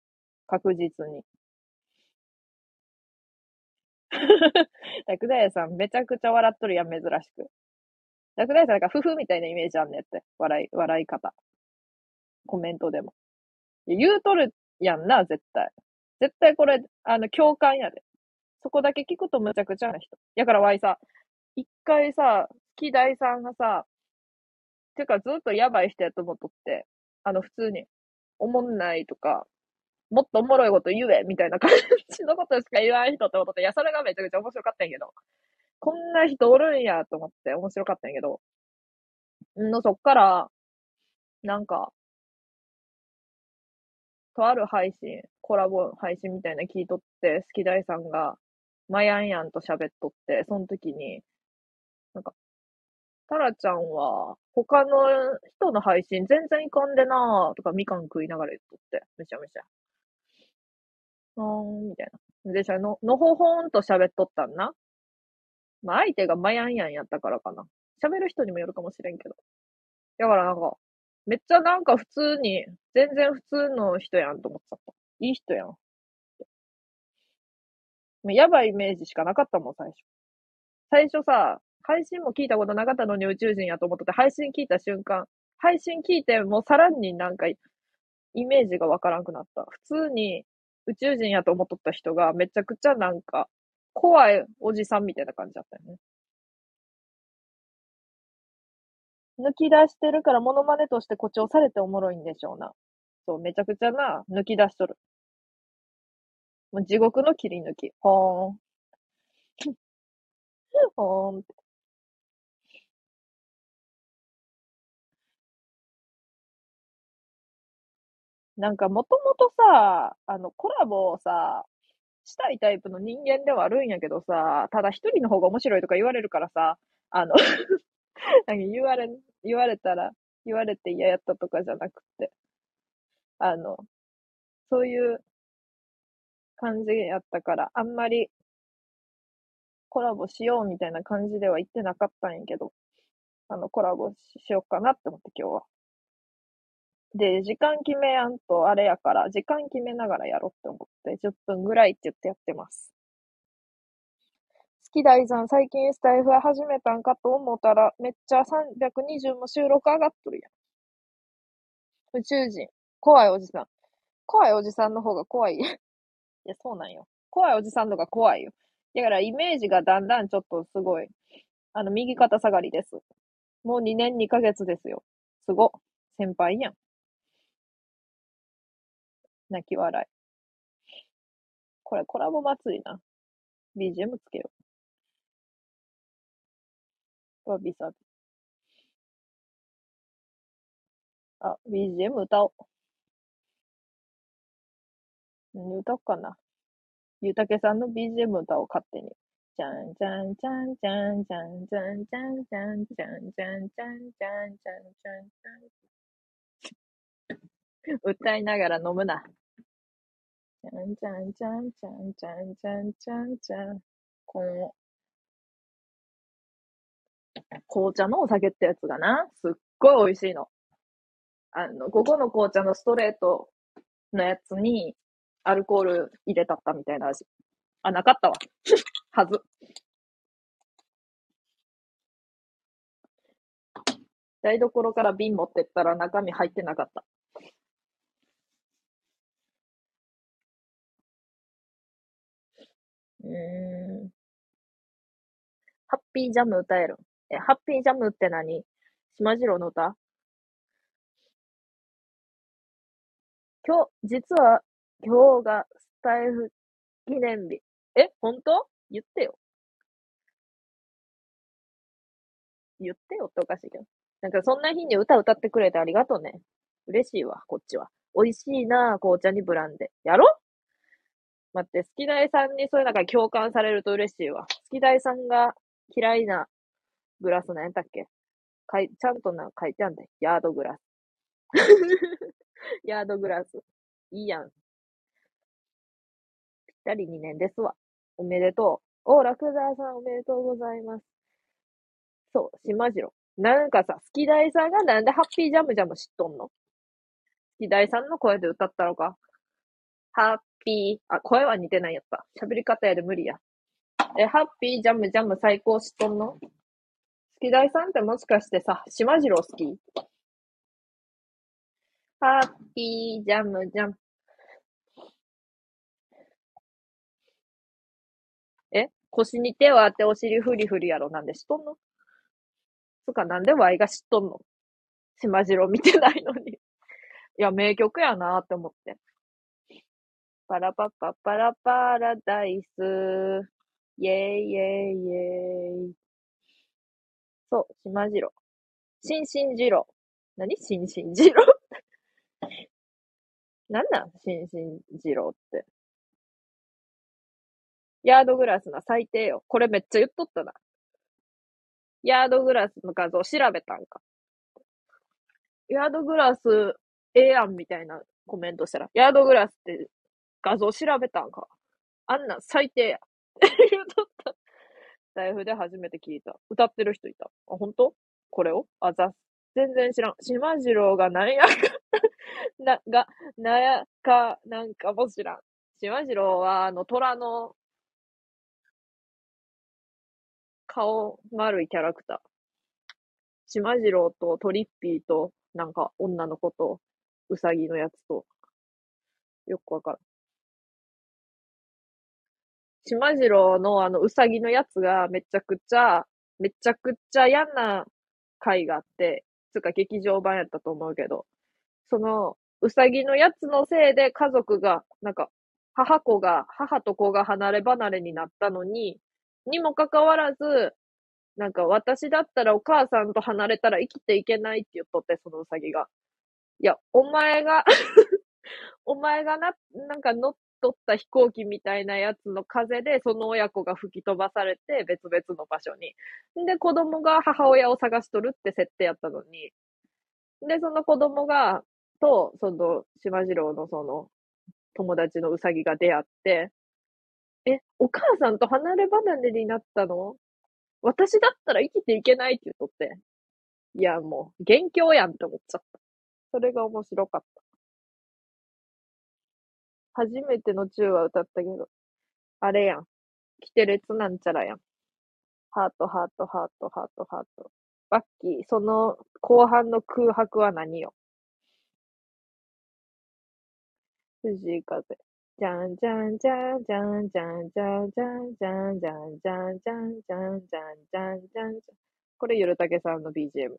確実に。ラクダ屋さん、めちゃくちゃ笑っとるやん、珍しく。ラクダ屋さん、なんか、ふふみたいなイメージあんねって。笑い、笑い方。コメントでも。言うとるやんな、絶対。絶対これ、あの、共感やで。そこだけ聞くとむちゃくちゃな人。やからわいさ、一回さ、木大さんがさ、てかずっとやばい人やと思っとって、あの、普通に、おもんないとか、もっとおもろいこと言えみたいな感じのことしか言わん人って思っとって、いや、それがめちゃくちゃ面白かったんやけど、こんな人おるんやと思って面白かったんやけど、の、そっから、なんか、とある配信、コラボ配信みたいな聞いとって、好き大さんが、まやんやんと喋っとって、その時に、タラちゃんは、他の人の配信全然いかんでなーとかみかん食いながら言っとって、めちゃめちゃ。あーん、みたいな。で、じゃあの、のほほんと喋っとったんな。まあ、相手がまやんやんやったからかな。喋る人にもよるかもしれんけど。だからなんか、めっちゃなんか普通に、全然普通の人やんと思っちゃった。いい人やん。やばいイメージしかなかったもん、最初。最初さ、配信も聞いたことなかったのに宇宙人やと思ってて、配信聞いた瞬間、配信聞いてもうさらになんか、イメージがわからんくなった。普通に宇宙人やと思っとった人がめちゃくちゃなんか、怖いおじさんみたいな感じだったよね。抜き出してるからモノマネとして誇張されておもろいんでしょうな。そう、めちゃくちゃな、抜き出しとる。もう地獄の切り抜き。ほーん。ほーん。なんかもともとさ、あの、コラボをさ、したいタイプの人間ではあるんやけどさ、ただ一人の方が面白いとか言われるからさ、あの、なんか言われ、言われたら、言われて嫌やったとかじゃなくて、あの、そういう感じやったから、あんまりコラボしようみたいな感じでは言ってなかったんやけど、あの、コラボしようかなって思って今日は。で、時間決めやんとあれやから、時間決めながらやろうって思って、10分ぐらいって言ってやってます。好き大さん、最近スタイフは始めたんかと思ったら、めっちゃ320も収録上がっとるやん。宇宙人。怖いおじさん。怖いおじさんの方が怖い。いや、そうなんよ。怖いおじさんの方が怖いよ。だからイメージがだんだんちょっとすごい、あの、右肩下がりです。もう2年2ヶ月ですよ。すご。先輩やん。泣き笑い。これコラボ祭りな。BGM つけよう。わびさび。あ、BGM 歌おう。何歌おうかな。ゆたけさんの BGM 歌おう、勝手に。じゃんじゃんじゃんじゃんじゃんじゃんじゃんじゃんじゃんじゃんじゃんじゃんじゃんじゃんじゃん。歌いながら飲むな。じゃんじゃんじゃんじゃんじゃんじゃんじゃんじゃん。この、紅茶のお酒ってやつがな、すっごい美味しいの。あの、ここの紅茶のストレートのやつに、アルコール入れたったみたいな味。あ、なかったわ。はず。台所から瓶持ってったら中身入ってなかった。うん。ハッピージャム歌えるえ、ハッピージャムって何？島次郎の歌？今日、実は今日がスタイフ記念日。え、本当？言ってよ。言ってよっておかしいけど。なんかそんな日に歌歌ってくれてありがとうね。嬉しいわ、こっちは。美味しいな、紅茶にブランデ。やろ待って、好き大さんにそういうなんか共感されると嬉しいわ。好き大さんが嫌いなグラス何やったっけ？かい、ちゃんとな、書いてあんで。ヤードグラス。ヤードグラス。いいやん。ぴったり2年ですわ。おめでとう。お、ラクダさんおめでとうございます。そう、島次郎。なんかさ、好き大さんがなんでハッピージャムジャム知っとんの？好き大さんの声で歌ったのか？ハッピー、あ、声は似てないやった。喋り方やで無理や。え、ハッピー？ジャムジャム最高知っとんの？好き大さんってもしかしてさ、島次郎好き？ハッピージャムジャム。え？腰に手を当てお尻フリフリやろ。なんで知っとんの？つか、なんでワイが知っとんの？島次郎見てないのに。いや、名曲やなって思って。パラパッパパラパラダイス。イェイイェイイェイ。そう、島次郎。しんしん次郎。何？しんしん次郎 なんなん？しんしん次郎って。ヤードグラスな最低よ。これめっちゃ言っとったな。ヤードグラスの画像調べたんか。ヤードグラスええやんみたいなコメントしたら、ヤードグラスって画像調べたんか。あんな最低や。言うとった。スタイフで初めて聞いた。歌ってる人いた。あ、本当？これを？あざす。全然知らん。島次郎がなんやか、な、が、なやか、なんかも知らん。島次郎は、あの、虎の、顔丸いキャラクター。島次郎とトリッピーと、なんか女の子と、うさぎのやつと、よくわからん。島次郎のあのうさぎのやつがめちゃくちゃ、めちゃくちゃ嫌な回があって、つか劇場版やったと思うけど、その、うさぎのやつのせいで家族が、なんか、母子が、母と子が離れ離れになったのに、にもかかわらず、なんか私だったらお母さんと離れたら生きていけないって言っとって、そのうさぎが。いや、お前が、お前がな、なんか乗っ取った飛行機みたいなやつの風で、その親子が吹き飛ばされて、別々の場所に。で、子供が母親を探しとるって設定やったのに。で、その子供が、と、その、島次郎のその、友達のうさぎが出会って、え、お母さんと離れ離れになったの？私だったら生きていけないって言っとって。いや、もう、元凶やんって思っちゃった。それが面白かった。初めての中は歌ったけど、あれやん。キテレツなんちゃらやん。ハート、ハート、ハート、ハート、ハート。バッキー、その後半の空白は何よ？藤井風。じゃんじゃんじゃんじゃんじゃんじゃんじゃんじゃんじゃんじゃんじゃんじゃんじゃんじゃんじゃんこれ、ゆるたけさんの BGM。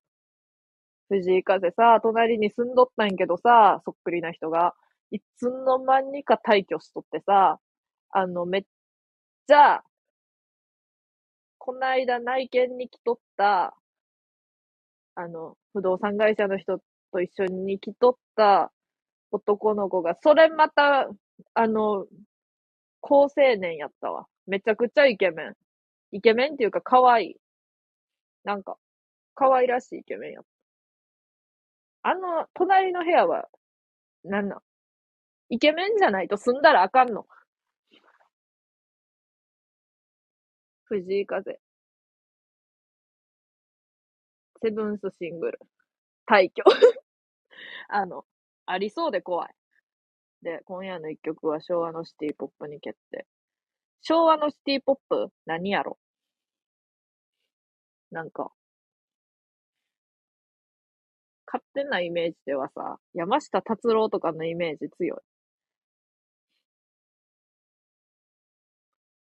藤井風さ、隣に住んどったんけどさ、そっくりな人が。いつの間にか退去しとってさ、あの、めっちゃ、こないだ内見に来とった、あの、不動産会社の人と一緒に来とった男の子が、それまた、あの、高青年やったわ。めちゃくちゃイケメン。イケメンっていうか可愛い。なんか、可愛らしいイケメンやった。あの、隣の部屋は、なんなん？イケメンじゃないと住んだらあかんの。藤井風。セブンスシングル。退去。あの、ありそうで怖い。で、今夜の一曲は昭和のシティポップに決定。昭和のシティポップ何やろ？なんか、勝手なイメージではさ、山下達郎とかのイメージ強い。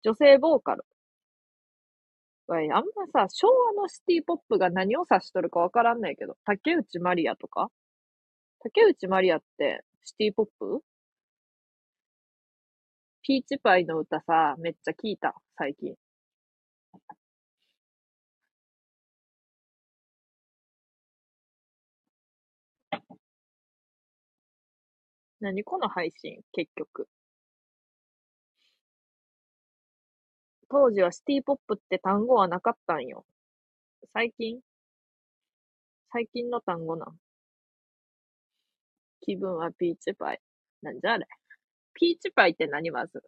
女性ボーカル。あんまさ、昭和のシティポップが何を指しとるかわからんないけど、竹内まりやとか？竹内まりやってシティポップ？ピーチパイの歌さ、めっちゃ聞いた、最近。何この配信、結局。当時はシティポップって単語はなかったんよ。最近？最近の単語なん。気分はピーチパイ。なんじゃあれ？ピーチパイって何まず？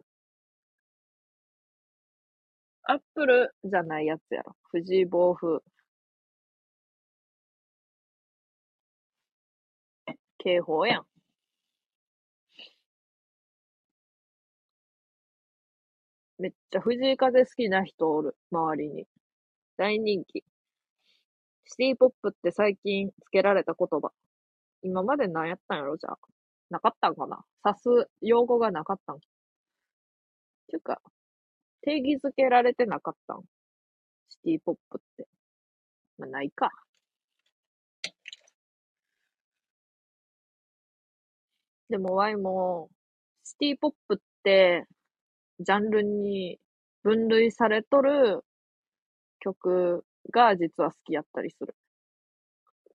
アップルじゃないやつやろ。藤井暴風。警報やん。めっちゃ藤井風好きな人おる。周りに。大人気。シティポップって最近付けられた言葉。今まで何やったんやろじゃあ。なかったんかな指す用語がなかったんていうか、定義づけられてなかったんシティポップって。まあ、ないか。でも、ワイも、シティポップって、ジャンルに分類されとる曲が実は好きやったりする。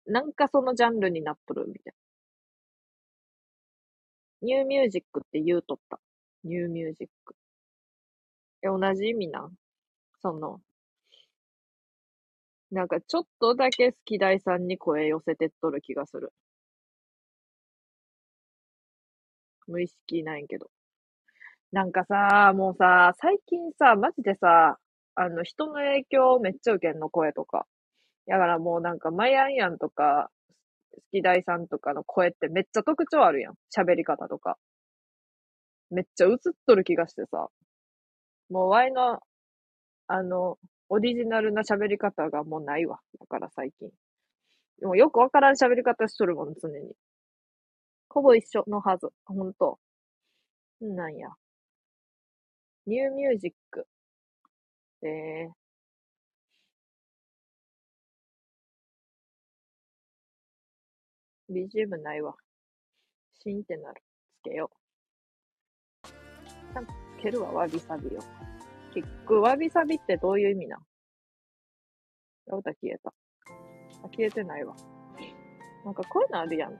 なんかそのジャンルになっとるみたいな。ニューミュージックって言うとった。ニューミュージック。え、同じ意味なん？その、なんかちょっとだけ好き大さんに声寄せてっとる気がする。無意識ないけど。なんかさ、もうさ、最近さ、マジでさ、あの、人の影響めっちゃ受けんの、声とか。だからもうなんか、マヤンヤンとか、好き大さんとかの声ってめっちゃ特徴あるやん。喋り方とか。めっちゃ映っとる気がしてさ。もうワイの、あの、オリジナルな喋り方がもうないわ。だから最近。でもよくわからん喋り方しとるもん、常に。ほぼ一緒のはず。ほんと。なんや。ニューミュージック。えー、BGM ないわ。シンってなる。つけよう。ちゃんとつけるわ、わびさびを。結局、わびさびってどういう意味なんやうた消えた。あ、消えてないわ。なんかこういうのあるやんな。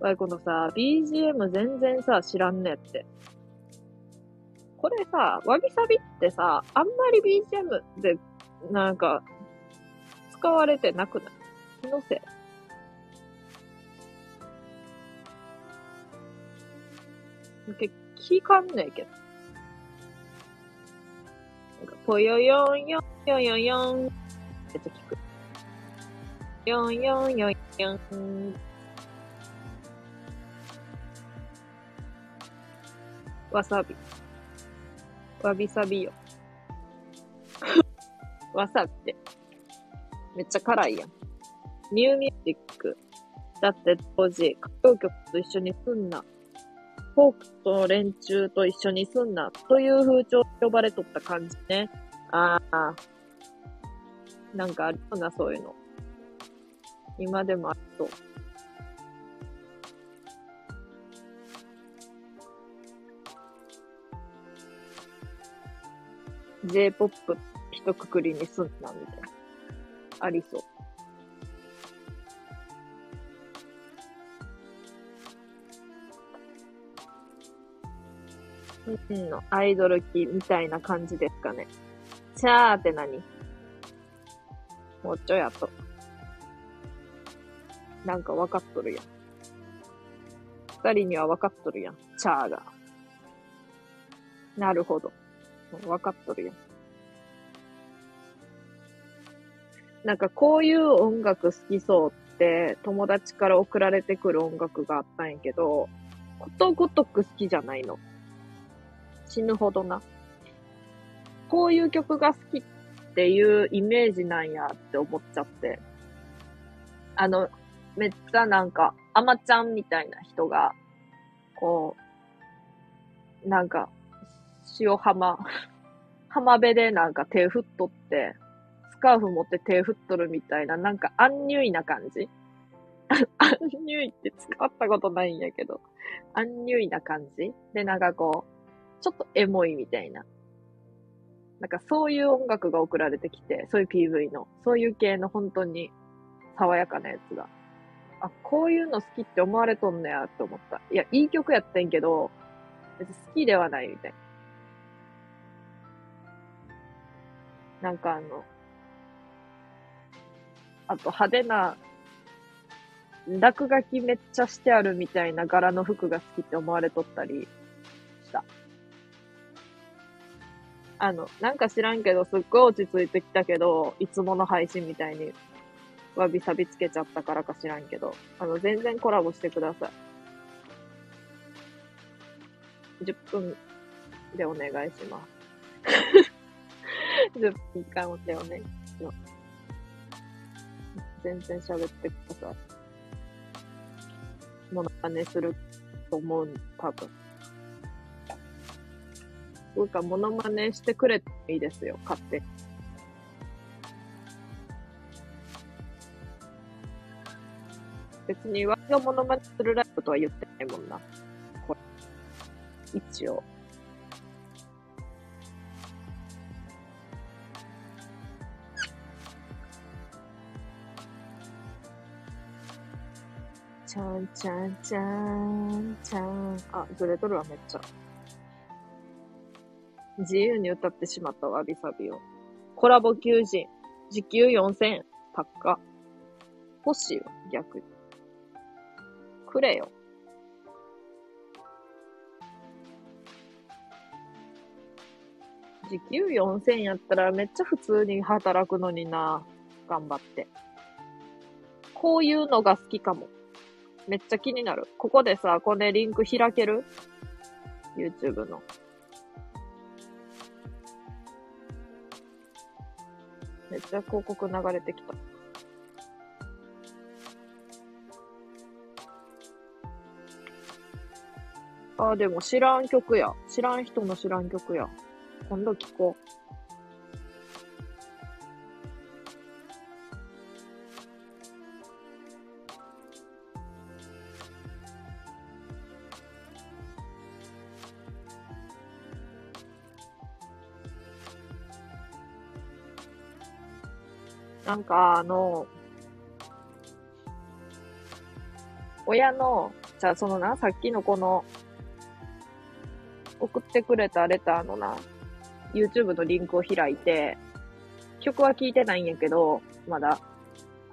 わい、このさ、BGM 全然さ、知らんねって。これさ、わびさびってさ、あんまり BGM で、なんか、使われてなくない？気のせい。結聞かんねえけど。なんか、ぽよよんよんよんよんよん。めっちゃ聞く。よんよんよんよん。わさび。わびさびよ。わさって。めっちゃ辛いやん。ニューミュージック。だって当時、歌謡曲と一緒にすんな。フォークと連中と一緒にすんな。という風潮呼ばれとった感じね。ああ。なんかあるよな、そういうの。今でもあると。J-POP 一括りにすんな、みたいな。ありそう。うんのアイドル期みたいな感じですかね。チャーって何？もうちょやと。なんか分かっとるやん。二人には分かっとるやん。チャーが。なるほど。分かっとるやん。なんかこういう音楽好きそうって友達から送られてくる音楽があったんやけど、ことごとく好きじゃないの。死ぬほどな。こういう曲が好きっていうイメージなんやって思っちゃって。あの、めっちゃなんか、アマちゃんみたいな人が、こう、なんか、塩浜、浜辺でなんか手振っとって、スカーフ持って手振っとるみたいな、なんかアンニュイな感じアンニュイって使ったことないんやけど、アンニュイな感じで、なんかこう、ちょっとエモいみたいな。なんかそういう音楽が送られてきて、そういう PV の、そういう系の本当に爽やかなやつが。あ、こういうの好きって思われとんねやって思った。いや、いい曲やってんけど、別に好きではないみたいな。なんかあの、あと派手な、落書きめっちゃしてあるみたいな柄の服が好きって思われとったりした。あの、なんか知らんけど、すっごい落ち着いてきたけど、いつもの配信みたいに、わびさびつけちゃったからか知らんけど、あの、全然コラボしてください。10分でお願いします。10分間でお願いします。全然喋ってください。モノマネすると思う、多分。そうか、モノマネしてくれてもいいですよ、勝手に。別に我がモノマネするライブとは言ってないもんな。これ。一応。ちゃんちゃんちゃんちゃん。あ、ずれとるわ、めっちゃ。自由に歌ってしまったわ、わびさびを。コラボ求人。時給4000円。高っ。欲しいわ、逆に。くれよ。時給4000やったらめっちゃ普通に働くのにな。頑張って。こういうのが好きかも。めっちゃ気になる。ここでさ、これリンク開ける ?YouTube の。めっちゃ広告流れてきた。あ、でも知らん曲や。知らん人の知らん曲や。今度聞こう。なんか、あの、親の、じゃあそのな、さっきのこの、送ってくれたレターのな、YouTube のリンクを開いて、曲は聞いてないんやけど、まだ、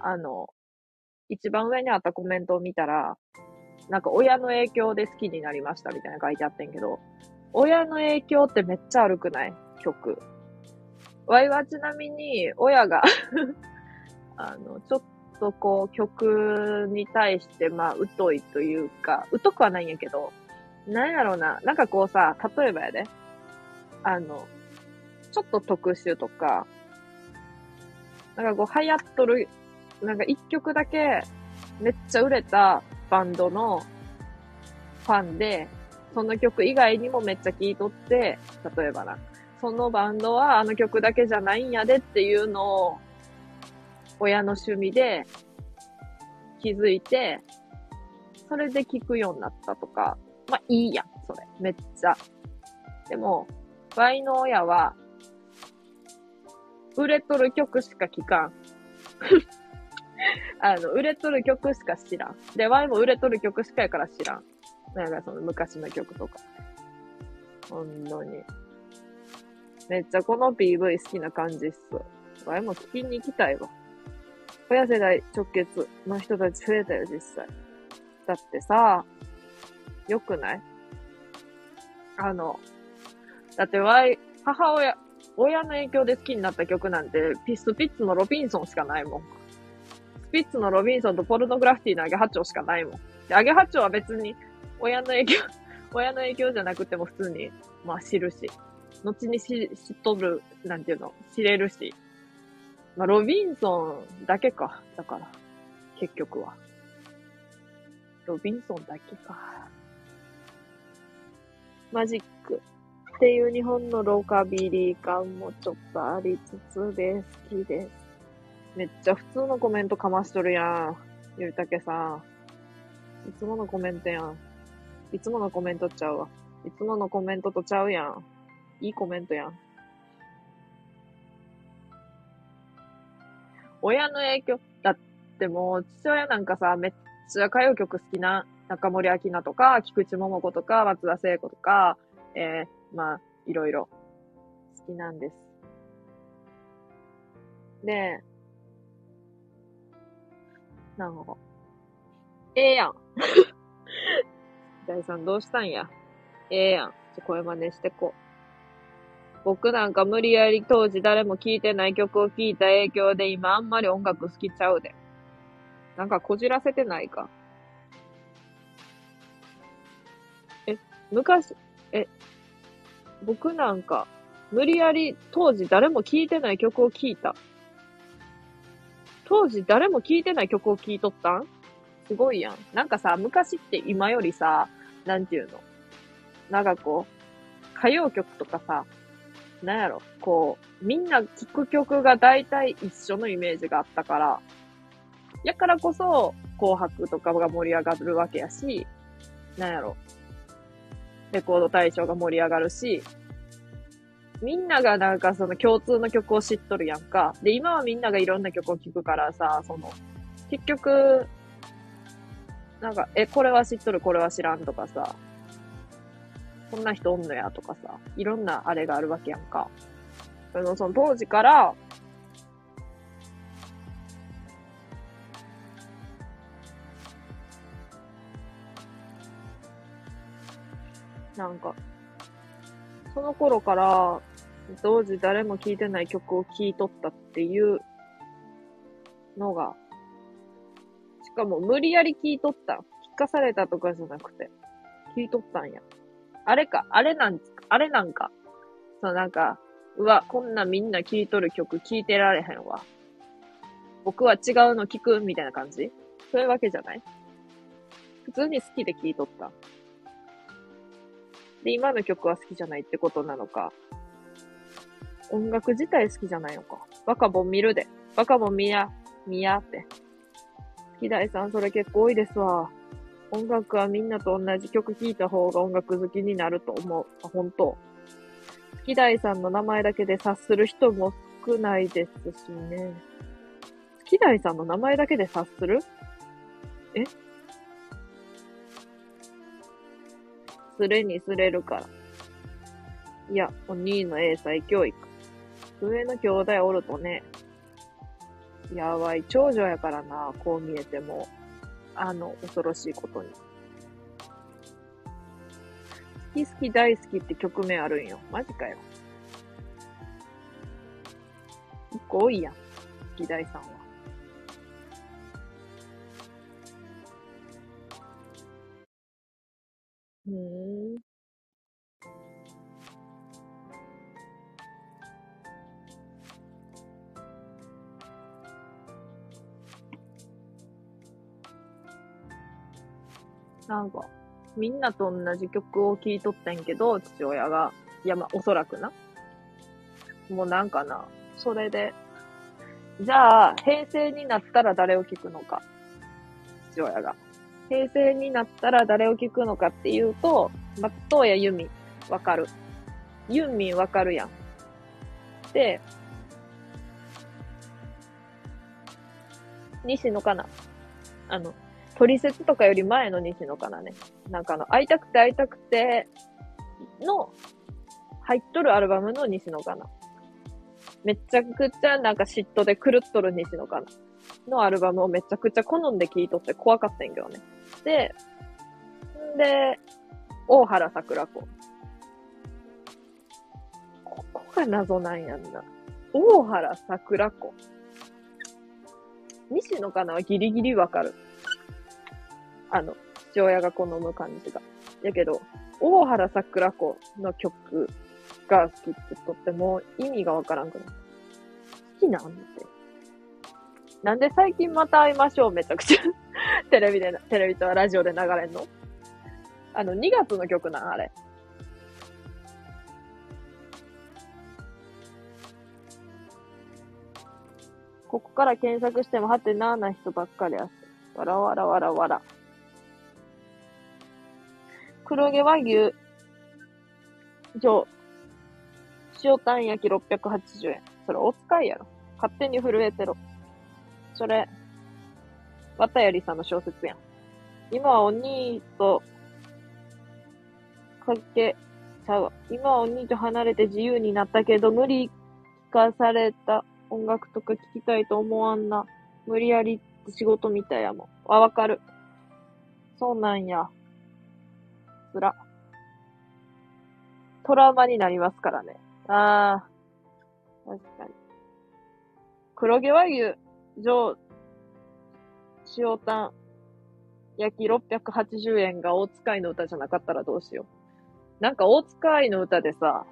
あの、一番上にあったコメントを見たら、なんか親の影響で好きになりましたみたいな書いてあってんけど、親の影響ってめっちゃ悪くない？曲。ワイはちなみに、親が あの、ちょっとこう、曲に対して、まあ、疎いというか、疎くはないんやけど、なんやろな、なんかこうさ、例えばやで、あの、ちょっと特殊とか、なんかこう、流行っとる、なんか一曲だけ、めっちゃ売れたバンドのファンで、その曲以外にもめっちゃ聴いとって、例えばな、そのバンドはあの曲だけじゃないんやでっていうのを、親の趣味で気づいて、それで聞くようになったとか、まあいいやん、それ。めっちゃ。でも、ワイの親は、売れとる曲しか聞かん。あの、売れとる曲しか知らん。で、ワイも売れとる曲しかやから知らん。なんかその昔の曲とか。ほんとに。めっちゃこの PV 好きな感じっす。ワイも聞きに行きたいわ。親世代直結の人たち増えたよ、実際。だってさ、よくない？あの、だってワイ、母親、親の影響で好きになった曲なんて、ピスピッツのロビンソンしかないもん。スピッツのロビンソンとポルノグラフィティのアゲハチョウしかないもん。で、アゲハチョウは別に、親の影響、親の影響じゃなくても普通に、まあ知るし、後にし知っとる、なんていうの、知れるし。まあロビンソンだけか。だから、結局は。ロビンソンだけか。マジック。っていう日本のロカビリー感もちょっとありつつで好きです。めっちゃ普通のコメントかましとるやん。ゆうたけさん。いつものコメントやん。いつものコメントちゃうわ。いつものコメントとちゃうやん。いいコメントやん。親の影響、だってもう、父親なんかさ、めっちゃ歌謡曲好きな中森明菜とか、菊池桃子とか、松田聖子とか、えー、まあ、いろいろ好きなんです。で、なんか、ええやん。大さんどうしたんや？ええやん。ちょ、声真似してこう。僕なんか無理やり当時誰も聴いてない曲を聴いた影響で今あんまり音楽好きちゃうで。なんかこじらせてないか。え、昔、え、僕なんか無理やり当時誰も聴いてない曲を聴いた。当時誰も聴いてない曲を聴いとったん？すごいやん。なんかさ、昔って今よりさ、なんていうの？なんかこう、歌謡曲とかさ、なんやろ、こう、みんな聴く曲が大体一緒のイメージがあったから、やからこそ、紅白とかが盛り上がるわけやし、なんやろ、レコード大賞が盛り上がるし、みんながなんかその共通の曲を知っとるやんか。で、今はみんながいろんな曲を聴くからさ、その、結局、なんか、え、これは知っとる、これは知らんとかさ、こんな人おんのやとかさ、いろんなあれがあるわけやんか。あの、その当時から、なんか、その頃から、当時誰も聴いてない曲を聴いとったっていうのが、しかも無理やり聴いとった。聞かされたとかじゃなくて、聴いとったんや。あれか、あれなん、あれなんか。そう、なんか、うわ、こんなみんな聴いとる曲聴いてられへんわ。僕は違うの聴くみたいな感じそういうわけじゃない普通に好きで聴いとった。で、今の曲は好きじゃないってことなのか。音楽自体好きじゃないのか。バカボン見るで。バカボン見や、見やって。好き大さん、それ結構多いですわ。音楽はみんなと同じ曲聴いた方が音楽好きになると思う。あ、本当。好き大さんの名前だけで察する人も少ないですしね。好き大さんの名前だけで察する？え？すれにすれるから。いや、お兄の英才教育。上の兄弟おるとね、やばい、長女やからな、こう見えても。あの、恐ろしいことに。好き好き大好きって曲名あるんよ。マジかよ。一個多いやん。好き大さんは。うん。なんか、みんなと同じ曲を聴いとったんけど、父親が。いや、まあ、おそらくな。もうなんかな、それで。じゃあ、平成になったら誰を聴くのか。父親が。平成になったら誰を聴くのかっていうと、松任谷由実、わかる。ユンミンわかるやん。で、西野かな。あの、取説とかより前の西野かなね。なんかあの、会いたくて会いたくての、入っとるアルバムの西野かな。めちゃくちゃなんか嫉妬で狂っとる西野かな。のアルバムをめちゃくちゃ好んで聴いとって怖かったんけどね。で、んで、大原桜子。ここが謎なんやんな。大原桜子。西野かなはギリギリわかる。あの、父親が好む感じが。やけど、大原桜子の曲が好きってとっても意味がわからんくない。好きなんて。なんで最近また会いましょうめちゃくちゃ テレビで、テレビとラジオで流れんの？あの、2月の曲なん、あれ。ここから検索してもはてなーな人ばっかりやす。わらわらわらわら。黒毛和牛、上、塩タン焼き680円。それお使いやろ。勝手に震えてろ。それ、綿やりさんの小説やん。今はお兄と、かけ、ちゃうわ。今はお兄と離れて自由になったけど、無理聞かされた音楽とか聞きたいと思わんな。無理やりって仕事みたいやもん。あ、わかる。そうなんや。つら。トラウマになりますからね。ああ。確かに。黒毛和牛、上、塩タン、焼き680円が大塚愛の歌じゃなかったらどうしよう。なんか大塚愛の歌でさ、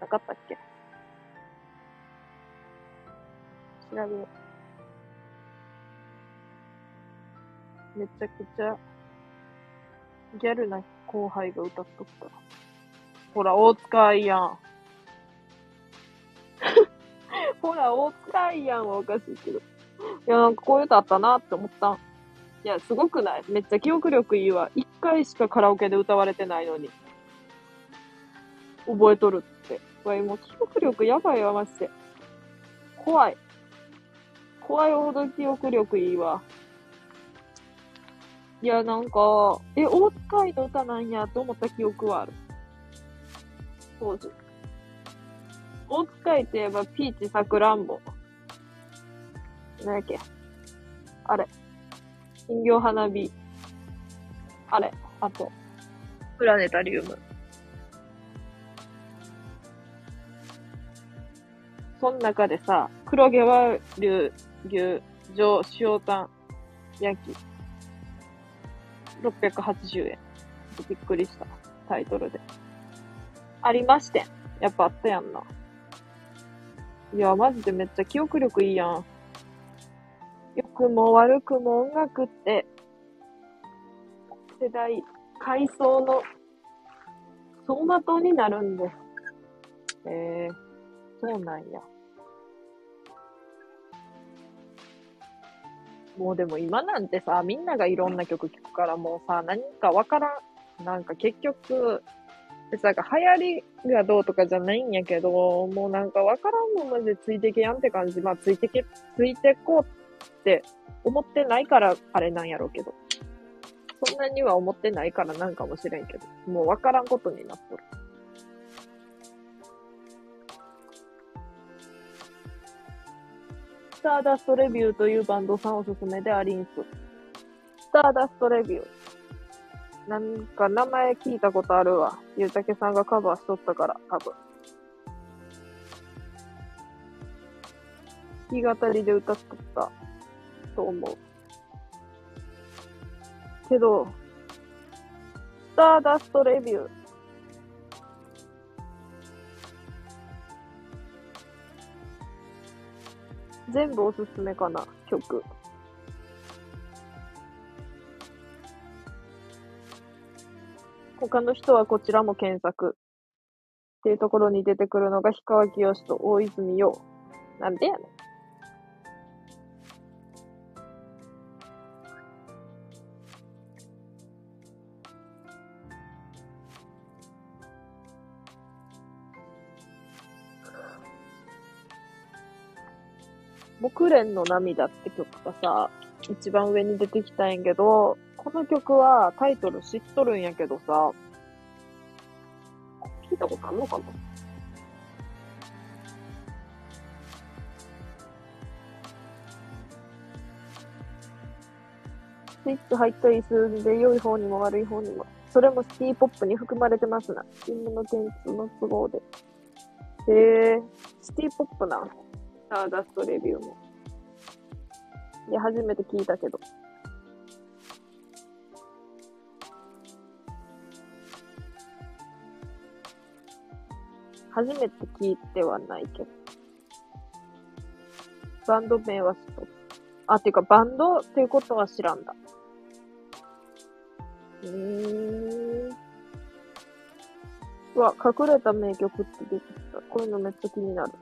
なかったっけ？調べよう。めちゃくちゃ、ギャルな後輩が歌っとった。ほら、大塚愛やん。ほら、大塚愛やんはおかしいけど。いや、なんかこういう歌あったなって思ったん。いや、すごくない？めっちゃ記憶力いいわ。一回しかカラオケで歌われてないのに。覚えとるって。わい、もう記憶力やばいわ、マジで。怖い。怖いほど記憶力いいわ。いや、なんか、え、大塚愛の歌なんやと思った記憶はある。当時。大塚愛といえば、ピーチさくらんぼ。なんやっけ。あれ。人形花火。あれ。あと、プラネタリウム。その中でさ、黒毛和牛、牛、上、塩タン、焼き。680円。びっくりした。タイトルで。ありまして。やっぱあったやんな。いや、マジでめっちゃ記憶力いいやん。良くも悪くも音楽って、世代、階層の走馬灯になるんです。えー、そうなんや。もうでも今なんてさ、みんながいろんな曲聴からもうさ、何かわからん。なんか結局、でさ、流行りがどうとかじゃないんやけど、もうなんかわからんもんまでついてけやんって感じ。まあついてけ、ついてこうって思ってないからあれなんやろうけど。そんなには思ってないからなんかもしれんけど。もうわからんことになっとる。スターダストレビューというバンドさんおすすめでありんす。スターダストレビュー。なんか名前聞いたことあるわ。ゆうたけさんがカバーしとったから、多分。弾き語りで歌っとったと思う。けど、スターダストレビュー。全部おすすめかな、曲。他の人はこちらも検索。っていうところに出てくるのが氷川きよしと大泉洋。なんでやねん。木蓮の涙って曲がさ、一番上に出てきたんやけど、この曲はタイトル知っとるんやけどさ、聞いたことあんのかな？スイッチ入ったりするんで、良い方にも悪い方にも。それもシティポップに含まれてますな。チームの点数の都合で。へえ、シティポップな。スターダストレビューも。いや、初めて聞いたけど。初めて聞いてはないけど。バンド名は知っとるあ、ていうか、バンドっていうことは知らんだ。うーん。うわ、隠れた名曲って出てきた。こういうのめっちゃ気になる。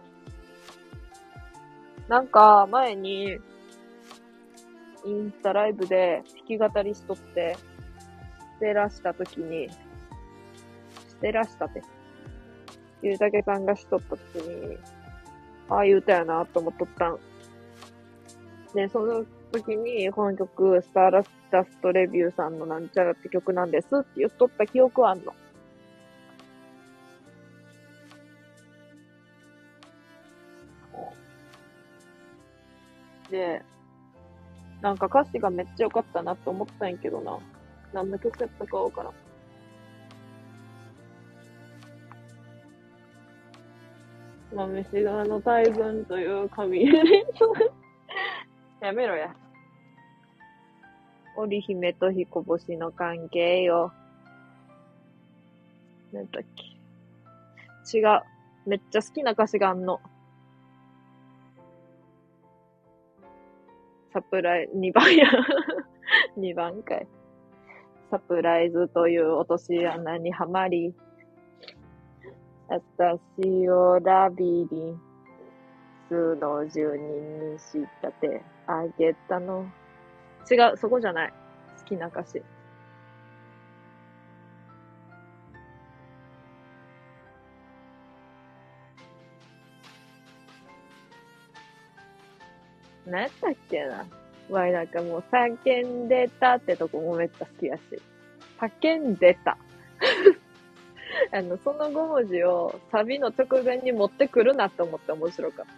なんか、前に、インスタライブで弾き語りしとって、捨てらしたときに、捨てらしたって。ゆうたけさんがしとったときに、ああいう歌やなと思っとったん。で、その時に、この曲、スターラスダストレビューさんのなんちゃらって曲なんですって言っとった記憶はあんの。で、なんか歌詞がめっちゃ良かったなって思ったんやけどな。何の曲やったかわからん。豆しがの大群という紙入れやめろや。織姫と彦星の関係よ。なんだっけ。違う。めっちゃ好きな歌詞があんの。サプライ、2番や。2番かい。サプライズという落とし穴にはまり、私をラビリンスの住人に仕立てあげたの。違う、そこじゃない。好きな歌詞。何やったっけな。わい、なんかもう叫んでたってとこもめっちゃ好きやし。叫んでた。あの、その5文字をサビの直前に持ってくるなって思って面白かった。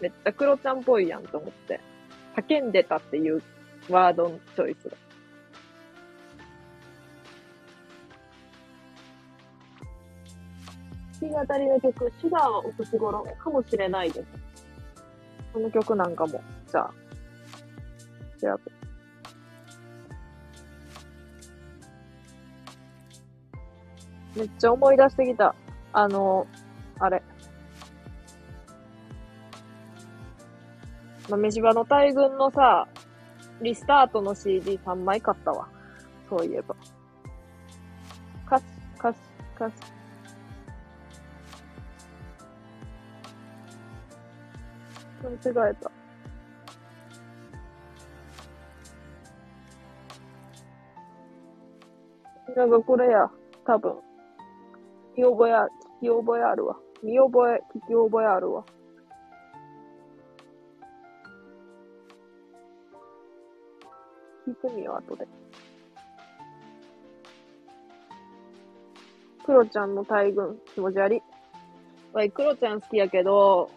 めっちゃクロちゃんっぽいやんと思って。叫んでたっていうワードのチョイスが。弾き語りの曲、シュガーはお年頃かもしれないです。この曲なんかも、じゃあ、調べて。めっちゃ思い出してきた。あの、あれ。豆柴の大群のさ、リスタートの CD3 枚買ったわ。そういえば。歌詞、歌詞、歌詞。間違えた。なんかこれや、多分。聞き覚えあ、聞き覚えあるわ。見覚え、聞き覚えあるわ。聞いてみよう、後で。クロちゃんの大群、気持ち悪い。わい、クロちゃん好きやけど、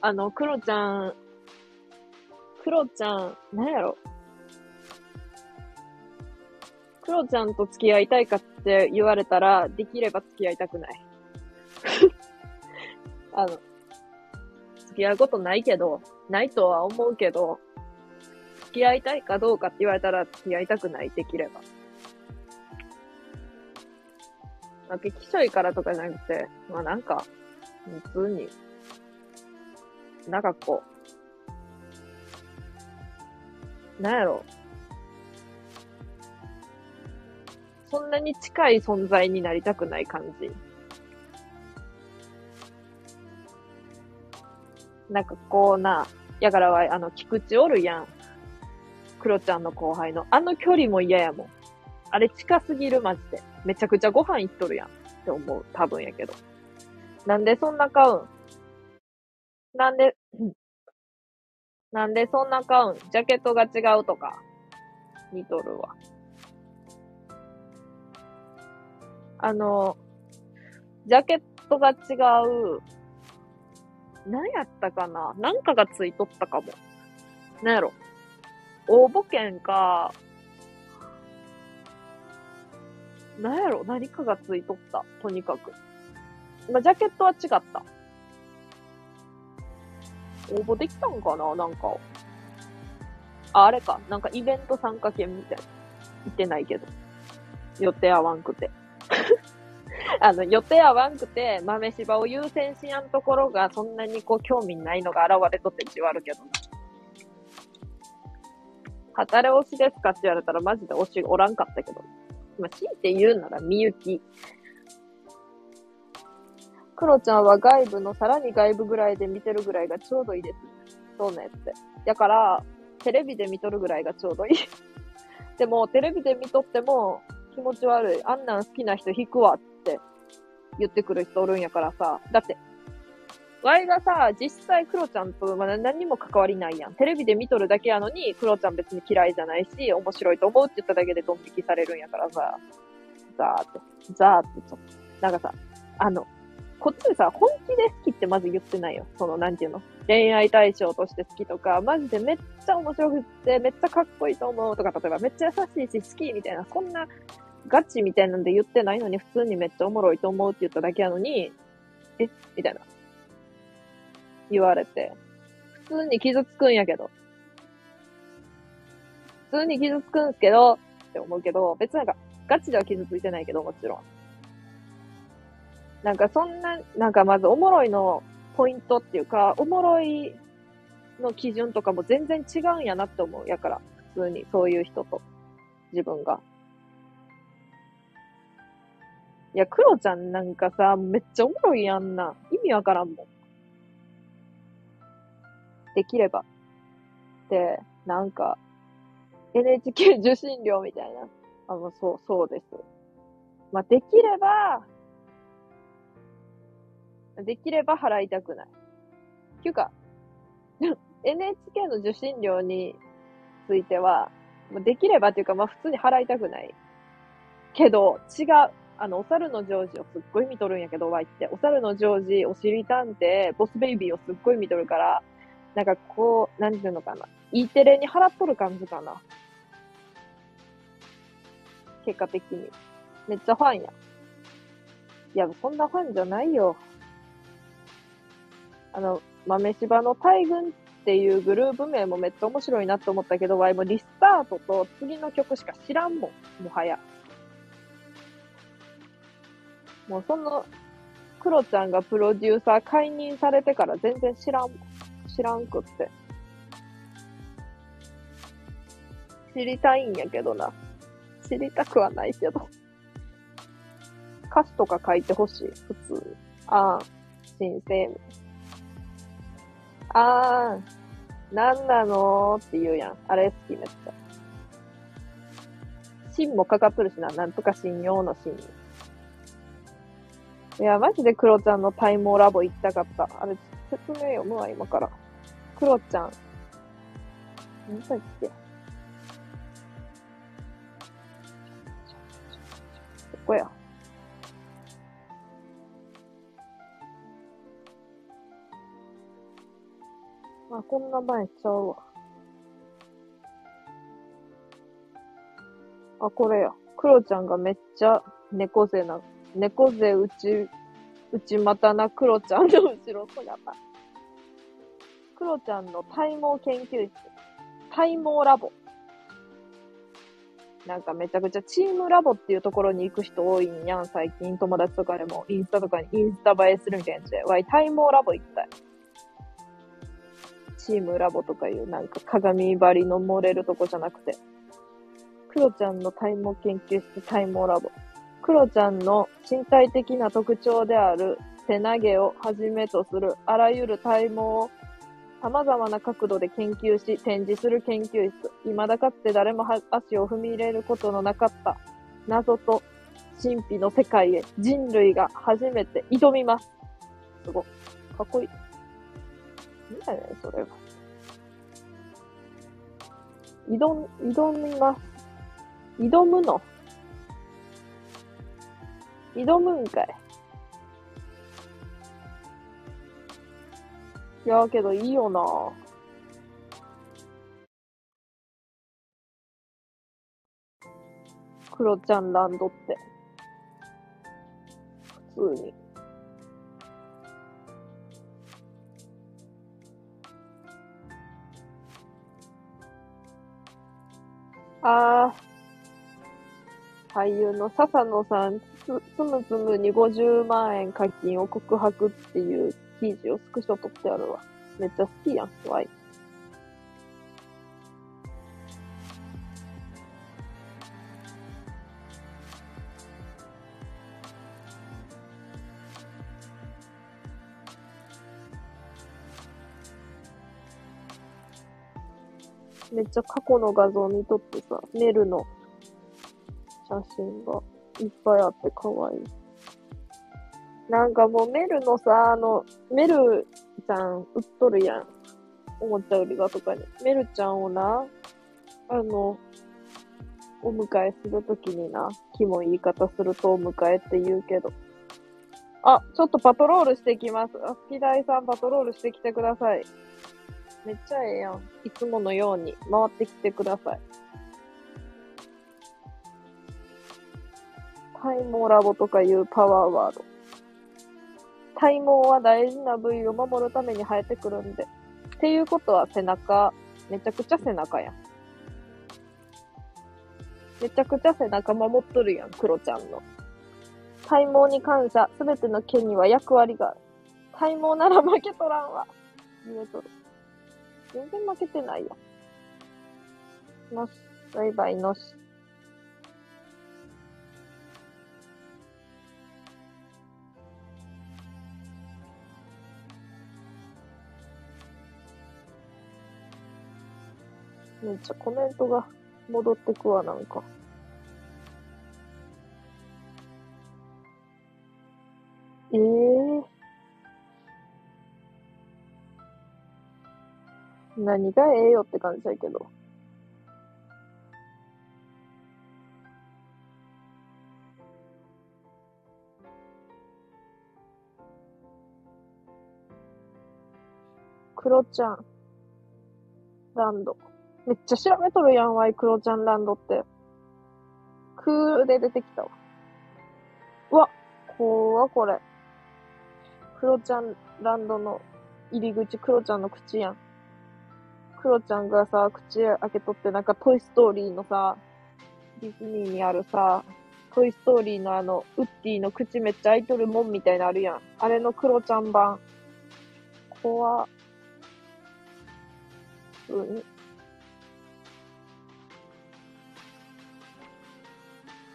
あの、クロちゃん、クロちゃん、なんやろ？クロちゃんと付き合いたいかって言われたら、できれば付き合いたくない。あの、付き合うことないけど、ないとは思うけど、付き合いたいかどうかって言われたら付き合いたくない、できれば。まあ、きしょいからとかじゃなくて、まあなんか、普通に、なんかこう、なんやろ。そんなに近い存在になりたくない感じ。なんかこうな、やからは、あの、菊池おるやん。クロちゃんの後輩の。あの距離も嫌やもん。あれ近すぎる、マジで。めちゃくちゃご飯行っとるやん。って思う。多分やけど。なんでそんな買うん？なんで、なんでそんな買うん？ジャケットが違うとか。似とるわ。あの、ジャケットが違う。何やったかな？なんかがついとったかも。なんやろ？応募券か、なんやろ？何かがついとった？とにかく。まあ、ジャケットは違った。応募できたんかな？なんか。あ、あれか。なんかイベント参加券みたいな。行ってないけど。予定合わんくて。あの、予定合わんくて、豆柴を優先しやんところが、そんなにこう、興味ないのが現れとってちはあるけどな。働推しですかって言われたら、マジで推しおらんかったけど。まあ、強いて言うなら、みゆき。クロちゃんは外部のさらに外部ぐらいで見てるぐらいがちょうどいいです。とねって。だから、テレビで見とるぐらいがちょうどいい。でも、テレビで見とっても気持ち悪い。あんなん好きな人引くわって言ってくる人おるんやからさ。だって、ワイがさ、実際クロちゃんとまだ何にも関わりないやん。テレビで見とるだけやのに、クロちゃん別に嫌いじゃないし、面白いと思うって言っただけでドン引きされるんやからさ。ザーって、ザーってちょっと。なんかさ、あの、こっちでさ、本気で好きってまず言ってないよ。その、なんていうの？恋愛対象として好きとか、マジでめっちゃ面白くって、めっちゃかっこいいと思うとか、例えばめっちゃ優しいし好きみたいな、そんなガチみたいなんで言ってないのに、普通にめっちゃおもろいと思うって言っただけやのに、え？みたいな。言われて。普通に傷つくんやけど。普通に傷つくんすけど、って思うけど、別になんか、ガチでは傷ついてないけど、もちろん。なんかそんな、なんかまずおもろいのポイントっていうか、おもろいの基準とかも全然違うんやなって思う。やから、普通にそういう人と、自分が。いや、クロちゃんなんかさ、めっちゃおもろいやんな。意味わからんもん。できれば。で、なんか、NHK 受信料みたいな。あの、そう、そうです。まあ、できれば、できれば払いたくない。っていうか、NHK の受信料については、まあできればっていうか、まあ普通に払いたくない。けど、違う。あの、お猿のジョージをすっごい見とるんやけど、ワイって。お猿のジョージ、おしり探偵、ボスベイビーをすっごい見とるから、なんかこう、なんていうのかな。E テレに払っとる感じかな。結果的に。めっちゃファンや。いや、そんなファンじゃないよ。あの、豆柴の大群っていうグループ名もめっちゃ面白いなって思ったけど、ワイもリスタートと次の曲しか知らんもん。もはや。もうその、クロちゃんがプロデューサー解任されてから全然知らん。知らんくって。知りたいんやけどな。知りたくはないけど。歌詞とか書いてほしい、普通。ああ、新生。あー、なんなのって言うやん。あれ好きめっちゃ。芯もかかっとるしな。なんとか信用の芯に。いや、マジでクロちゃんの体毛ラボ行きたかった。あれ、説明読むわ、今から。クロちゃん。何だっけ？どこや？あ、こんな前ちゃうわ。あ、これや。クロちゃんがめっちゃ猫背な、猫背内、内股なクロちゃんの後ろ姿。クロちゃんの体毛研究室。体毛ラボ。なんかめちゃくちゃチームラボっていうところに行く人多いんやん、最近友達とかでもインスタとかにインスタ映えするみたいなやつで。わい、体毛ラボ行きたい。チームラボとかいうなんか鏡張りの漏れるとこじゃなくて。クロちゃんの体毛研究室体毛ラボ。クロちゃんの身体的な特徴である手投げをはじめとするあらゆる体毛を様々な角度で研究し展示する研究室。未だかつて誰も足を踏み入れることのなかった謎と神秘の世界へ人類が初めて挑みます。すごい。かっこいい。何やねん、それは。挑ん、挑みます。挑むの？挑むんかい。いやけどいいよなクロちゃんランドって。普通に。あー。俳優の笹野さん、つ、つむつむに50万円課金を告白っていう記事をスクショ撮ってあるわ。めっちゃ好きやん、ワイ。めっちゃ過去の画像見とってさ、メルの写真がいっぱいあって可愛い。なんかもうメルのさ、あの、メルちゃん売っとるやん。おもちゃ売り場とかに。メルちゃんをな、あの、お迎えするときにな、キモい言い方するとお迎えって言うけど。あ、ちょっとパトロールしてきます。あ、スキダイさんパトロールしてきてください。めっちゃええやん。いつものように回ってきてください。体毛ラボとかいうパワーワード。体毛は大事な部位を守るために生えてくるんで。っていうことは背中、めちゃくちゃ背中やん。めちゃくちゃ背中守っとるやん、クロちゃんの。体毛に感謝、すべての毛には役割がある。体毛なら負けとらんわ。言えとる。全然負けてないよ。のし、バイバイのし。めっちゃコメントが戻ってくわ、なんか。ええ何がええよって感じだけど。クロちゃん。ランド。めっちゃ調べとるやんわい、クロちゃんランドって。クールで出てきたわ。うわ、怖これ。クロちゃんランドの入り口、クロちゃんの口やん。クロちゃんがさ、口開けとって、なんかトイストーリーのさ、ディズニーにあるさ、トイストーリーのあの、ウッディの口めっちゃ開いとるもんみたいなのあるやん。あれのクロちゃん版。怖っ。うん。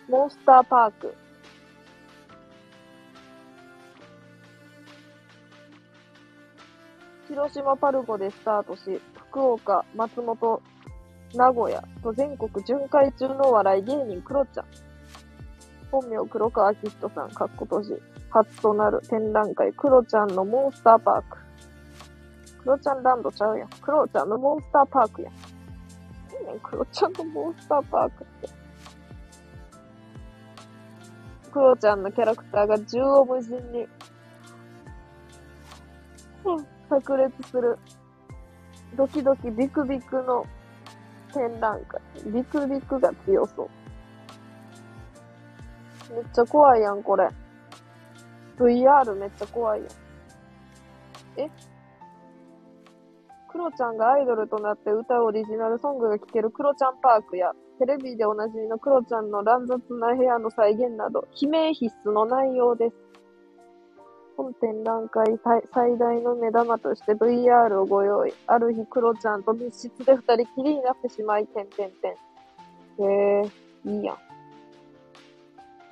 モンスターパーク。広島パルコでスタートし、福岡、松本、名古屋と全国巡回中の笑い芸人クロちゃん。本名黒川明人さん、かっことじ。初となる展覧会、クロちゃんのモンスターパーク。クロちゃんランドちゃうやん。クロちゃんのモンスターパークやん。何やねんクロちゃんのモンスターパークって。クロちゃんのキャラクターが縦横無尽に、炸裂する。ドキドキビクビクの展覧会。ビクビクが強そう。めっちゃ怖いやん、これ。VR めっちゃ怖いやん。え？クロちゃんがアイドルとなって歌オリジナルソングが聴けるクロちゃんパークや、テレビでおなじみのクロちゃんの乱雑な部屋の再現など、悲鳴必須の内容です。本展覧会最大の目玉として VR をご用意。ある日、クロちゃんと密室で二人きりになってしまい、てんてんてん。へえ、いいやん。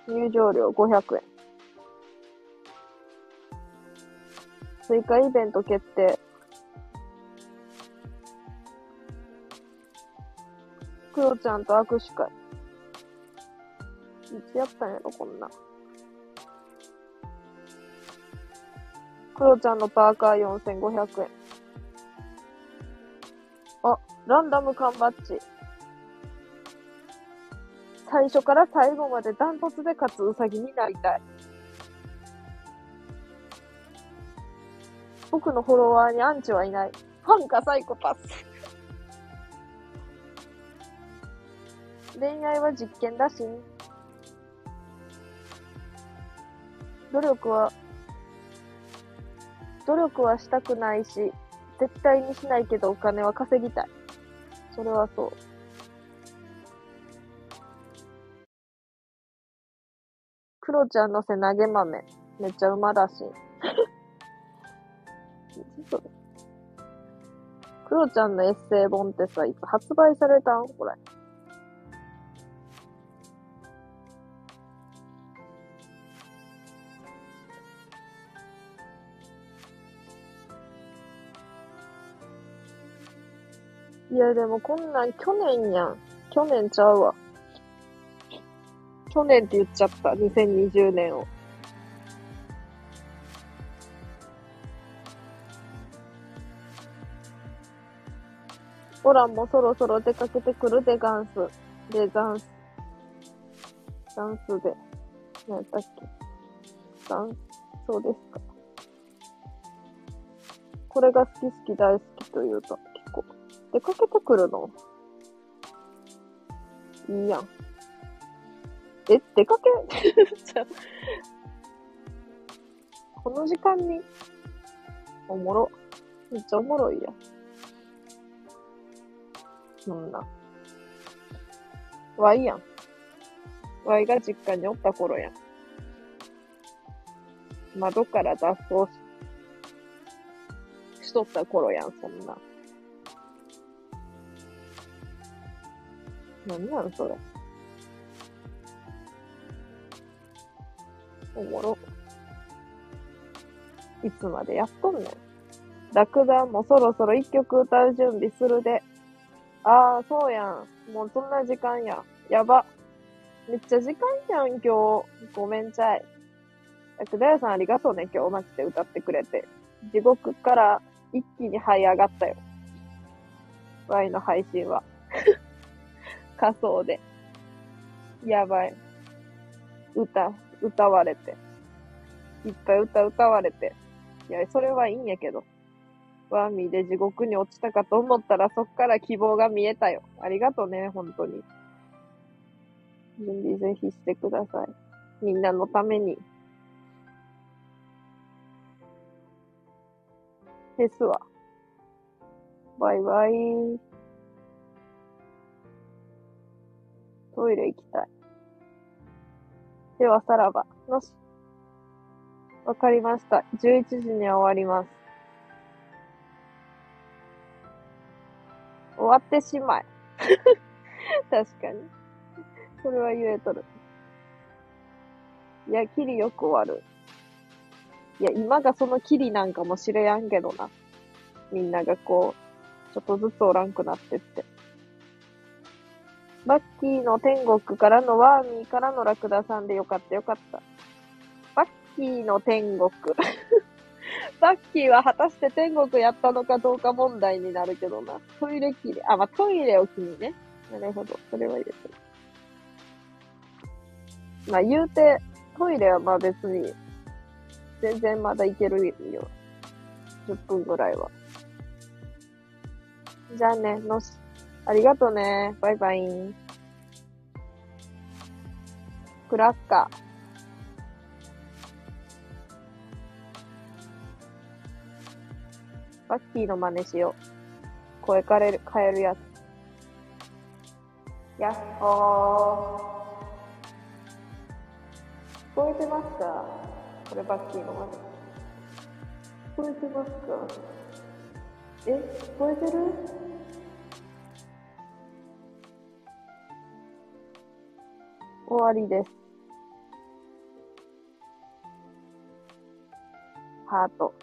入場料500円。追加イベント決定。クロちゃんと握手会。いつやったんやろ、こんな。クロちゃんのパーカー4500円。あ、ランダム缶バッジ。最初から最後までダントツで勝つウサギになりたい。僕のフォロワーにアンチはいない。ファンかサイコパス。恋愛は実験だし、努力は努力はしたくないし、絶対にしないけどお金は稼ぎたい。それはそう。クロちゃんの背投げ豆。めっちゃうまらし。クロちゃんのエッセイ本ってさ、いつ発売されたん？これ。いや、でもこんなん去年やん。去年ちゃうわ。去年って言っちゃった。2020年を。オランもそろそろ出かけてくるで、ガンス。で、ガンス。ガンスで。何やったっけ？ガンス、そうですか。これが好き好き大好きというと、出かけてくるの？いいやん。え、出かけ？この時間に？おもろ。めっちゃおもろいやん。そんな。わいやん。わいが実家におった頃やん。窓から脱走ししとった頃やん、そんな。なんなんそれ。おもろ。いつまでやっとんねん。ラクダもそろそろ一曲歌う準備するで。ああ、そうやん。もうそんな時間や。やば。めっちゃ時間やん、今日。ごめんちゃい。ラクダ屋さんありがとうね、今日マジで歌ってくれて。地獄から一気に這い上がったよ。Y の配信は。仮想で。やばい。歌、歌われて。いっぱい歌歌われて。いや、それはいいんやけど。ワーミーで地獄に落ちたかと思ったらそっから希望が見えたよ。ありがとね、本当に。準備ぜひしてください。みんなのために。ですわ。バイバイ。トイレ行きたい。では、さらば。のし。わかりました。11時には終わります。終わってしまえ。確かに。それは言えとる。いや、キリよく終わる。いや、今がそのキリなんかもしれやんけどな。みんながこう、ちょっとずつおらんくなってって。バッキーの天国からのワーミーからのラクダさんでよかったよかった。バッキーの天国。バッキーは果たして天国やったのかどうか問題になるけどな。トイレ機で、あ、まあ、トイレを機にね。なるほど。それは言えてる。まあ言うて、トイレはまあ別に、全然まだいけるよ。10分ぐらいは。じゃあね、のし。ありがとうね。バイバイ。クラッカー。バッキーの真似しよう。声変える、変えるやつ。やっほー。聞こえてますか？これバッキーの真似。聞こえてますか？え、聞こえてる？終わりです。ハート。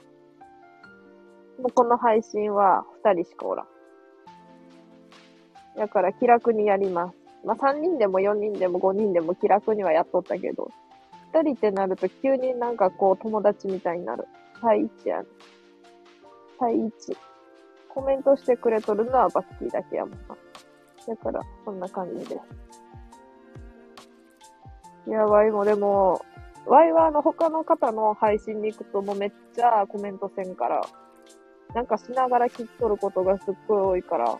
もうこの配信は2人しかおらん。だから気楽にやります。まあ3人でも4人でも5人でも気楽にはやっとったけど、2人ってなると急になんかこう友達みたいになる。対一やね。対一。コメントしてくれとるのはバッキーだけやもんな。だから、そんな感じです。いや、ワイもでも、ワイはあの他の方の配信に行くともうめっちゃコメントせんから、なんかしながら聞き取ることがすっごい多いから、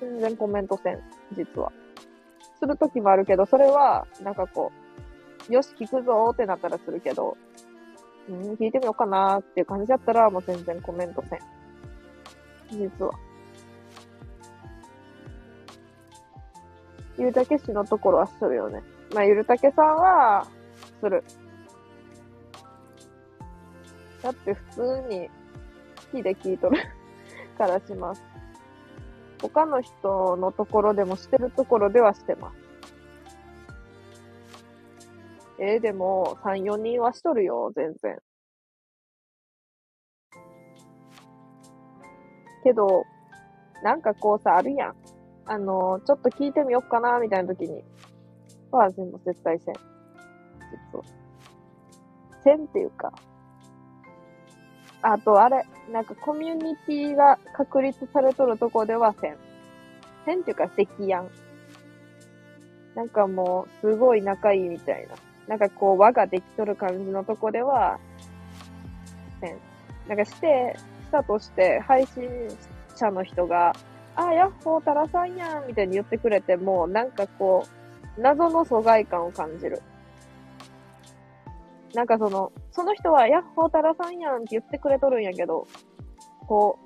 全然コメントせん、実は。するときもあるけど、それは、なんかこう、よし、聞くぞーってなったらするけど、うん、聞いてみようかなーっていう感じだったら、もう全然コメントせん。実は。ゆるたけしのところはするよね。まあ、ゆるたけさんは、する。だって普通に好きで聞いとるからします。他の人のところでもしてるところではしてます。えー、でも、3、4人はしとるよ、全然。けど、なんかこうさ、あるやん。あの、ちょっと聞いてみよっかな、みたいな時に。は全部絶対せん。せんっていうか。あと、あれ、なんかコミュニティが確立されとるとこではせん。せんっていうか、赤やん。なんかもう、すごい仲いいみたいな。なんかこう、輪ができとる感じのとこでは、せん。なんかして、したとして、配信者の人が、あ、ヤッホー、タラさんやん、みたいに言ってくれても、なんかこう、謎の疎外感を感じる。なんかその、その人は、ヤッホー、タラさんやんって言ってくれとるんやけど、こ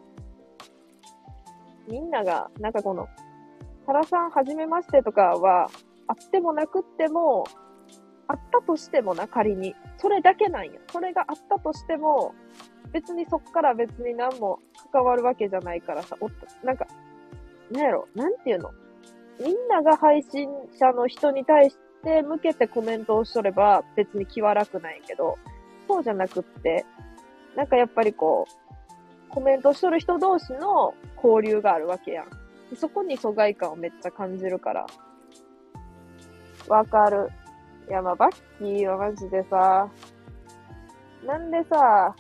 う、みんなが、なんかこの、タラさんはじめましてとかは、あってもなくっても、あったとしてもな、仮に。それだけなんよ。それがあったとしても、別にそっから別に何も関わるわけじゃないからさ、おっと、なんか、なんやろ、なんていうの？みんなが配信者の人に対して向けてコメントをしとれば別に気は楽ないけど、そうじゃなくって、なんかやっぱりこう、コメントしとる人同士の交流があるわけやん。そこに疎外感をめっちゃ感じるから。わかる。いや、まあ、バッキーはマジでさ、なんでさ、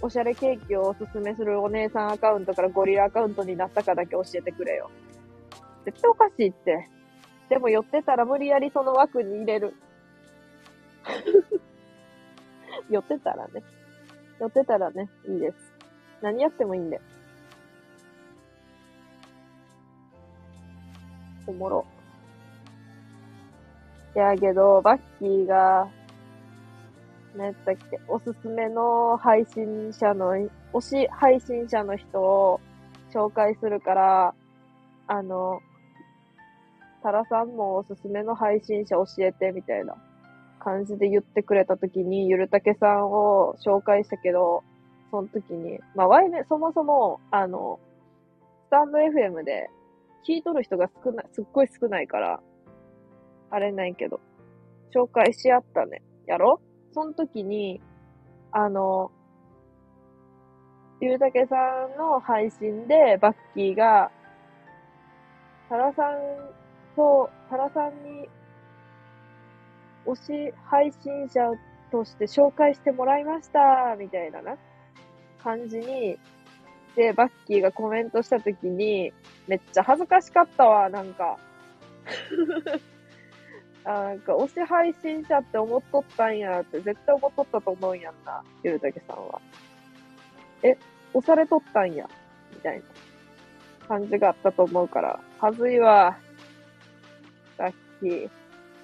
おしゃれケーキをおすすめするお姉さんアカウントからゴリラアカウントになったかだけ教えてくれよ。絶対おかしいって。でも寄ってたら無理やりその枠に入れる。寄ってたらね。寄ってたらね、いいです。何やってもいいんで。おもろ。いやけど、バッキーが、何やったっけ、おすすめの配信者の、推し配信者の人を紹介するから、あの、タラさんもおすすめの配信者教えて、みたいな感じで言ってくれたときに、ゆるたけさんを紹介したけど、その時に、まあ、ワイメ、そもそも、あの、スタンド FM で聞いとる人が少ない、すっごい少ないから、あれないけど、紹介し合ったね。やろ？その時に、あの、ゆうたけさんの配信で、バッキーが、タラさんと、タラさんに、推し配信者として紹介してもらいました、みたいなな、感じに、で、バッキーがコメントしたときに、めっちゃ恥ずかしかったわ、なんか。あなんか、推し配信者って思っとったんやって、絶対思っとったと思うんやんな、ゆるたけさんは。え、押されとったんや、みたいな感じがあったと思うから、はずいわ。さっき、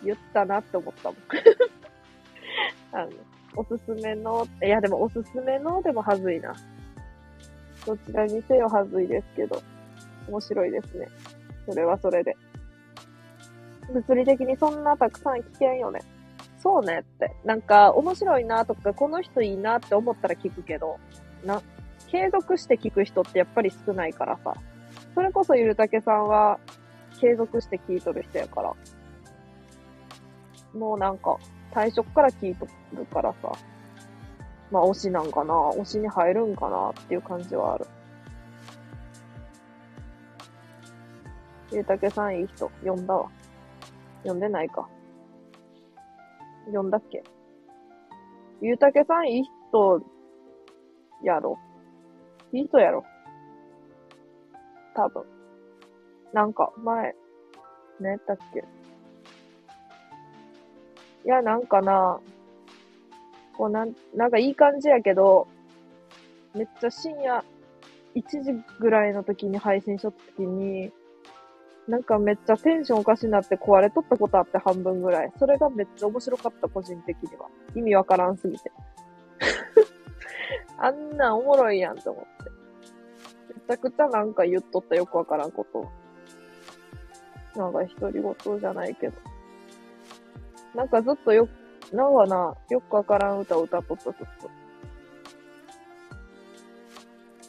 言ったなって思ったもん。あの、おすすめの、いやでもおすすめのでもはずいな。どちらにせよはずいですけど、面白いですね。それはそれで。物理的にそんなたくさん聞けんよね。そうねって。なんか、面白いなとか、この人いいなって思ったら聞くけど、な、継続して聞く人ってやっぱり少ないからさ。それこそゆるたけさんは、継続して聞いとる人やから。もうなんか、最初から聞いとるからさ。まあ、推しなんかな推しに入るんかなっていう感じはある。ゆうたけさんいい人、呼んだわ。呼んでないか。呼んだっけ？ゆうたけさんいい人、やろ。いい人やろ。多分。なんか、前、何やったっけいや、なんかな、こうなん、なんかいい感じやけど、めっちゃ深夜1時ぐらいの時に配信しとった時に、なんかめっちゃテンションおかしになって壊れとったことあって半分ぐらい。それがめっちゃ面白かった、個人的には。意味わからんすぎて。あんなんおもろいやんと思って。めちゃくちゃなんか言っとったよくわからんこと。なんか独り言じゃないけど。なんかずっとよ、なんかな、よくわからん歌を歌っとった、ずっと。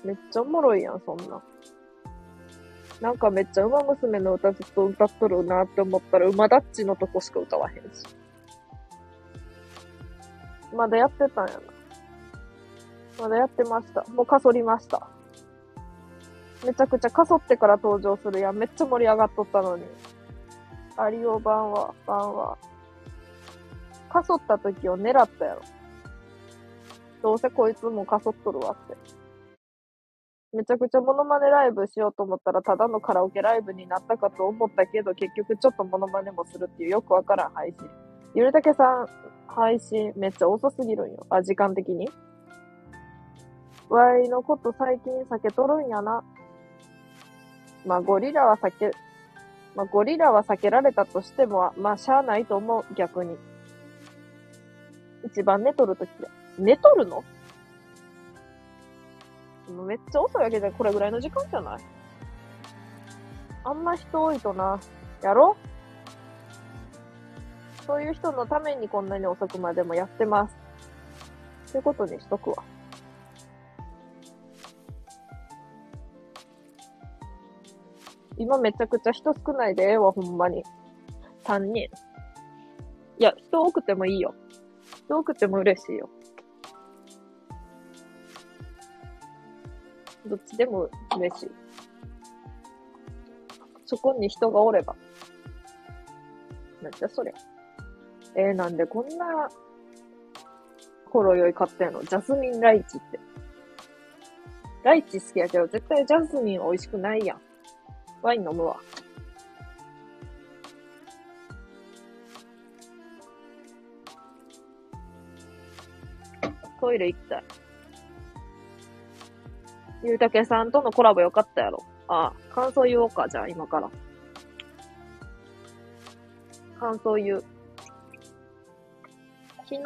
めっちゃおもろいやん、そんな。なんかめっちゃ馬娘の歌ずっと歌っとるなって思ったら、馬ダッチのとこしか歌わへんし。まだやってたんやな。まだやってました。もうかそりました。めちゃくちゃかそってから登場するやん。めっちゃ盛り上がっとったのに。アリオ版は、版は。かそった時を狙ったやろ。どうせこいつもかそっとるわって。めちゃくちゃモノマネライブしようと思ったら、ただのカラオケライブになったかと思ったけど、結局ちょっとモノマネもするっていうよくわからん配信。ゆるたけさん、配信めっちゃ遅すぎるんよ。あ、時間的に。ワイのこと最近避けとるんやな。まあ、ゴリラは避け、まあ、ゴリラは避けられたとしても、まあ、しゃあないと思う、逆に。一番寝とるときだ。寝とるの？もうめっちゃ遅いわけじゃこれぐらいの時間じゃない？あんま人多いとな。やろそういう人のためにこんなに遅くまでもやってます。ということにしとくわ。今めちゃくちゃ人少ないでええわ、ほんまに。3人。いや、人多くてもいいよ。人多くても嬉しいよ。どっちでも嬉しい。そこに人がおれば。なんじゃそりゃ。えー、なんでこんな、ほろ酔い買ったやの？ジャスミンライチって。ライチ好きやけど、絶対ジャスミン美味しくないやん。ワイン飲むわ。トイレ行きたい。ゆうたけさんとのコラボよかったやろ。ああ、感想言おうか、じゃあ、今から。感想言う。昨日、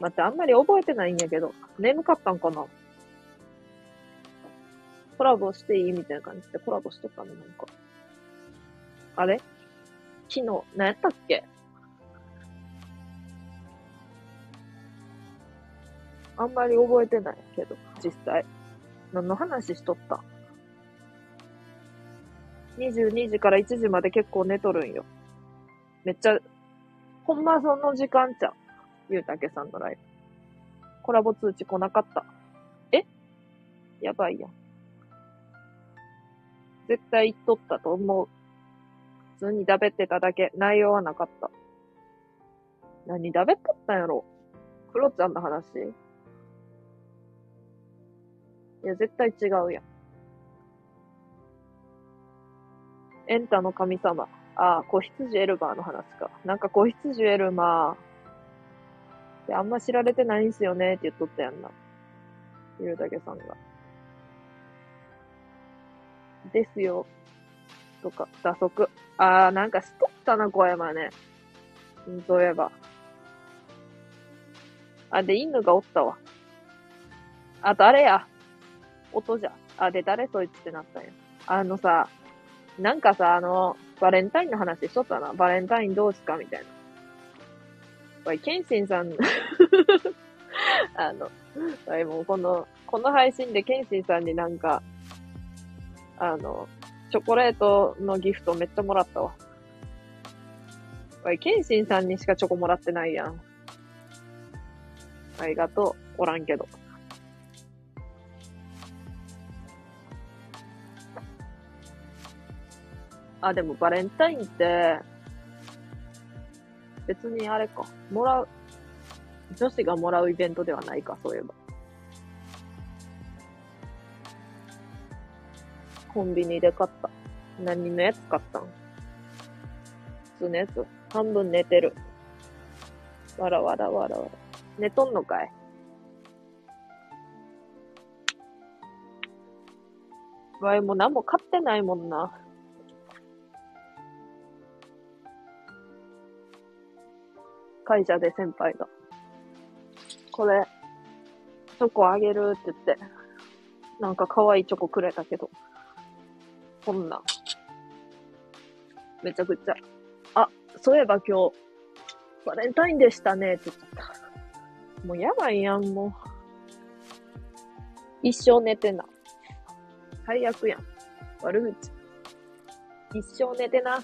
待って、あんまり覚えてないんやけど、眠かったんかな？コラボしていいみたいな感じでコラボしとったの、なんか。あれ？昨日、何やったっけ？あんまり覚えてないけど、実際。何の話しとった ?22 時から1時まで結構寝とるんよ。めっちゃ、ほんまその時間ちゃう？ゆうたけさんのライブ。コラボ通知来なかった？え？やばいやん。絶対言っとったと思う。普通にだべってただけ。内容はなかった。何だべっとったんやろクロちゃんの話いや、絶対違うやん。エンタの神様。ああ、子羊エルバーの話か。なんか子羊エルマー。で、あんま知られてないんすよねって言っとったやんな。ゆるだけさんが。ですよ。とか、打足。ああ、なんかしとったな、小山ね。そういえば。あ、で、犬がおったわ。あと、あれや。音じゃ。あ、で、誰そいつってなったんや。あのさ、なんかさ、あの、バレンタインの話しとったな。バレンタインどうすかみたいな。おい、ケンシンさん、あの、おい、もうこの、この配信でケンシンさんになんか、あの、チョコレートのギフトめっちゃもらったわ。おい、ケンシンさんにしかチョコもらってないやん。ありがとう。おらんけど。あ、でもバレンタインって、別にあれか、もらう、女子がもらうイベントではないか、そういえば。コンビニで買った。何のやつ買ったん？普通のやつ？半分寝てる。わらわらわらわら。寝とんのかい？わい、も何も買ってないもんな。会社で先輩が。これ、チョコあげるって言って、なんか可愛いチョコくれたけど、こんなん。めちゃくちゃ。あ、そういえば今日、バレンタインでしたねって言っちゃった。もうやばいやん、もう。一生寝てな。最悪やん。悪口。一生寝てな。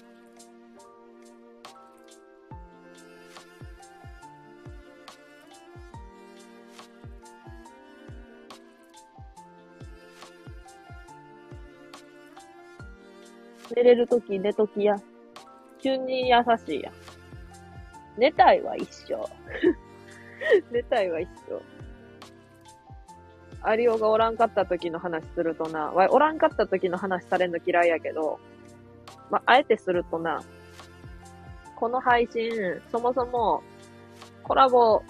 寝れるとき寝ときや。急に優しいや。寝たいは一緒。寝たいは一緒。アリオがおらんかった時の話するとな、わおらんかった時の話されんの嫌いやけど、まあ、あえてするとな、この配信、そもそも、コラボ、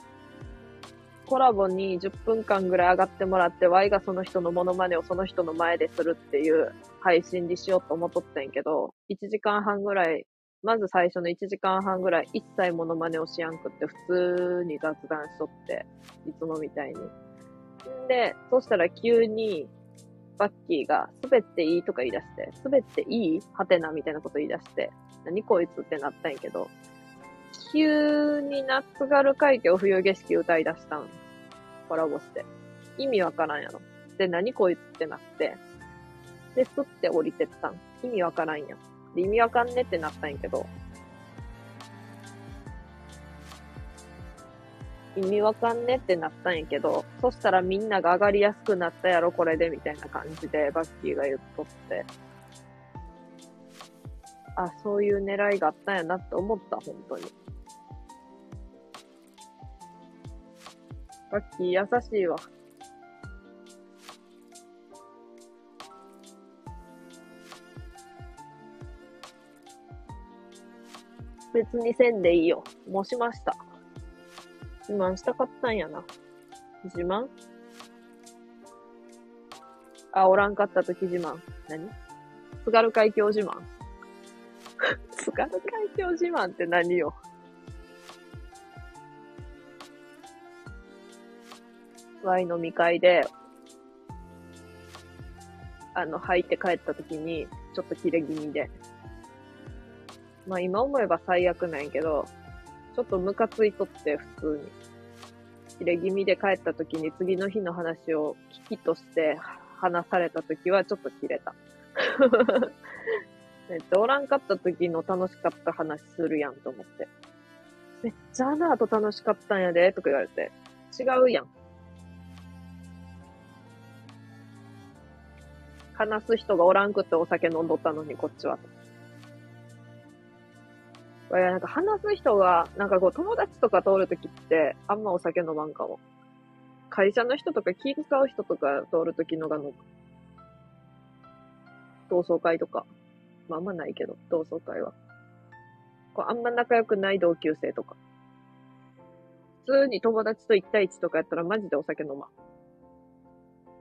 コラボに10分間ぐらい上がってもらって、Y がその人のモノマネをその人の前でするっていう配信にしようと思っとったんやけど、1時間半ぐらい、まず最初の1時間半ぐらい一切モノマネをしやんくって普通に雑談しとって、いつもみたいに。んで、そしたら急に、バッキーが、滑っていいとか言い出して、滑っていい？はてなみたいなこと言い出して、何こいつってなったんやけど、急に夏軽海峡冬景色歌い出したん。コラボして。意味わからんやろ。で、何こいつってなって、で、スって降りてったん。意味わからんやん。意味わかんねってなったんやけど、意味わかんねってなったんやけど、そしたらみんなが上がりやすくなったやろ、これで、みたいな感じで、バッキーが言っとって。あ、そういう狙いがあったんやなって思った、本当に。バッキー優しいわ。別にせんでいいよ。もうしました。自慢したかったんやな。自慢？あ、おらんかった時自慢。何？津軽海峡自慢。津軽海峡自慢って何よ？ワイ飲み会で、あの、入って帰った時に、ちょっと切れ気味で。まあ今思えば最悪なんやけど、ちょっとムカついとって、普通に。切れ気味で帰った時に次の日の話を聞きとして話された時はちょっと切れた。めっちゃおらんかった時の楽しかった話するやんと思って。めっちゃあの後楽しかったんやで、とか言われて。違うやん。話す人がおらんくってお酒飲んどったのに、こっちは。いや、なんか話す人が、なんかこう友達とか通るときって、あんまお酒飲まんかも。会社の人とか気使う人とか通るときのがの、同窓会とか。まああんまないけど、同窓会は。こうあんま仲良くない同級生とか。普通に友達と1対1とかやったらマジでお酒飲まん。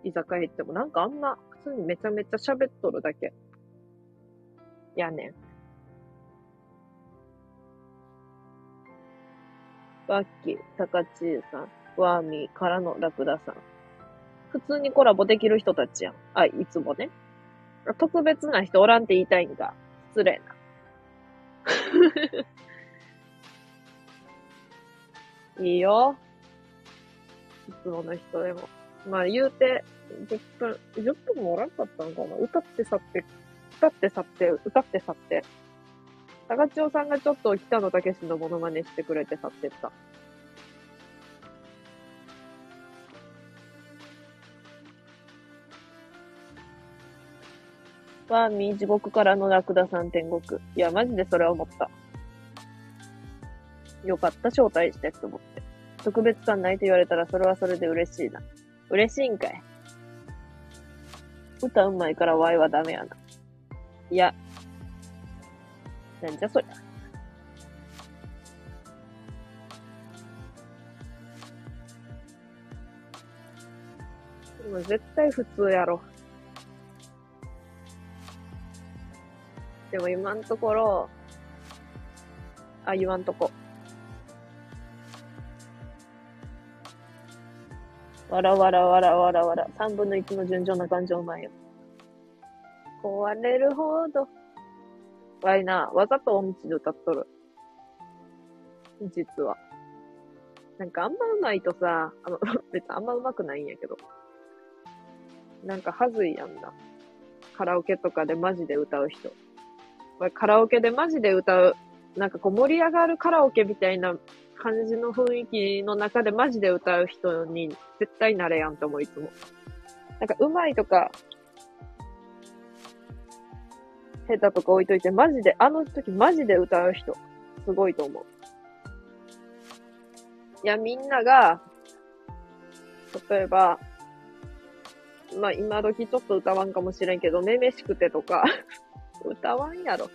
居酒屋行ってもなんかあんま、普通にめちゃめちゃ喋っとるだけ。やねん。バッキー、タカチーさん、ワーミーからのラクダさん。普通にコラボできる人たちやん。あ、いつもね。特別な人おらんって言いたいんか。失礼な。いいよ。いつもの人でも。まあ言うて、10分、10分もおらんかったのかな歌って去って、歌って去って、歌って去って。高千代さんがちょっと北野武のモノマネしてくれて去ってった。ワーミー地獄からのラクダさん天国。いや、マジでそれは思った。よかった、招待してって思って。特別感ないと言われたらそれはそれで嬉しいな。嬉しいんかい。歌うまいからワイはダメやな。いや。なんじゃそりゃ。絶対普通やろ。でも今んところ、あ、言わんとこ。わらわらわらわらわら。三分の一の順調な感情なんよ。壊れるほど。わいな、わざと音痴で歌っとる。実は。なんかあんま上手いとさ、あの、別にあんま上手くないんやけど。なんかはずいやんな。カラオケとかでマジで歌う人。これカラオケでマジで歌う、なんかこう盛り上がるカラオケみたいな感じの雰囲気の中でマジで歌う人に絶対なれやんと思う、いつも。なんか上手いとか、下手とか置いといて、マジで、あの時マジで歌う人、すごいと思う。いや、みんなが、例えば、まあ、今時ちょっと歌わんかもしれんけど、めめしくてとか、歌わんやろ。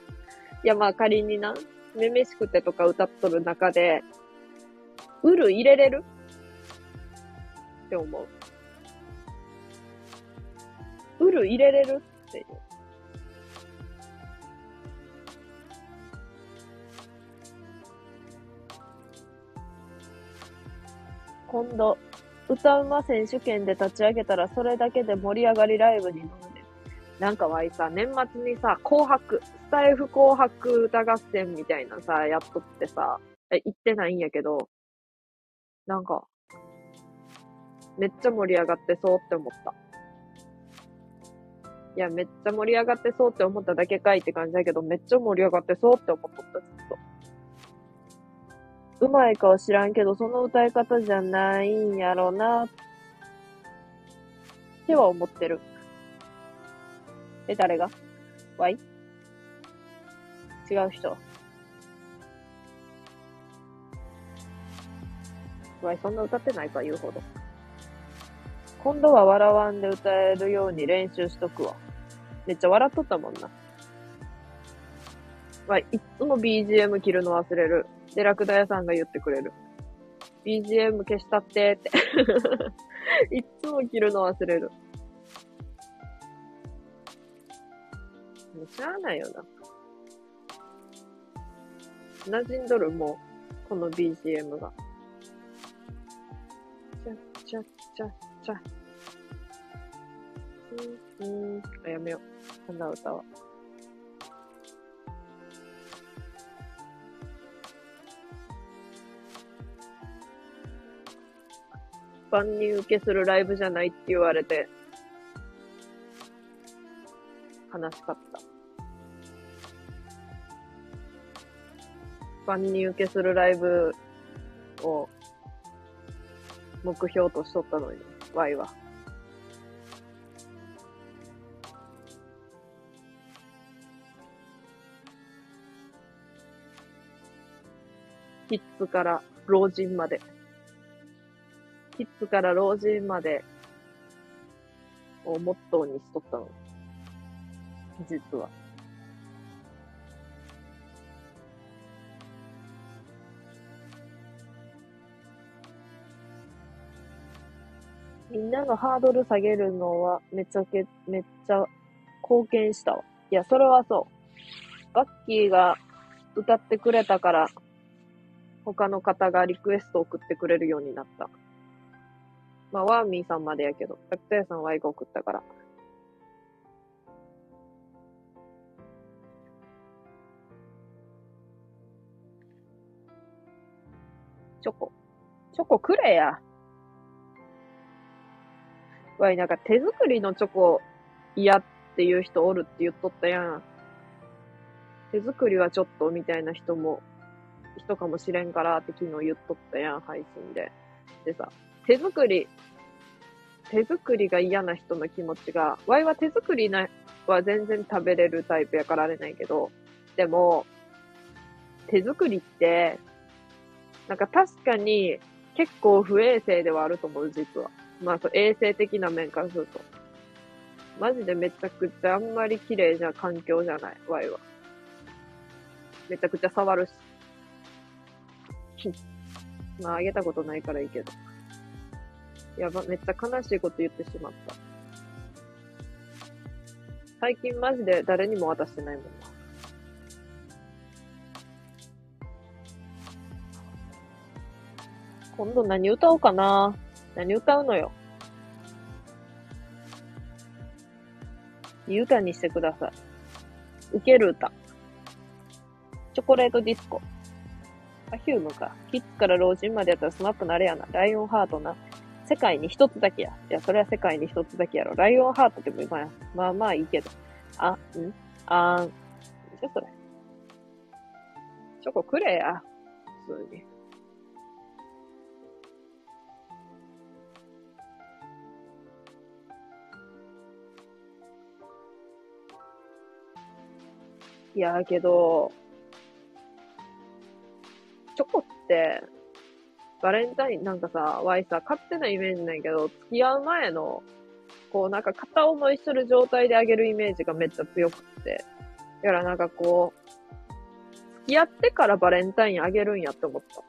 いや、まあ仮にな、めめしくてとか歌っとる中で、うる入れれる？って思う。うる入れれる？っていう。今度、歌うま選手権で立ち上げたらそれだけで盛り上がりライブに乗るね。なんかわいさ、年末にさ、紅白、スタイフ紅白歌合戦みたいなさ、やっとってさ、え、行ってないんやけど、なんか、めっちゃ盛り上がってそうって思った。いや、めっちゃ盛り上がってそうって思っただけかいって感じだけど、めっちゃ盛り上がってそうって思っとった、ずっと。うまいかは知らんけど、その歌い方じゃないんやろな、っては思ってる。え、誰が？わい違う人わい、そんな歌ってないか、言うほど。今度は笑わんで歌えるように練習しとくわ。めっちゃ笑っとったもんな。わい、いっつも BGM 切るの忘れる。で、ラクダ屋さんが言ってくれる。BGM 消したってって。いっつも切るの忘れる。もうしゃあないよな。馴染んどるもう、この BGM が。ちゃ、ちゃ、ちゃ、ちゃ。うん、うん、あ、やめよう。鼻歌は。万人受けするライブじゃないって言われて、悲しかった。万人受けするライブを目標としとったのに、ワイは。キッズから老人まで。キッズから老人までをモットーにしとったの。実は。みんなのハードル下げるのはめちゃけ、めっちゃ貢献したわ。いや、それはそう。ガッキーが歌ってくれたから、他の方がリクエスト送ってくれるようになった。まあ、ワーミーさんまでやけど、タクトヤさんは愛が送ったから。チョコ。チョコくれや。わい、なんか手作りのチョコ嫌っていう人おるって言っとったやん。手作りはちょっとみたいな人も、人かもしれんからって昨日言っとったやん、配信で。でさ、手作り、手作りが嫌な人の気持ちが、ワイは手作りな、は全然食べれるタイプやからあれないけど、でも、手作りって、なんか確かに結構不衛生ではあると思う、実は。まあ、そう衛生的な面からすると。マジでめちゃくちゃあんまり綺麗じゃ環境じゃない、ワイは。めちゃくちゃ触るし。まあ、あげたことないからいいけど。やば、めっちゃ悲しいこと言ってしまった。最近マジで誰にも渡してないもんな。今度何歌おうかな何歌うのよ。いい歌にしてください。受ける歌。チョコレートディスコ。 Perfumeか。キッズから老人までやったら SMAPなれやな。ライオンハートな。世界に一つだけや。いや、それは世界に一つだけやろ。ライオンハートっても今や。まあまあいいけど。あ、ん？あーん。じゃそれ。チョコくれや。普通に。いやーけど、チョコって、バレンタインなんかさ、ワイさ、勝手なイメージないけど、付き合う前の、こうなんか片思いしてる状態であげるイメージがめっちゃ強くて。だからなんかこう、付き合ってからバレンタインあげるんやって思った。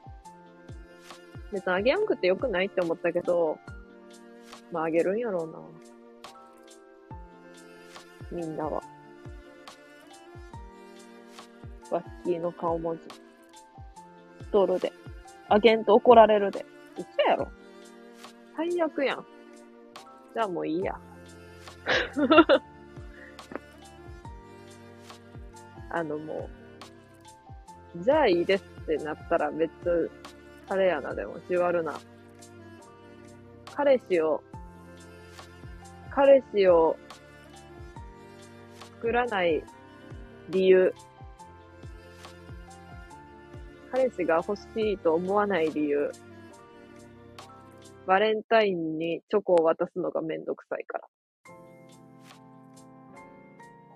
別にあげやんくてよくないって思ったけど、まああげるんやろうな。みんなは。ワッキーの顔文字。ストールで。あげんと怒られるで。嘘やろ。最悪やん。じゃあもういいや。あのもう、じゃあいいですってなったら別、あれやな、でも、じわるな。彼氏を、彼氏を作らない理由。彼氏が欲しいと思わない理由。バレンタインにチョコを渡すのがめんどくさいから。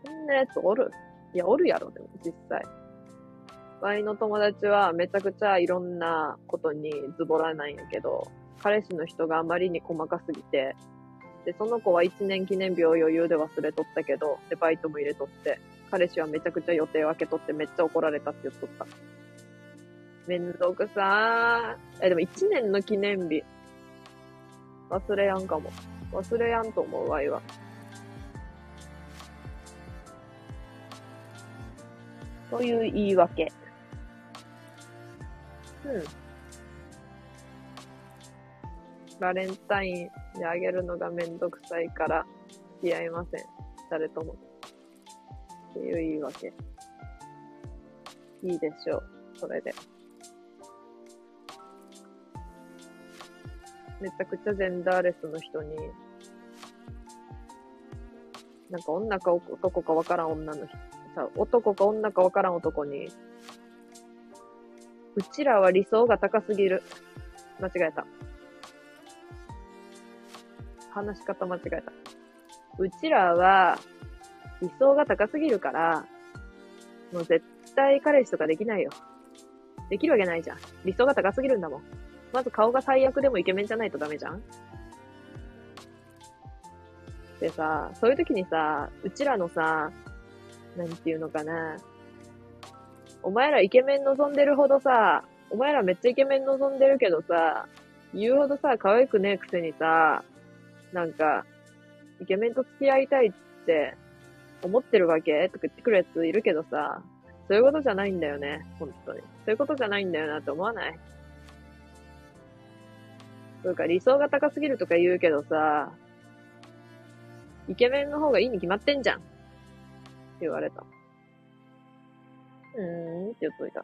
こんなやつおる？いや、おるやろ、でも、実際。ワイの友達はめちゃくちゃいろんなことにズボラなんやけど、彼氏の人があまりに細かすぎて、で、その子は一年記念日を余裕で忘れとったけど、で、バイトも入れとって、彼氏はめちゃくちゃ予定を空けとってめっちゃ怒られたって言っとった。めんどくさー。え、でも一年の記念日。忘れやんかも。忘れやんと思う、ワイは。という言い訳。うん。バレンタインであげるのがめんどくさいから付き合いません。誰とも。っていう言い訳。いいでしょう。それで。めちゃくちゃジェンダーレスの人に、なんか女か男かわからん女の人、さ、男か女かわからん男に、うちらは理想が高すぎる。間違えた。話し方間違えた。うちらは理想が高すぎるから、もう絶対彼氏とかできないよ。できるわけないじゃん。理想が高すぎるんだもん。まず顔が最悪でもイケメンじゃないとダメじゃん？でさ、そういう時にさ、うちらのさ、なんていうのかな。お前らイケメン望んでるほどさ、お前らめっちゃイケメン望んでるけどさ、言うほどさ、可愛くねえくせにさ、なんか、イケメンと付き合いたいって思ってるわけ？とか言ってくるやついるけどさ、そういうことじゃないんだよね、本当に。そういうことじゃないんだよなって思わない？そうか、理想が高すぎるとか言うけどさ、イケメンの方がいいに決まってんじゃん。って言われた。うーんって言っといた。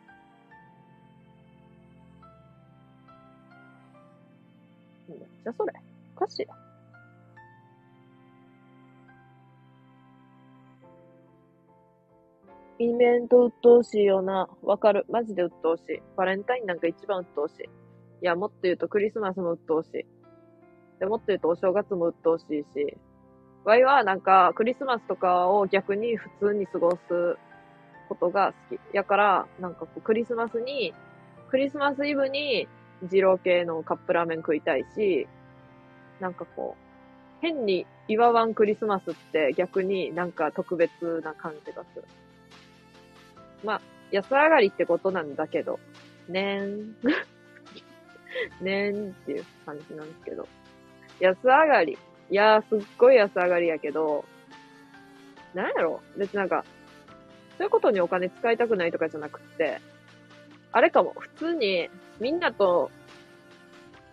めっちゃそれ。おかしい。イベント鬱陶しいよな。わかる。マジで鬱陶しい。バレンタインなんか一番鬱陶しい。いや、もっと言うとクリスマスも鬱陶しい。でもっと言うとお正月も鬱陶しいし。ワイはなんかクリスマスとかを逆に普通に過ごすことが好き。やから、なんかこうクリスマスに、クリスマスイブに二郎系のカップラーメン食いたいし、なんかこう、変に祝わんクリスマスって逆になんか特別な感じがする。まあ、安上がりってことなんだけど、ねーん。ねーんっていう感じなんですけど。安上がり。いやー、すっごい安上がりやけど、なんやろ別になんか、そういうことにお金使いたくないとかじゃなくって、あれかも、普通にみんなと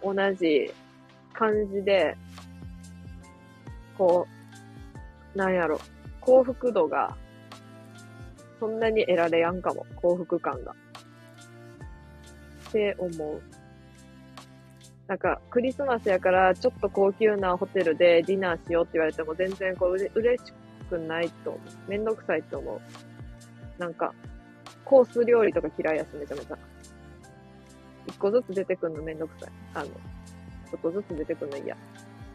同じ感じで、こう、なんやろ、幸福度がそんなに得られやんかも、幸福感が。って思う。なんか、クリスマスやから、ちょっと高級なホテルでディナーしようって言われても、全然こう、嬉しくないと思う。めんどくさいと思う。なんか、コース料理とか嫌いやし、めちゃめちゃ。一個ずつ出てくんのめんどくさい。あの、ちょっとずつ出てくんの嫌。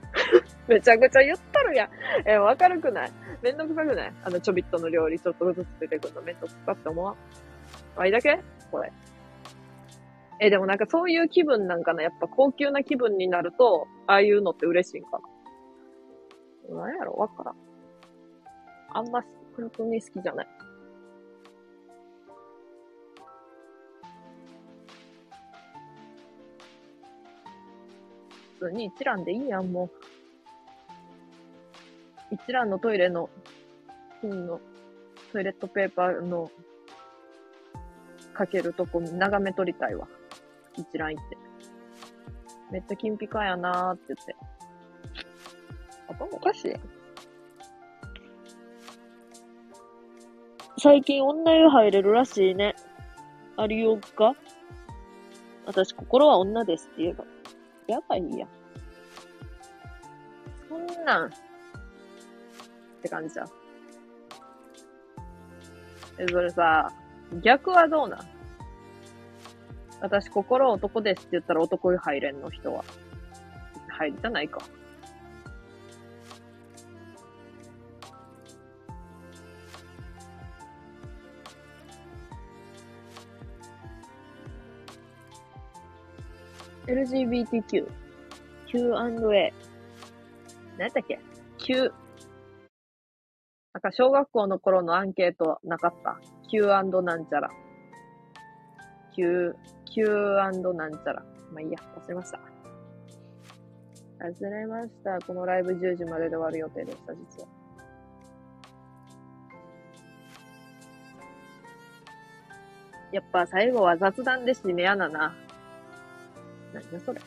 めちゃくちゃ言っとるやん。え、わかるくない？めんどくさくない？あのちょびっとの料理ちょっとずつ出てくるのめんどくさって思わん？あいだけ？これ。え、でもなんかそういう気分なんかな？やっぱ高級な気分になると、ああいうのって嬉しいんかな？なんやろ？わからん。あんま、本当に好きじゃない。普通に一覧でいいやん、もう。一覧のトイレの、金のトイレットペーパーのかけるとこ眺め撮りたいわ。一覧行って。めっちゃ金ピカやなーって言って。頭おかしいやん。最近女湯入れるらしいね。ありようか？私、心は女ですって言えば。やばいやん。そんなん。って感じじゃん。え、それさ、逆はどうなん？私、心男ですって言ったら男湯入れんの人は。入りたないか。LGBTQ。Q&A。何やったっけ ?Q。なんか小学校の頃のアンケートなかった ?Q& なんちゃら。Q、Q& なんちゃら。まあいいや、忘れました。忘れました。このライブ10時までで終わる予定でした、実は。やっぱ最後は雑談で締めやなな。何やそれ。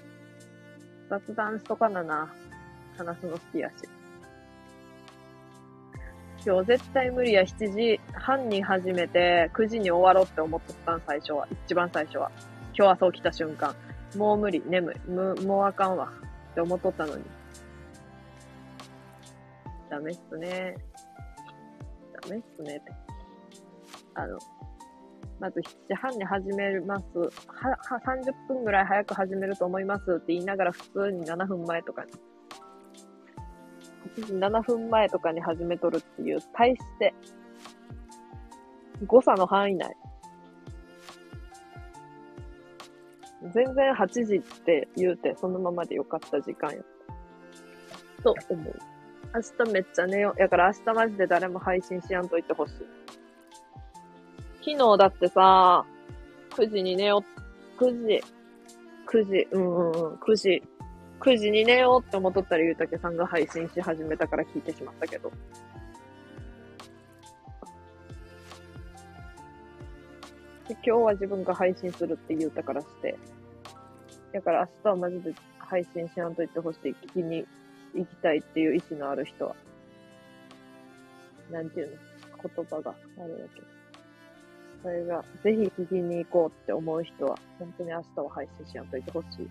雑談しとかなな。話すの好きやし。今日絶対無理や。7時半に始めて、9時に終わろうって思っとったん、最初は。一番最初は。今日朝起きた瞬間。もう無理、眠い。む、もうあかんわ。って思っとったのに。ダメっすね。ダメっすねって。あの、まず7時半に始めます。は、は、30分ぐらい早く始めると思いますって言いながら普通に7分前とかに。8時7分前とかに始めとるっていう、対して、誤差の範囲内。全然8時って言うて、そのままでよかった時間やった。と思う。明日めっちゃ寝よう。やから明日マジで誰も配信しやんといてほしい。昨日だってさ、9時に寝よう、9時、9時、うんうんうん、9時、9時に寝ようって思っとったらゆうたけさんが配信し始めたから聞いてしまったけど。今日は自分が配信するって言うたからして。だから明日はマジで配信しやんといてほしい。聞きに行きたいっていう意志のある人は。なんていうの？言葉があれだけど。それが、ぜひ聞きに行こうって思う人は、本当に明日は配信しやんといてほしい。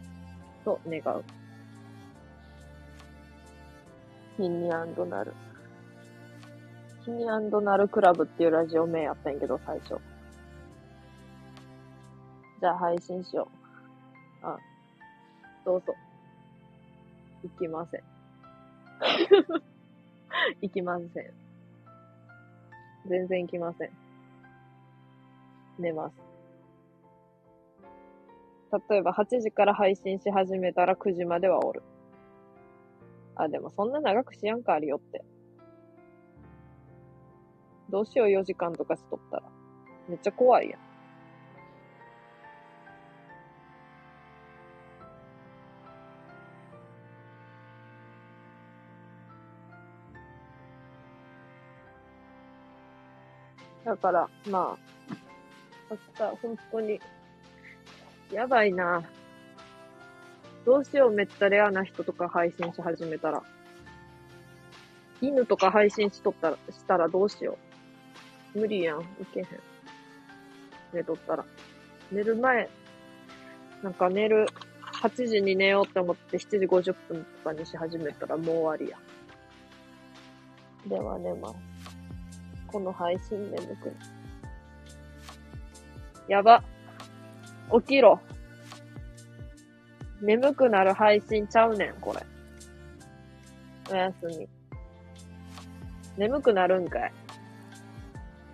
と願う。キニアンドナル。キニアンドナルクラブっていうラジオ名やったんやけど、最初。じゃあ配信しよう。あ、どうぞ。行きません。行きません。全然行きません。寝ます。例えば8時から配信し始めたら9時まではおる。あ、でもそんな長くしやんかあるよって。どうしよう4時間とかしとったら。めっちゃ怖いやん。だから、まあ、明日、本当に、やばいな。どうしよう、めっちゃレアな人とか配信し始めたら。犬とか配信しとったら、したらどうしよう。無理やん、いけへん。寝とったら。寝る前、なんか寝る、8時に寝ようって思って7時50分とかにし始めたらもう終わりや。では寝ます。この配信眠くやば。起きろ。眠くなる配信ちゃうねん、これ。おやすみ。眠くなるんかい。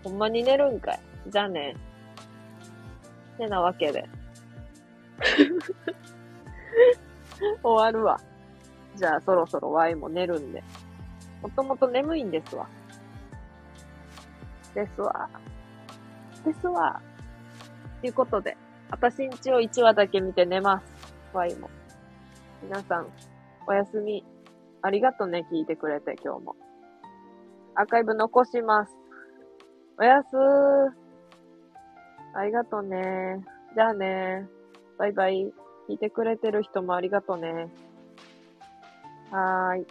ほんまに寝るんかい。じゃあね。てなわけで。終わるわ。じゃあそろそろワイも寝るんで。もともと眠いんですわ。ですわ。ですわ。ということで、私んちを1話だけ見て寝ます。ワイも。皆さん、おやすみ。ありがとね、聞いてくれて、今日も。アーカイブ残します。おやすー。ありがとね。じゃあね。バイバイ。聞いてくれてる人もありがとね。はーい。